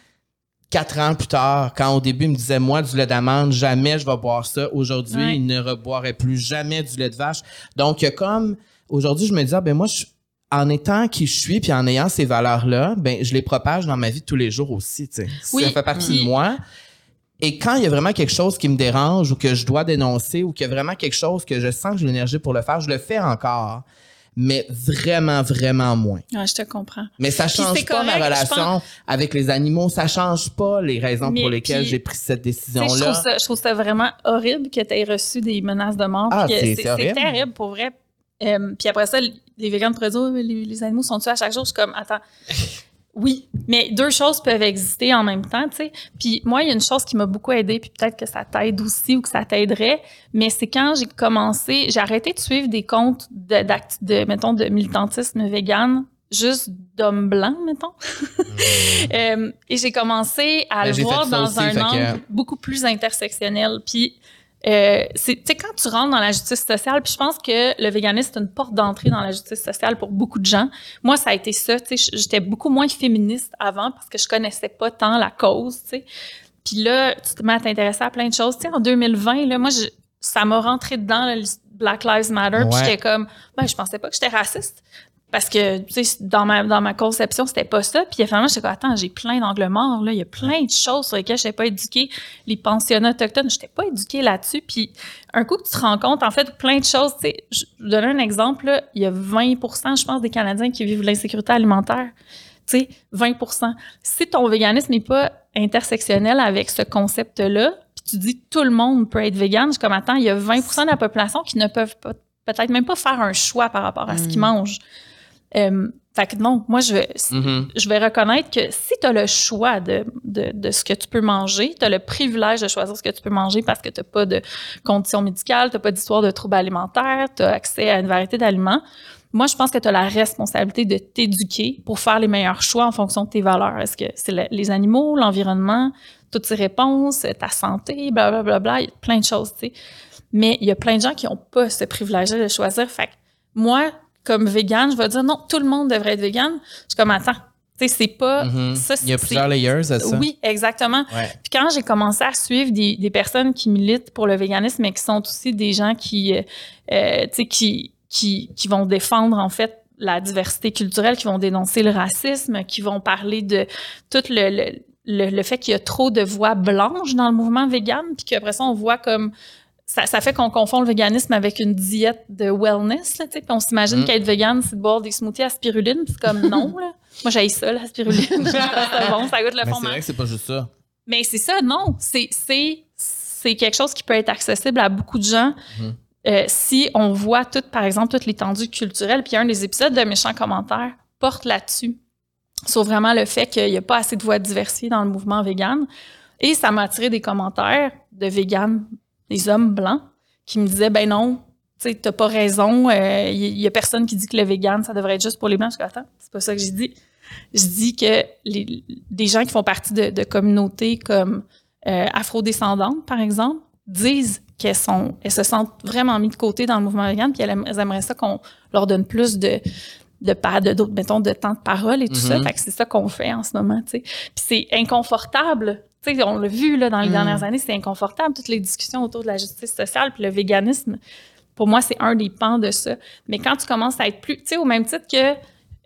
[SPEAKER 1] Quatre ans plus tard, quand au début il me disait, moi, du lait d'amande, jamais je vais boire ça. Aujourd'hui, il ne reboirait plus jamais du lait de vache. Donc, comme, aujourd'hui, je me dis, ah, ben moi, je, en étant qui je suis, puis en ayant ces valeurs-là, ben je les propage dans ma vie de tous les jours aussi, tu sais.
[SPEAKER 3] Oui.
[SPEAKER 1] Ça fait partie de moi. Et quand il y a vraiment quelque chose qui me dérange ou que je dois dénoncer ou qu'il y a vraiment quelque chose que je sens que j'ai l'énergie pour le faire, je le fais encore. Mais vraiment, vraiment moins.
[SPEAKER 3] Ouais, je te comprends.
[SPEAKER 1] Mais ça change pas ma
[SPEAKER 3] correct, je
[SPEAKER 1] relation
[SPEAKER 3] pense-
[SPEAKER 1] avec les animaux. Ça change pas les raisons
[SPEAKER 3] Mais
[SPEAKER 1] pour lesquelles j'ai pris cette
[SPEAKER 3] je,
[SPEAKER 1] décision-là.
[SPEAKER 3] je trouve ça vraiment horrible que tu aies reçu des menaces de mort.
[SPEAKER 1] Ah, c'est
[SPEAKER 3] terrible pour vrai. Euh, puis après ça, les végans pourraient dire les, les animaux sont tués à chaque jour? Je suis comme attends. Oui, mais deux choses peuvent exister en même temps, tu sais. Puis moi, il y a une chose qui m'a beaucoup aidée, puis peut-être que ça t'aide aussi ou que ça t'aiderait, mais c'est quand j'ai commencé, j'ai arrêté de suivre des comptes de, de mettons, de militantisme vegan, juste d'hommes blancs, mettons. Euh, et j'ai commencé à
[SPEAKER 1] Ben,
[SPEAKER 3] le voir dans
[SPEAKER 1] aussi,
[SPEAKER 3] un
[SPEAKER 1] que-
[SPEAKER 3] angle beaucoup plus intersectionnel. Puis, euh, c'est, tu sais, quand tu rentres dans la justice sociale, puis je pense que le véganisme, c'est une porte d'entrée dans la justice sociale pour beaucoup de gens. Moi, ça a été ça, tu sais, j'étais beaucoup moins féministe avant parce que je connaissais pas tant la cause, tu sais. Puis là, tu te mets à t'intéresser à plein de choses. Tu sais, en 2020, là, moi, je- ça m'a rentré dedans, le Black Lives Matter. Puis j'étais comme, ben, je pensais pas que j'étais raciste. Parce que, tu sais, dans ma, dans ma conception, c'était pas ça. Puis finalement, j'étais comme, attends, j'ai plein d'angles morts, là. Il y a plein de choses sur lesquelles je n'étais pas éduquée. Les pensionnats autochtones, je n'étais pas éduquée là-dessus. Puis un coup que tu te rends compte, en fait, plein de choses, tu sais, je vais donner un exemple, là. Il y a 20% je pense, des Canadiens qui vivent l'insécurité alimentaire. Tu sais, 20% Si ton véganisme n'est pas intersectionnel avec ce concept-là, puis tu dis tout le monde peut être vegan, je suis comme, attends, il y a 20% de la population qui ne peuvent pas- peut-être même pas faire un choix par rapport à ce qu'ils mangent. Euh, fait que non, moi, je vais,
[SPEAKER 1] Mhm.
[SPEAKER 3] je vais reconnaître que si tu as le choix de, de, de ce que tu peux manger, tu as le privilège de choisir ce que tu peux manger parce que tu n'as pas de conditions médicales, tu n'as pas d'histoire de troubles alimentaires, tu as accès à une variété d'aliments. Moi, je pense que tu as la responsabilité de t'éduquer pour faire les meilleurs choix en fonction de tes valeurs. Est-ce que c'est le- les animaux, l'environnement, toutes ces réponses, ta santé, blablabla, bla, bla, il y a plein de choses, tu sais. Mais il y a plein de gens qui n'ont pas ce privilège de choisir. Fait que moi, comme végane, je vais dire non, tout le monde devrait être végane. Je suis comme, attends, tu sais, c'est pas.
[SPEAKER 1] Mhm.
[SPEAKER 3] ça,
[SPEAKER 1] Il y a plusieurs layers à ça.
[SPEAKER 3] Oui, exactement.
[SPEAKER 1] Ouais.
[SPEAKER 3] Puis quand j'ai commencé à suivre des, des personnes qui militent pour le véganisme, mais qui sont aussi des gens qui, euh, euh, tu sais, qui, qui, qui vont défendre en fait la diversité culturelle, qui vont dénoncer le racisme, qui vont parler de tout le, le, le, le fait qu'il y a trop de voix blanches dans le mouvement vegan, puis qu'après ça, on voit comme ça, ça fait qu'on confond le véganisme avec une diète de wellness. Là, tu sais. Puis on s'imagine
[SPEAKER 1] Mm.
[SPEAKER 3] qu'être végane, c'est de boire des smoothies à spiruline. C'est comme non. Là. Moi, j'ai ça, la spiruline. C'est bon, ça goûte le
[SPEAKER 1] Mais c'est vrai que c'est pas juste ça.
[SPEAKER 3] Mais c'est ça, non. C'est, quelque chose qui peut être accessible à beaucoup de gens.
[SPEAKER 1] Mhm.
[SPEAKER 3] Euh, si on voit tout, par exemple, toute l'étendue culturelle, puis un des épisodes de Méchants commentaires porte là-dessus, sur vraiment le fait qu'il n'y a pas assez de voix diversifiées dans le mouvement vegan. Et ça m'a attiré des commentaires de véganes, des hommes blancs, qui me disaient, ben non, tu sais, t'as pas raison, il y, a personne qui dit que le vegan, ça devrait être juste pour les blancs. Je dis, attends, c'est pas ça que j'ai dit. Je dis que les, des gens qui font partie de, de communautés comme euh, afrodescendantes, par exemple, disent qu'elles sont, elles se sentent vraiment mises de côté dans le mouvement vegan, puis elles, aim- elles aimeraient ça qu'on leur donne plus de de pas de d'autres mettons de temps de parole et tout ça
[SPEAKER 1] Mhm.
[SPEAKER 3] fait que c'est ça qu'on fait en ce moment tu sais puis c'est inconfortable tu sais on l'a vu là dans les
[SPEAKER 2] Mhm.
[SPEAKER 3] dernières années c'est inconfortable toutes les discussions autour de la justice sociale puis le véganisme pour moi c'est un des pans de ça mais quand tu commences à être plus tu sais au même titre que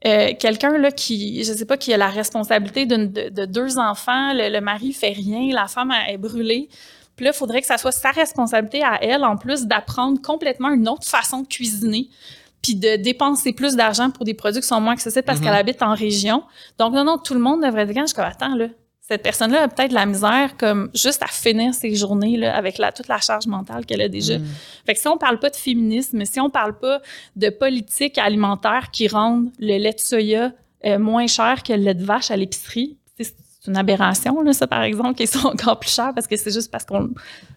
[SPEAKER 3] euh, quelqu'un là qui je sais pas qui a la responsabilité de, de deux enfants le, le mari fait rien la femme elle est brûlée puis là il faudrait que ça soit sa responsabilité à elle en plus d'apprendre complètement une autre façon de cuisiner puis de dépenser plus d'argent pour des produits qui sont moins accessibles parce
[SPEAKER 1] Mhm.
[SPEAKER 3] qu'elle habite en région. Donc, non, non, tout le monde devrait être vegan. Je suis comme, attends, là, cette personne-là a peut-être de la misère comme juste à finir ses journées là, avec la, toute la charge mentale qu'elle a déjà.
[SPEAKER 2] Mm.
[SPEAKER 3] Fait que si on parle pas de féminisme, si on parle pas de politique alimentaire qui rendent le lait de soya euh, moins cher que le lait de vache à l'épicerie, c'est une aberration, là, ça, par exemple, qui sont encore plus chers parce que c'est juste parce qu'on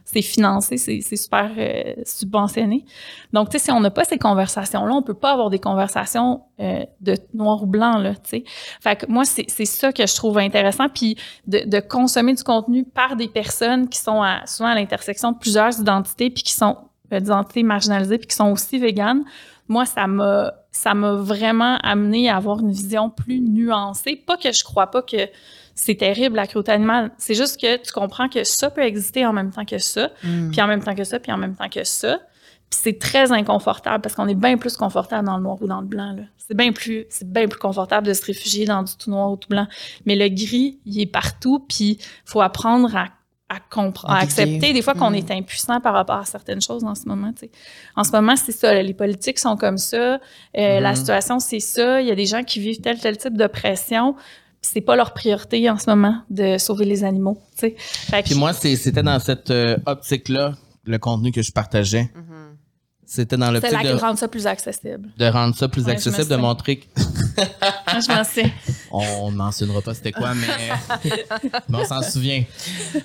[SPEAKER 3] c'est financé, c'est super euh, subventionné. Donc, tu sais, si on n'a pas ces conversations-là, on peut pas avoir des conversations euh, de noir ou blanc, là, tu sais. Fait que moi, c'est ça que je trouve intéressant. Puis de, de consommer du contenu par des personnes qui sont à, souvent à l'intersection de plusieurs identités, puis qui sont euh, des marginalisées, puis qui sont aussi véganes. Moi, ça m'a ça m'a vraiment amené à avoir une vision plus nuancée. Pas que je crois pas que c'est terrible la cruauté animale. C'est juste que tu comprends que ça peut exister en même temps que ça
[SPEAKER 2] Mm.
[SPEAKER 3] puis en même temps que ça, puis en même temps que ça. Puis c'est très inconfortable parce qu'on est bien plus confortable dans le noir ou dans le blanc. là. C'est bien plus, c'est bien plus confortable de se réfugier dans du tout noir ou tout blanc. Mais le gris, il est partout, puis faut apprendre à, accepter des fois qu'on
[SPEAKER 2] Mm.
[SPEAKER 3] est impuissant par rapport à certaines choses en ce moment. En ce moment, c'est ça. les politiques sont comme ça. euh, La
[SPEAKER 1] Mhm.
[SPEAKER 3] situation, c'est ça. Il y a des gens qui vivent tel tel type d'oppression. C'est pas leur priorité en ce moment de sauver les animaux. Fait que-
[SPEAKER 1] Puis moi, c'était dans cette euh, optique-là, le contenu que je partageais.
[SPEAKER 2] Mhm.
[SPEAKER 1] C'était dans l'optique de,
[SPEAKER 3] qui rend ça plus accessible.
[SPEAKER 1] de rendre ça plus
[SPEAKER 3] Ouais,
[SPEAKER 1] accessible, de montrer que
[SPEAKER 3] Moi, je m'en sais.
[SPEAKER 1] On ne mentionnera pas c'était quoi, mais, mais on s'en souvient.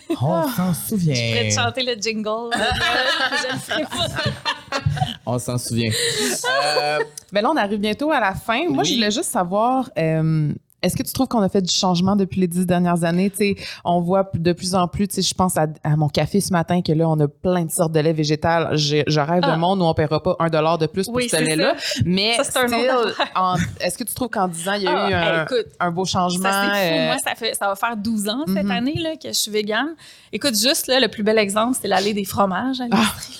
[SPEAKER 1] On s'en
[SPEAKER 3] Je pourrais te
[SPEAKER 1] souvient.
[SPEAKER 3] chanter le jingle. je pas.
[SPEAKER 1] On s'en souvient. Euh,
[SPEAKER 2] Mais là, on arrive bientôt à la fin. Moi,
[SPEAKER 1] Oui.
[SPEAKER 2] je voulais juste savoir, euh, est-ce que tu trouves qu'on a fait du changement depuis les dix dernières années? Tu sais, on voit de plus en plus, tu sais, je pense à, à mon café ce matin, que là, on a plein de sortes de lait végétal. Je, je rêve
[SPEAKER 3] Ah.
[SPEAKER 2] d'un monde où on paiera pas un dollar de plus pour
[SPEAKER 3] Oui,
[SPEAKER 2] ce lait-là. Mais est-ce que tu trouves qu'en 10 ans, il y a
[SPEAKER 3] Ah,
[SPEAKER 2] eu un,
[SPEAKER 3] écoute,
[SPEAKER 2] un beau changement?
[SPEAKER 3] ça, c'est fou.
[SPEAKER 2] euh,
[SPEAKER 3] Moi, ça, fait, ça va faire 12 ans cette
[SPEAKER 2] Mhm.
[SPEAKER 3] année là, que je suis végane. Écoute, juste là, le plus bel exemple, c'est l'allée des fromages.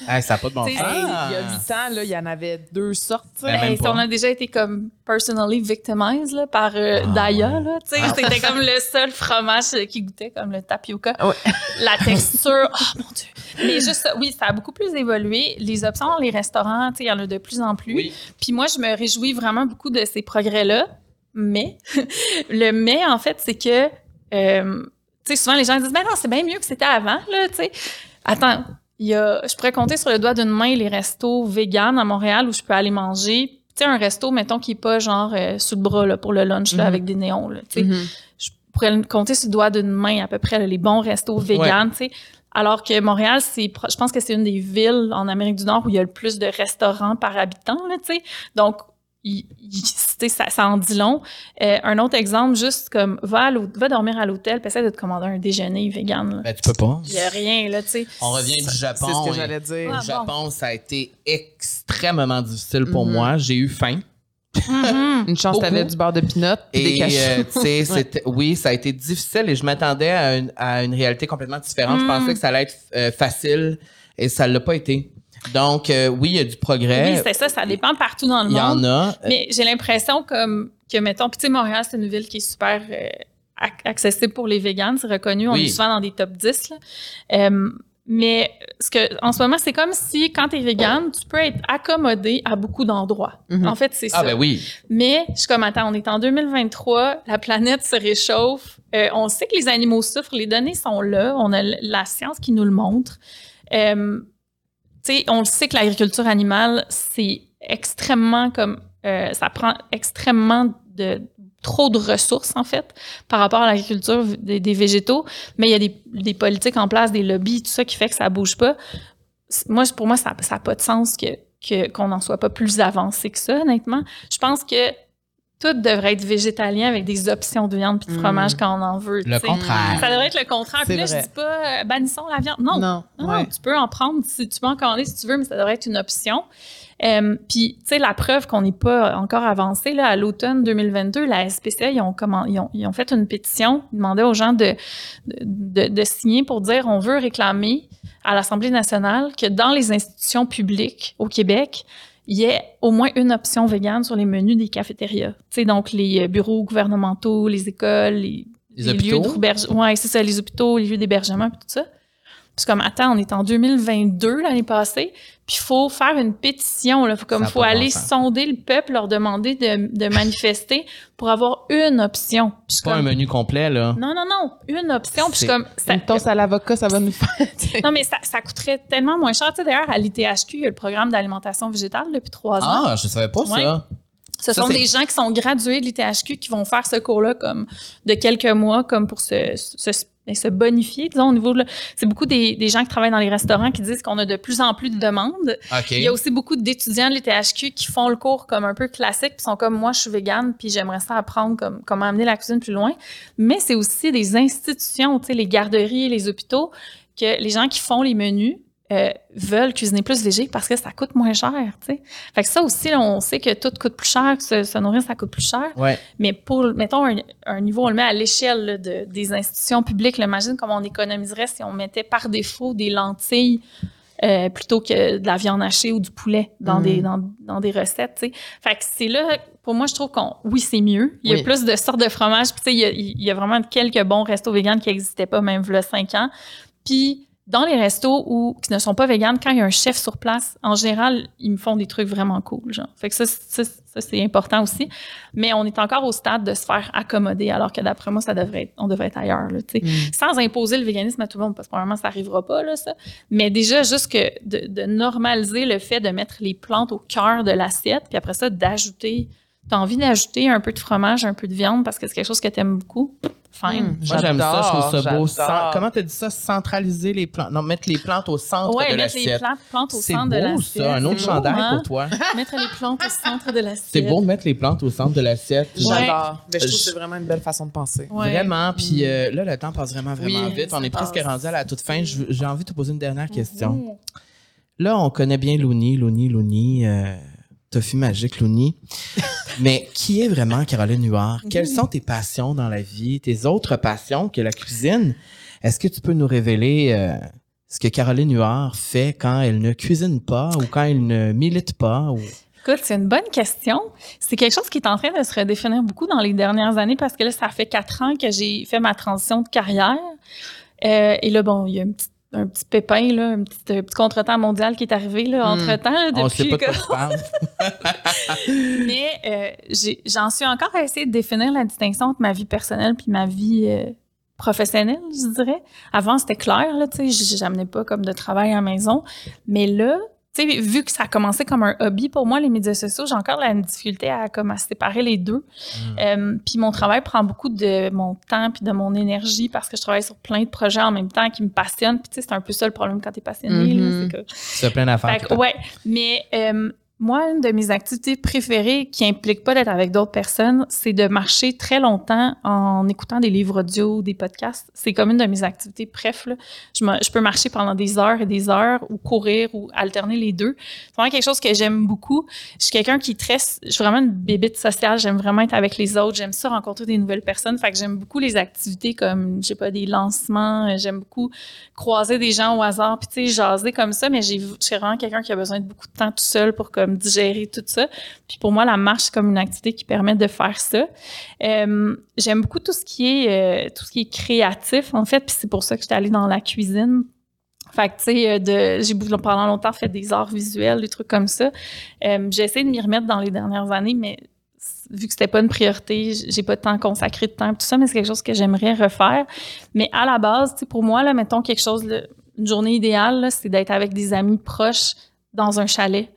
[SPEAKER 3] à
[SPEAKER 1] hey, ça n'a pas de bon sens.
[SPEAKER 2] hey, il y a 8 ans, là, il y en avait deux sortes.
[SPEAKER 1] Ben,
[SPEAKER 3] on a déjà été comme personally victimized là, par euh,
[SPEAKER 1] Ah.
[SPEAKER 3] Là, tu sais, C'était comme le seul fromage qui goûtait comme le tapioca.
[SPEAKER 2] Ouais.
[SPEAKER 3] La texture, oh mon Dieu. Mais juste, oui, ça a beaucoup plus évolué. Les options dans les restaurants, tu sais, il y en a de plus en plus.
[SPEAKER 1] Oui.
[SPEAKER 3] Puis moi, je me réjouis vraiment beaucoup de ces progrès-là. Mais le mais, en fait, c'est que, euh, tu sais, souvent les gens disent, ben non, c'est bien mieux que c'était avant, là, tu sais. Attends, il y a, je pourrais compter sur le doigt d'une main les restos véganes à Montréal où je peux aller manger. Tu sais, un resto, mettons, qui est pas genre euh, sous le bras là, pour le lunch là,
[SPEAKER 2] Mhm.
[SPEAKER 3] avec des néons, là, tu sais
[SPEAKER 2] Mhm.
[SPEAKER 3] je pourrais le compter sur le doigt d'une main à peu près là, les bons restos véganes, tu sais. Alors que Montréal, c'est, je pense que c'est une des villes en Amérique du Nord où il y a le plus de restaurants par habitant, là, tu sais. Donc, il- sais, ça, ça en dit long. Euh, un autre exemple, juste comme, va, à va dormir à l'hôtel, puis essaie de te commander un déjeuner vegan, là.
[SPEAKER 1] Ben, tu peux pas.
[SPEAKER 3] Il y a rien, là, tu sais.
[SPEAKER 1] On revient du Japon.
[SPEAKER 2] C'est ce que j'allais dire.
[SPEAKER 3] Ah,
[SPEAKER 1] Au
[SPEAKER 3] bon.
[SPEAKER 1] Japon, ça a été extrêmement difficile pour
[SPEAKER 2] Mhm.
[SPEAKER 1] moi. J'ai eu faim.
[SPEAKER 3] Mhm.
[SPEAKER 2] Une chance, t'avais du beurre de pinot et des
[SPEAKER 1] euh, oui, ça a été difficile et je m'attendais à une, à une réalité complètement différente. Je
[SPEAKER 3] Mm.
[SPEAKER 1] pensais que ça allait être euh, facile et ça l'a pas été. Donc, euh, oui, il y a du progrès.
[SPEAKER 3] Oui, c'est ça, ça dépend partout dans le
[SPEAKER 1] il y
[SPEAKER 3] monde.
[SPEAKER 1] en a.
[SPEAKER 3] Mais j'ai l'impression comme que, mettons, puis tu sais, Montréal, c'est une ville qui est super euh, ac- accessible pour les véganes, c'est reconnu, on
[SPEAKER 1] Oui.
[SPEAKER 3] est souvent dans des top 10. Là. Euh, Mais ce que, en ce moment, c'est comme si quand tu es végane, tu peux être accommodé à beaucoup d'endroits.
[SPEAKER 2] Mhm.
[SPEAKER 3] En fait, c'est ça.
[SPEAKER 1] Ah, ben oui.
[SPEAKER 3] Mais je suis comme, attends, on est en 2023, la planète se réchauffe, euh, on sait que les animaux souffrent, les données sont là, on a la science qui nous le montre. Euh, sais, on le sait que l'agriculture animale, c'est extrêmement comme, euh, ça prend extrêmement de trop de ressources, en fait, par rapport à l'agriculture des, végétaux. Mais il y a des, politiques en place, des lobbies, tout ça qui fait que ça bouge pas. Moi, pour moi, ça n'a pas de sens que que- qu'on n'en soit pas plus avancé que ça, honnêtement. Je pense que tout devrait être végétalien avec des options de viande puis de
[SPEAKER 2] Mm.
[SPEAKER 3] fromage quand on en veut.
[SPEAKER 1] Le
[SPEAKER 3] tu
[SPEAKER 1] contraire.
[SPEAKER 3] Ça devrait être le contraire. Puis là, je
[SPEAKER 2] vrai.
[SPEAKER 3] dis pas euh, bannissons la viande. Non,
[SPEAKER 2] Non.
[SPEAKER 3] non,
[SPEAKER 2] ouais.
[SPEAKER 3] non, tu peux en prendre, si, tu peux en commander si tu veux, mais ça devrait être une option. Euh, Puis, tu sais, la preuve qu'on n'est pas encore avancé, là, à l'automne 2022, la SPCA, ils ont, comment, ils, ont, ils ont fait une pétition, ils demandaient aux gens de, de, de- de signer pour dire on veut réclamer à l'Assemblée nationale que dans les institutions publiques au Québec, il y ait au moins une option végane sur les menus des cafétérias. Tu sais, donc les euh, bureaux gouvernementaux, les écoles, les,
[SPEAKER 1] Les
[SPEAKER 3] les lieux d'hébergement. Ouais, c'est ça, les hôpitaux, les lieux d'hébergement, puis tout ça. Puis comme, attends, on est en 2022 l'année passée, puis il faut faire une pétition, là. Faut, comme, faut
[SPEAKER 1] bon
[SPEAKER 3] aller sonder le peuple, leur demander de, de manifester pour avoir une option. Suis
[SPEAKER 1] Pas un menu complet, là.
[SPEAKER 3] non, non, non, une option. Puis je suis
[SPEAKER 1] C'est-
[SPEAKER 3] comme, ça-
[SPEAKER 2] Une à l'avocat, ça va nous faire.
[SPEAKER 3] non, mais ça, ça coûterait tellement moins cher. Tu sais, d'ailleurs, à l'ITHQ, il y a le programme d'alimentation végétale depuis trois ans.
[SPEAKER 1] Ah, je savais pas
[SPEAKER 3] Ouais.
[SPEAKER 1] ça.
[SPEAKER 3] Ce
[SPEAKER 1] Ça,
[SPEAKER 3] sont des gens qui sont gradués de l'ITHQ qui vont faire ce cours-là comme de quelques mois, comme pour se, se, se bonifier, disons, au niveau de... C'est beaucoup des, des gens qui travaillent dans les restaurants qui disent qu'on a de plus en plus de demandes. Il y a aussi beaucoup d'étudiants de l'ITHQ qui font le cours comme un peu classique, puis sont comme moi, je suis végane, puis j'aimerais ça apprendre comme comment amener la cuisine plus loin. Mais c'est aussi des institutions, tu sais, les garderies, les hôpitaux, que les gens qui font les menus euh, veulent cuisiner plus végé parce que ça coûte moins cher. Fait que ça aussi, là, on sait que tout coûte plus cher, que se, se nourrir, ça coûte plus cher.
[SPEAKER 1] Ouais.
[SPEAKER 3] Mais pour, mettons, un, un niveau, on le met à l'échelle de, des institutions publiques. là. Imagine comment on économiserait si on mettait par défaut des lentilles euh, plutôt que de la viande hachée ou du poulet dans,
[SPEAKER 2] Mm.
[SPEAKER 3] des, dans, dans des recettes. Fait que c'est là, pour moi, je trouve qu'on, oui, c'est mieux. Il y a
[SPEAKER 1] Oui.
[SPEAKER 3] plus de sortes de fromages. Puis, il y a, il y a vraiment quelques bons restos véganes qui n'existaient pas même il y a cinq ans. Puis, dans les restos où, qui ne sont pas véganes, quand il y a un chef sur place, en général, ils me font des trucs vraiment cool, genre. Fait que ça, ça, ça, c'est important aussi. Mais on est encore au stade de se faire accommoder, alors que d'après moi, ça devrait être, on devrait être ailleurs, là.
[SPEAKER 2] Mm.
[SPEAKER 3] Sans imposer le véganisme à tout le monde, parce que probablement, ça arrivera pas, là, ça. Mais déjà, juste que de, de normaliser le fait de mettre les plantes au cœur de l'assiette, puis après ça, d'ajouter, t'as envie d'ajouter un peu de fromage, un peu de viande, parce que c'est quelque chose que t'aimes beaucoup? Fine.
[SPEAKER 2] Mm.
[SPEAKER 1] Moi, j'aime ça, je trouve ça beau. Comment t'as dit ça? Centraliser les plantes. Non, mettre les plantes au centre
[SPEAKER 3] Ouais,
[SPEAKER 1] de
[SPEAKER 3] mettre les
[SPEAKER 1] l'assiette.
[SPEAKER 3] plantes, plantes au
[SPEAKER 1] C'est
[SPEAKER 3] centre de
[SPEAKER 1] beau,
[SPEAKER 3] l'assiette.
[SPEAKER 1] ça. Un autre
[SPEAKER 3] C'est
[SPEAKER 1] chandail
[SPEAKER 3] hein?
[SPEAKER 1] pour toi.
[SPEAKER 3] Mettre les plantes au centre de l'assiette.
[SPEAKER 1] C'est beau de mettre les plantes au centre de l'assiette.
[SPEAKER 3] Ouais.
[SPEAKER 2] J'adore. Mais je trouve que c'est vraiment une belle façon de penser.
[SPEAKER 3] Ouais.
[SPEAKER 1] Vraiment. Puis euh, là, le temps passe vraiment, vraiment
[SPEAKER 2] Oui,
[SPEAKER 1] vite. On est presque rendu à la toute fin. J'ai envie de te poser une dernière question.
[SPEAKER 3] Mhm.
[SPEAKER 1] Là, on connaît bien Looney, Looney, Looney, euh, Toffee Magique, Looney. Mais qui est vraiment Caroline Huard? Quelles sont tes passions dans la vie, tes autres passions que la cuisine? Est-ce que tu peux nous révéler euh, ce que Caroline Huard fait quand elle ne cuisine pas ou quand elle ne milite pas? Ou...
[SPEAKER 3] Écoute, c'est une bonne question. C'est quelque chose qui est en train de se redéfinir beaucoup dans les dernières années parce que là, ça fait quatre ans que j'ai fait ma transition de carrière. Euh, et là, bon, il y a un petit, un petit pépin, là, un petit, un petit contretemps mondial qui est arrivé là,
[SPEAKER 2] Hmm.
[SPEAKER 3] entre-temps.
[SPEAKER 1] On sait
[SPEAKER 3] depuis
[SPEAKER 1] pas de
[SPEAKER 3] que-
[SPEAKER 1] quoi tu parles.
[SPEAKER 3] Mais euh, j'ai- j'en suis encore à essayer de définir la distinction entre ma vie personnelle puis ma vie euh, professionnelle, je dirais. Avant, c'était clair, là, tu sais, j'amenais pas comme de travail à la maison. Mais là, tu sais, vu que ça a commencé comme un hobby pour moi, les médias sociaux, j'ai encore la difficulté à, comme, à séparer les deux. Euh, puis mon travail prend beaucoup de mon temps puis de mon énergie parce que je travaille sur plein de projets en même temps qui me passionnent. Puis tu sais, c'est un peu ça le problème quand t'es passionné. là,
[SPEAKER 2] Mhm.
[SPEAKER 3] c'est que
[SPEAKER 1] plein d'affaires.
[SPEAKER 3] ouais, mais euh, moi, une de mes activités préférées qui implique pas d'être avec d'autres personnes, c'est de marcher très longtemps en écoutant des livres audio, des podcasts. C'est comme une de mes activités. Bref, là, je, peux marcher pendant des heures et des heures ou courir ou alterner les deux. C'est vraiment quelque chose que j'aime beaucoup. Je suis quelqu'un qui très, je suis vraiment une bébite sociale. J'aime vraiment être avec les autres. J'aime ça rencontrer des nouvelles personnes. Fait que j'aime beaucoup les activités comme, je sais pas, des lancements. J'aime beaucoup croiser des gens au hasard, puis tu sais, jaser comme ça, mais je suis vraiment quelqu'un qui a besoin de beaucoup de temps tout seul pour comme digérer tout ça. Puis pour moi, la marche, c'est comme une activité qui permet de faire ça. Euh, j'aime beaucoup tout ce qui est euh, tout ce qui est créatif, en fait, puis c'est pour ça que j'étais allée dans la cuisine. Fait que, tu sais, euh, j'ai pendant longtemps fait des arts visuels, des trucs comme ça. J'ai essayé de m'y remettre dans les dernières années, mais vu que c'était pas une priorité, j'ai pas de temps consacré de temps, tout ça, mais c'est quelque chose que j'aimerais refaire. Mais à la base, tu sais, pour moi, là, mettons quelque chose, une journée idéale, c'est d'être avec des amis proches dans un chalet,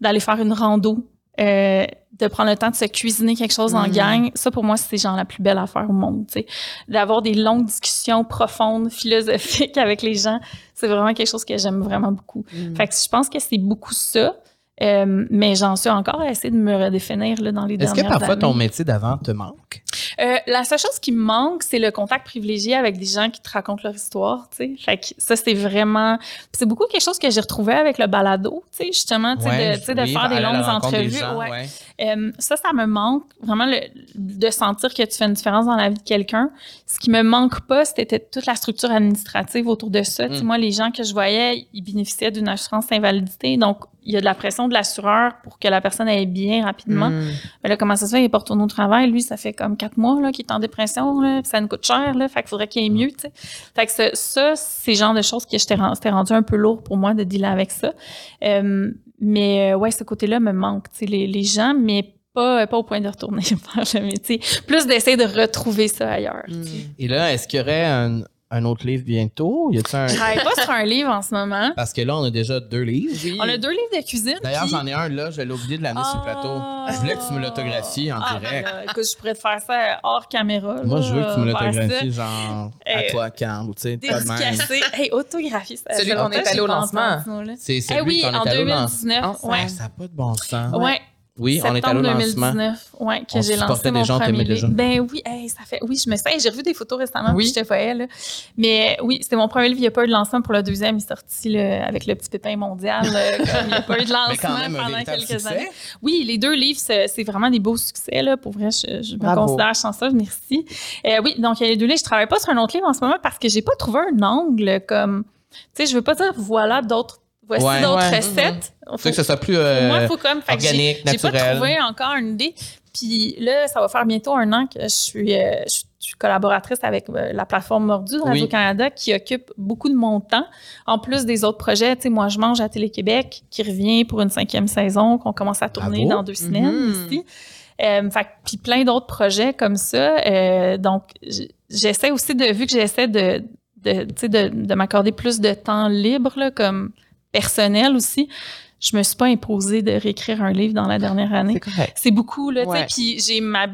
[SPEAKER 3] d'aller faire une rando, euh, de prendre le temps de se cuisiner quelque chose en
[SPEAKER 2] Mm.
[SPEAKER 3] gang. Ça, pour moi, c'est genre la plus belle affaire au monde, tu sais. D'avoir des longues discussions profondes, philosophiques avec les gens, c'est vraiment quelque chose que j'aime vraiment beaucoup.
[SPEAKER 2] Mm.
[SPEAKER 3] Fait que je pense que c'est beaucoup ça. Euh, mais j'en suis encore à essayer de me redéfinir là, dans les
[SPEAKER 1] Est-ce
[SPEAKER 3] dernières
[SPEAKER 1] que parfois ton métier d'avant te manque?
[SPEAKER 3] Euh, la seule chose qui me manque, c'est le contact privilégié avec des gens qui te racontent leur histoire, tu sais. Fait que ça, c'est vraiment... C'est beaucoup quelque chose que j'ai retrouvé avec le balado, tu sais, justement, tu sais,
[SPEAKER 1] Ouais,
[SPEAKER 3] de, tu sais, de
[SPEAKER 1] oui,
[SPEAKER 3] faire des
[SPEAKER 1] à la
[SPEAKER 3] longues
[SPEAKER 1] des
[SPEAKER 3] entrevues.
[SPEAKER 1] gens,
[SPEAKER 3] ouais.
[SPEAKER 1] ouais.
[SPEAKER 3] Euh, ça, ça me manque vraiment le- de sentir que tu fais une différence dans la vie de quelqu'un. Ce qui me manque pas, c'était toute la structure administrative autour de ça. Tu sais,
[SPEAKER 1] Mm.
[SPEAKER 3] moi, les gens que je voyais, ils bénéficiaient d'une assurance invalidité. Donc, il y a de la pression de l'assureur pour que la personne aille bien rapidement.
[SPEAKER 2] Mm.
[SPEAKER 3] Mais là, comment ça se fait? Il est pas retourné au travail. Lui, ça fait comme quatre mois là, qu'il est en dépression. Ça nous coûte cher. Là, faudrait qu'il aille mieux. tu sais. Fait que ça, ça, c'est le genre de choses que j'étais rendu un peu lourd pour moi de dealer avec ça. Euh, mais euh, ouais, ce côté-là me manque. Les, les gens, mais pas, pas au point de retourner faire le métier. Plus d'essayer de retrouver ça ailleurs.
[SPEAKER 1] Et là, est-ce qu'il y aurait un, un autre livre bientôt? Y a-tu un...
[SPEAKER 3] Je travaille pas sur un livre en ce moment.
[SPEAKER 1] Parce que là, on a déjà deux livres.
[SPEAKER 3] On a deux livres de cuisine.
[SPEAKER 1] D'ailleurs,
[SPEAKER 3] puis-
[SPEAKER 1] j'en ai un là, je l'ai oublié de l'amener sur le plateau. Je voulais que tu me l'autographies en
[SPEAKER 3] Ah,
[SPEAKER 1] direct.
[SPEAKER 3] ben là, écoute, je pourrais te faire ça hors caméra.
[SPEAKER 1] Moi,
[SPEAKER 3] là,
[SPEAKER 1] je veux que tu me
[SPEAKER 3] ça.
[SPEAKER 1] l'autographies, genre, à
[SPEAKER 3] Euh,
[SPEAKER 1] toi, Carl, ou tu sais.
[SPEAKER 3] Dédicacé. Hey, autographie. ça
[SPEAKER 2] Celui
[SPEAKER 3] fait
[SPEAKER 2] qu'on est allé au lancement.
[SPEAKER 1] C'est
[SPEAKER 3] Eh
[SPEAKER 1] celui
[SPEAKER 3] oui,
[SPEAKER 1] qu'on
[SPEAKER 3] en
[SPEAKER 1] est allé au lancement.
[SPEAKER 3] 2019.
[SPEAKER 2] Ensemble.
[SPEAKER 3] Ouais.
[SPEAKER 1] Ça n'a pas de bon sens.
[SPEAKER 3] Ouais.
[SPEAKER 1] Oui, on est allé au
[SPEAKER 3] Septembre
[SPEAKER 1] lancement.
[SPEAKER 3] 2019, ouais, que j'ai lancé
[SPEAKER 1] des
[SPEAKER 3] mon
[SPEAKER 1] gens,
[SPEAKER 3] premier livre.
[SPEAKER 1] déjà.
[SPEAKER 3] Ben oui, hey, ça fait, oui, je me sais, j'ai revu des photos récemment,
[SPEAKER 2] Oui.
[SPEAKER 3] puis je te voyais, là. Mais oui, c'était mon premier livre, il n'y a pas eu de lancement pour le deuxième, il est sorti, là, avec le petit pépin mondial, là, comme il n'y a pas eu de lancement
[SPEAKER 1] Mais quand même, un
[SPEAKER 3] pendant quelques
[SPEAKER 1] succès.
[SPEAKER 3] années. Oui, les deux livres, c'est vraiment des beaux succès, là. Pour vrai, je, je me considère chanceuse, merci. Euh, oui, donc, il y a les deux livres. Je travaille pas sur un autre livre en ce moment parce que j'ai pas trouvé un angle comme, tu sais, je veux pas dire, voilà d'autres, voici
[SPEAKER 1] Ouais.
[SPEAKER 3] d'autres
[SPEAKER 2] Ouais.
[SPEAKER 3] recettes.
[SPEAKER 1] Tu sais que ce soit plus
[SPEAKER 3] moi,
[SPEAKER 1] euh,
[SPEAKER 3] il faut comme. fait que j'ai-
[SPEAKER 1] organique,
[SPEAKER 3] J'ai pas
[SPEAKER 1] naturel.
[SPEAKER 3] trouvé encore une idée. Puis là, ça va faire bientôt un an que je suis, euh, je suis collaboratrice avec euh, la plateforme Mordu de
[SPEAKER 1] Oui.
[SPEAKER 3] Radio-Canada qui occupe beaucoup de mon temps. En plus des autres projets, tu sais, moi, je mange à Télé-Québec qui revient pour une cinquième saison qu'on commence à tourner
[SPEAKER 1] Bravo.
[SPEAKER 3] dans deux semaines
[SPEAKER 2] Mhm.
[SPEAKER 3] ici. Euh, fait que- puis plein d'autres projets comme ça. Euh, donc, j'essaie aussi de, vu que j'essaie de, de, tu sais, de, de m'accorder plus de temps libre, là, comme personnel aussi, je me suis pas imposée de réécrire un livre dans la dernière année.
[SPEAKER 2] C'est correct.
[SPEAKER 3] C'est beaucoup, là, tu sais.
[SPEAKER 2] Ouais.
[SPEAKER 3] Puis j'ai ma,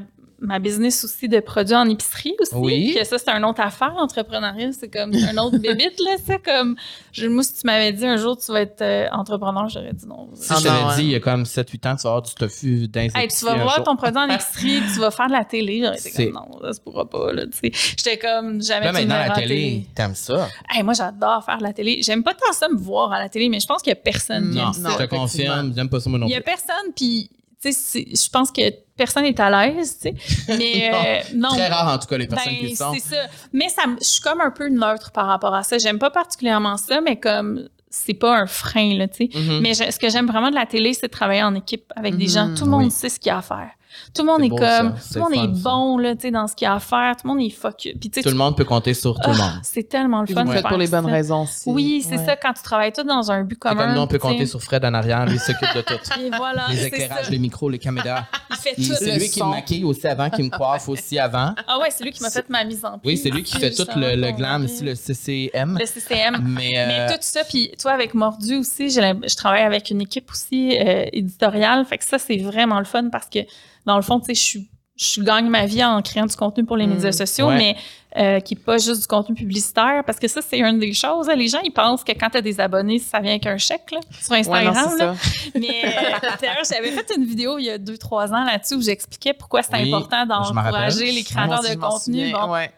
[SPEAKER 3] ma business aussi de produits en épicerie aussi.
[SPEAKER 1] Oui.
[SPEAKER 3] Que ça, c'est une autre affaire, l'entrepreneuriat. C'est comme un autre bébite, là. C'est comme, je, moi, si tu m'avais dit un jour tu vas être euh, entrepreneur, j'aurais dit non.
[SPEAKER 1] Si
[SPEAKER 2] Ah
[SPEAKER 1] je
[SPEAKER 2] hein.
[SPEAKER 1] dit, il y a comme 7-8 ans, tu vas avoir du tofu
[SPEAKER 3] Hey, tu vas voir ton produit en épicerie, tu vas faire de la télé. J'aurais été comme, non, ça se pourra pas, là, tu sais. J'étais comme, jamais
[SPEAKER 1] Là,
[SPEAKER 3] me
[SPEAKER 1] maintenant, la télé, t'aimes ça?
[SPEAKER 3] Hey, moi, j'adore faire de la télé. J'aime pas tant ça me voir à la télé, mais je pense qu'il y a personne qui
[SPEAKER 2] Non,
[SPEAKER 3] aime
[SPEAKER 1] Non,
[SPEAKER 3] ça.
[SPEAKER 2] non,
[SPEAKER 1] je te confirme, j'aime pas ça moi non
[SPEAKER 3] Il y
[SPEAKER 1] plus.
[SPEAKER 3] a personne, puis, je pense que personne est à l'aise, tu sais. Mais, euh, non.
[SPEAKER 1] Très rare, en tout cas, les personnes
[SPEAKER 3] Ben,
[SPEAKER 1] qui le sont.
[SPEAKER 3] c'est ça. Mais ça, je suis comme un peu neutre par rapport à ça. J'aime pas particulièrement ça, mais comme c'est pas un frein, là, tu sais.
[SPEAKER 1] Mhm.
[SPEAKER 3] Mais je- ce que j'aime vraiment de la télé, c'est de travailler en équipe avec des
[SPEAKER 2] Mhm.
[SPEAKER 3] gens. Tout le monde
[SPEAKER 1] Oui.
[SPEAKER 3] sait ce qu'il y a à faire. Tout le monde est
[SPEAKER 1] beau,
[SPEAKER 3] comme,
[SPEAKER 1] ça.
[SPEAKER 3] tout le monde
[SPEAKER 1] fun,
[SPEAKER 3] est bon, là, tu sais, dans ce qu'il y a à faire. Tout le monde est focus. Puis, tu sais,
[SPEAKER 1] Tout le monde peut compter sur tout le
[SPEAKER 3] ah,
[SPEAKER 1] monde.
[SPEAKER 3] c'est tellement le fun.
[SPEAKER 2] vous faites
[SPEAKER 3] faire
[SPEAKER 2] pour les bonnes raisons aussi.
[SPEAKER 3] Oui, c'est ça. Quand tu travailles tout dans un but commun.
[SPEAKER 1] comme nous, on peut compter sur Fred en arrière, lui il s'occupe de tout.
[SPEAKER 3] Et voilà,
[SPEAKER 1] Les éclairages, les micros, les caméras.
[SPEAKER 3] Il fait tout.
[SPEAKER 1] C'est lui qui me maquille aussi avant, qui me coiffe aussi avant.
[SPEAKER 3] Ah ouais, c'est lui qui m'a fait ma mise en
[SPEAKER 1] Oui,
[SPEAKER 3] pied.
[SPEAKER 1] c'est lui qui fait tout le, glam ici, le CCM.
[SPEAKER 3] Le CCM.
[SPEAKER 1] Mais, euh,
[SPEAKER 3] Mais tout ça, puis toi, avec Mordu aussi, je travaille avec une équipe aussi euh, éditoriale. Fait que ça, c'est vraiment le fun parce que, dans le fond, tu sais, je suis je gagne ma vie en créant du contenu pour les
[SPEAKER 2] Mm.
[SPEAKER 3] médias sociaux,
[SPEAKER 1] Ouais.
[SPEAKER 3] mais euh, qui n'est pas juste du contenu publicitaire, parce que ça, c'est une des choses. Les gens, ils pensent que quand tu as des abonnés, ça vient avec un chèque là, sur
[SPEAKER 2] Ouais,
[SPEAKER 3] Instagram.
[SPEAKER 2] non, c'est
[SPEAKER 3] là.
[SPEAKER 2] ça.
[SPEAKER 3] Mais euh, d'ailleurs, j'avais fait une vidéo il y a deux, trois ans là-dessus où j'expliquais pourquoi c'était
[SPEAKER 1] Oui,
[SPEAKER 3] important d'encourager les créateurs
[SPEAKER 2] Moi aussi,
[SPEAKER 3] de contenu.
[SPEAKER 2] souviens.
[SPEAKER 3] Bon,
[SPEAKER 2] Ouais.
[SPEAKER 1] ouais,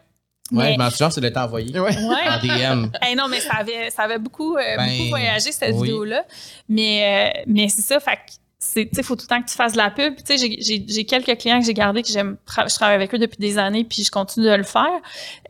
[SPEAKER 3] mais-
[SPEAKER 1] je m'en souviens, ça doit être envoyé
[SPEAKER 2] Ouais.
[SPEAKER 3] ouais.
[SPEAKER 1] en DM.
[SPEAKER 3] Hey, non, mais ça avait, ça avait beaucoup, euh,
[SPEAKER 1] Ben,
[SPEAKER 3] beaucoup voyagé, cette
[SPEAKER 1] oui.
[SPEAKER 3] vidéo-là. Mais, euh, mais c'est ça, fait que c'est, faut tout le temps que tu fasses de la pub. Tu sais, j'ai- quelques clients que j'ai gardés que j'aime, je travaille avec eux depuis des années, puis je continue de le faire.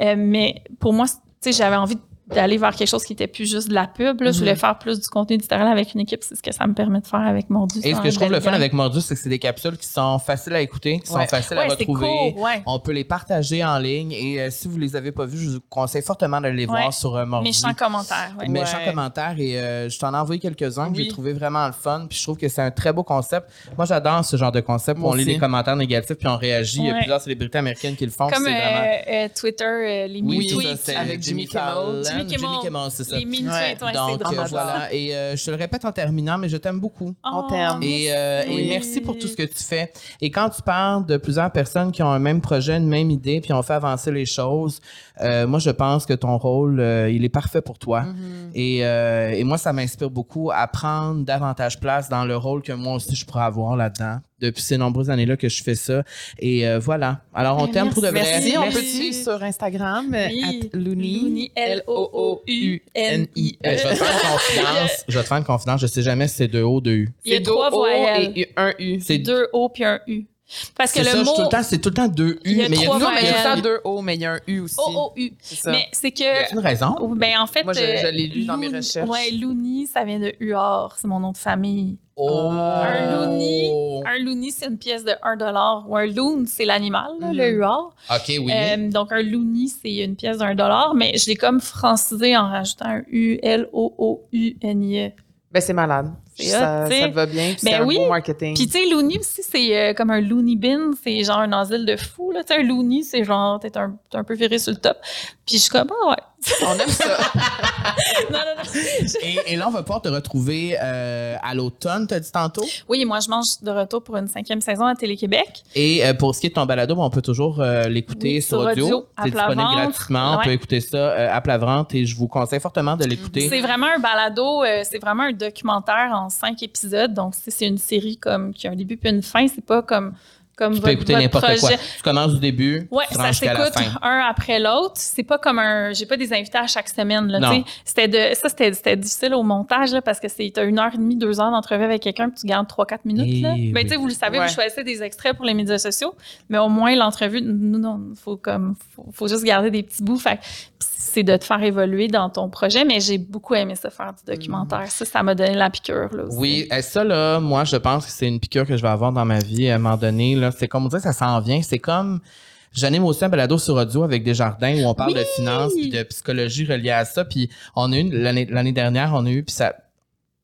[SPEAKER 3] Euh, mais pour moi, tu sais, j'avais envie d'aller vers quelque chose qui était plus juste de la pub. Là. Je voulais faire plus du contenu éditorial avec une équipe. C'est ce que ça me permet de faire avec Mordus.
[SPEAKER 1] Et ce que je trouve le fun avec Mordus, c'est que c'est des capsules qui sont faciles à écouter, qui
[SPEAKER 2] Ouais.
[SPEAKER 1] sont faciles
[SPEAKER 3] Ouais,
[SPEAKER 1] à retrouver.
[SPEAKER 3] ouais.
[SPEAKER 1] On peut les partager en ligne et euh, si vous les avez pas vus, je vous conseille fortement de les
[SPEAKER 3] Ouais.
[SPEAKER 1] voir sur euh, Mordus.
[SPEAKER 3] Méchants commentaires. Ouais.
[SPEAKER 1] méchants
[SPEAKER 2] Ouais.
[SPEAKER 1] commentaires et euh, je t'en ai envoyé quelques-uns que
[SPEAKER 2] Oui.
[SPEAKER 1] j'ai trouvé vraiment le fun puis je trouve que c'est un très beau concept. Moi j'adore ce genre de concept où
[SPEAKER 2] Moi
[SPEAKER 1] on lit les commentaires négatifs puis on réagit. Il y a plusieurs célébrités américaines qui le font.
[SPEAKER 3] Comme euh,
[SPEAKER 1] vraiment...
[SPEAKER 3] euh, Twitter, euh, les
[SPEAKER 1] Oui,
[SPEAKER 3] tweets.
[SPEAKER 2] avec Jimmy Kimmel.
[SPEAKER 1] Fallon,
[SPEAKER 3] Jimmy Kimmel.
[SPEAKER 1] c'est ça.
[SPEAKER 3] Les mini
[SPEAKER 2] Ouais.
[SPEAKER 1] Donc euh, voilà et euh, je te le répète en terminant mais je t'aime beaucoup.
[SPEAKER 3] Oh,
[SPEAKER 2] On t'aime.
[SPEAKER 1] Et, euh, et
[SPEAKER 2] Oui.
[SPEAKER 1] merci pour tout ce que tu fais. Et quand tu parles de plusieurs personnes qui ont un même projet, une même idée, puis on fait avancer les choses, euh, moi, je pense que ton rôle, euh, il est parfait pour toi.
[SPEAKER 2] Mm-hmm.
[SPEAKER 1] et, euh, et moi, ça m'inspire beaucoup à prendre davantage place dans le rôle que moi aussi je pourrais avoir là-dedans. Depuis ces nombreuses années-là que je fais ça. Et euh, voilà. Alors, on
[SPEAKER 3] Ben,
[SPEAKER 1] t'aime pour de vrai.
[SPEAKER 2] Merci. On peut te suivre sur Instagram, euh,
[SPEAKER 3] Oui.
[SPEAKER 2] at Looney.
[SPEAKER 3] Looney, L-O-O-U-N-I-E.
[SPEAKER 1] Euh, je vais te faire une confidence. Je vais te faire une confidence. Je sais jamais si c'est deux O, deux U.
[SPEAKER 3] Il y a
[SPEAKER 2] C'est
[SPEAKER 3] trois
[SPEAKER 2] deux O
[SPEAKER 3] voyelles.
[SPEAKER 2] et un U.
[SPEAKER 1] C'est
[SPEAKER 3] Deux O puis un U. Parce que le
[SPEAKER 1] ça,
[SPEAKER 3] mot
[SPEAKER 1] tout le temps, c'est tout le temps deux U.
[SPEAKER 3] Il y a
[SPEAKER 1] mais
[SPEAKER 2] Non, mais il y a deux O, mais il y a un U aussi.
[SPEAKER 3] O-O-U. Mais c'est
[SPEAKER 1] Y a
[SPEAKER 3] que.
[SPEAKER 1] une raison?
[SPEAKER 3] Ben, en fait.
[SPEAKER 2] Moi, je-
[SPEAKER 3] euh,
[SPEAKER 2] je l'ai lu dans mes recherches.
[SPEAKER 3] Ouais, Looney, ça vient de Huard. C'est mon nom de famille.
[SPEAKER 1] Oh.
[SPEAKER 3] Un loony. Un loony, c'est une pièce de 1 ou un loon, c'est l'animal, le huard.
[SPEAKER 1] OK, oui.
[SPEAKER 3] Euh, donc, un loony, c'est une pièce d'un dollar, mais je l'ai comme francisé en rajoutant un U-L-O-O-U-N-I-E.
[SPEAKER 2] Ben, c'est malade. Ça,
[SPEAKER 3] hot,
[SPEAKER 2] te va bien. puis
[SPEAKER 3] Ben
[SPEAKER 2] c'est un
[SPEAKER 3] oui.
[SPEAKER 2] beau marketing.
[SPEAKER 3] Puis, tu sais, loony aussi, c'est euh, comme un loony bin, c'est genre un asile de fou. Là. Tu sais, un loony, c'est genre, t'es un, t'es un peu viré sur le top. Puis, je suis comme, ah ouais.
[SPEAKER 2] On aime ça.
[SPEAKER 3] non, non, non.
[SPEAKER 1] Et, et là, on va pouvoir te retrouver euh, à l'automne, t'as dit tantôt?
[SPEAKER 3] Oui, moi, je mange de retour pour une cinquième saison à Télé-Québec.
[SPEAKER 1] Et euh, pour ce qui est de ton balado, on peut toujours euh, l'écouter
[SPEAKER 3] Oui,
[SPEAKER 1] sur
[SPEAKER 3] sur
[SPEAKER 1] audio. C'est disponible
[SPEAKER 3] ventre.
[SPEAKER 1] gratuitement. On peut écouter ça euh, à plat ventre et je vous conseille fortement de l'écouter.
[SPEAKER 3] C'est vraiment un balado, euh, c'est vraiment un documentaire en cinq épisodes. Donc, c'est c'est une série comme qui a un début puis une fin. C'est pas comme comme
[SPEAKER 1] Tu peux
[SPEAKER 3] votre,
[SPEAKER 1] écouter
[SPEAKER 3] votre
[SPEAKER 1] n'importe quoi. Tu commences du début,
[SPEAKER 3] Ouais,
[SPEAKER 1] tu
[SPEAKER 3] ça s'écoute un après l'autre. C'est pas comme un. J'ai pas des invités à chaque semaine. Là, c'était de, ça, c'était, c'était difficile au montage là, parce que c'est t'as une heure et demie, deux heures d'entrevue avec quelqu'un puis tu gardes trois, quatre minutes.
[SPEAKER 1] Eh
[SPEAKER 3] Là.
[SPEAKER 1] oui.
[SPEAKER 3] Ben, tu sais, vous le savez,
[SPEAKER 2] Ouais.
[SPEAKER 3] vous choisissez des extraits pour les médias sociaux, mais au moins l'entrevue, nous, non, faut comme, faut, faut juste garder des petits bouts. Fait c'est de te faire évoluer dans ton projet, mais j'ai beaucoup aimé ça faire du documentaire. Ça, ça m'a donné la piqûre. Là, aussi.
[SPEAKER 1] Oui, euh, ça là, moi je pense que c'est une piqûre que je vais avoir dans ma vie à un moment donné. Là, c'est comme on dit, ça s'en vient. C'est comme j'anime aussi un balado sur audio avec des jardins où on parle de finances puis de psychologie reliée à ça. Puis on a eu l'année dernière, on a eu puis ça.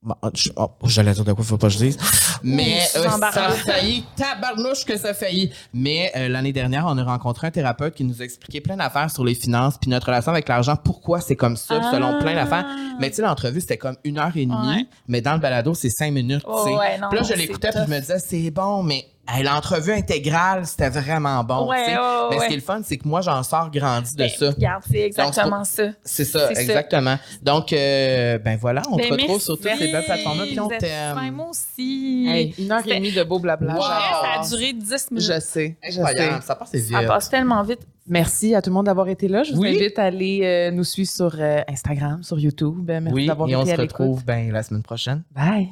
[SPEAKER 1] Bon, je, oh, j'allais dire de quoi faut pas que je dise. Mais euh, ça a failli, tabarnouche que ça a failli. Mais euh, l'année dernière, on a rencontré un thérapeute qui nous a expliqué plein d'affaires sur les finances puis notre relation avec l'argent, pourquoi c'est comme ça, selon plein d'affaires. Mais tu sais, l'entrevue, c'était comme une heure et demie,
[SPEAKER 3] Ah. Ouais.
[SPEAKER 1] mais dans le balado, c'est cinq minutes.
[SPEAKER 3] Oh,
[SPEAKER 1] tu sais.
[SPEAKER 3] ouais, non,
[SPEAKER 1] puis là, je l'écoutais puis je me disais, c'est bon, mais hey, l'entrevue intégrale, c'était vraiment bon.
[SPEAKER 3] Ouais, ouais,
[SPEAKER 1] mais ce qui est le fun, c'est que moi, j'en sors grandi de
[SPEAKER 3] Ben,
[SPEAKER 1] ça.
[SPEAKER 3] Regarde, c'est exactement ça.
[SPEAKER 1] C'est ça, exactement. Donc, euh, ben voilà, on
[SPEAKER 3] Ben,
[SPEAKER 1] te retrouve
[SPEAKER 3] merci.
[SPEAKER 1] sur toutes ces belles plateformes-là, puis on t'aime.
[SPEAKER 3] Moi aussi.
[SPEAKER 2] Hey, une heure et demie de beau blabla.
[SPEAKER 1] Wow.
[SPEAKER 3] Ça a duré 10 minutes.
[SPEAKER 2] Je sais. Je sais.
[SPEAKER 1] Ça passe vite.
[SPEAKER 3] Ça passe tellement vite.
[SPEAKER 2] Merci à tout le monde d'avoir été là. Je vous
[SPEAKER 1] Oui.
[SPEAKER 2] invite à aller euh, nous suivre sur euh, Instagram, sur YouTube. Merci
[SPEAKER 1] Oui,
[SPEAKER 2] d'avoir
[SPEAKER 1] et
[SPEAKER 2] été
[SPEAKER 1] on se
[SPEAKER 2] à l'écoute.
[SPEAKER 1] retrouve ben, la semaine prochaine.
[SPEAKER 2] Bye.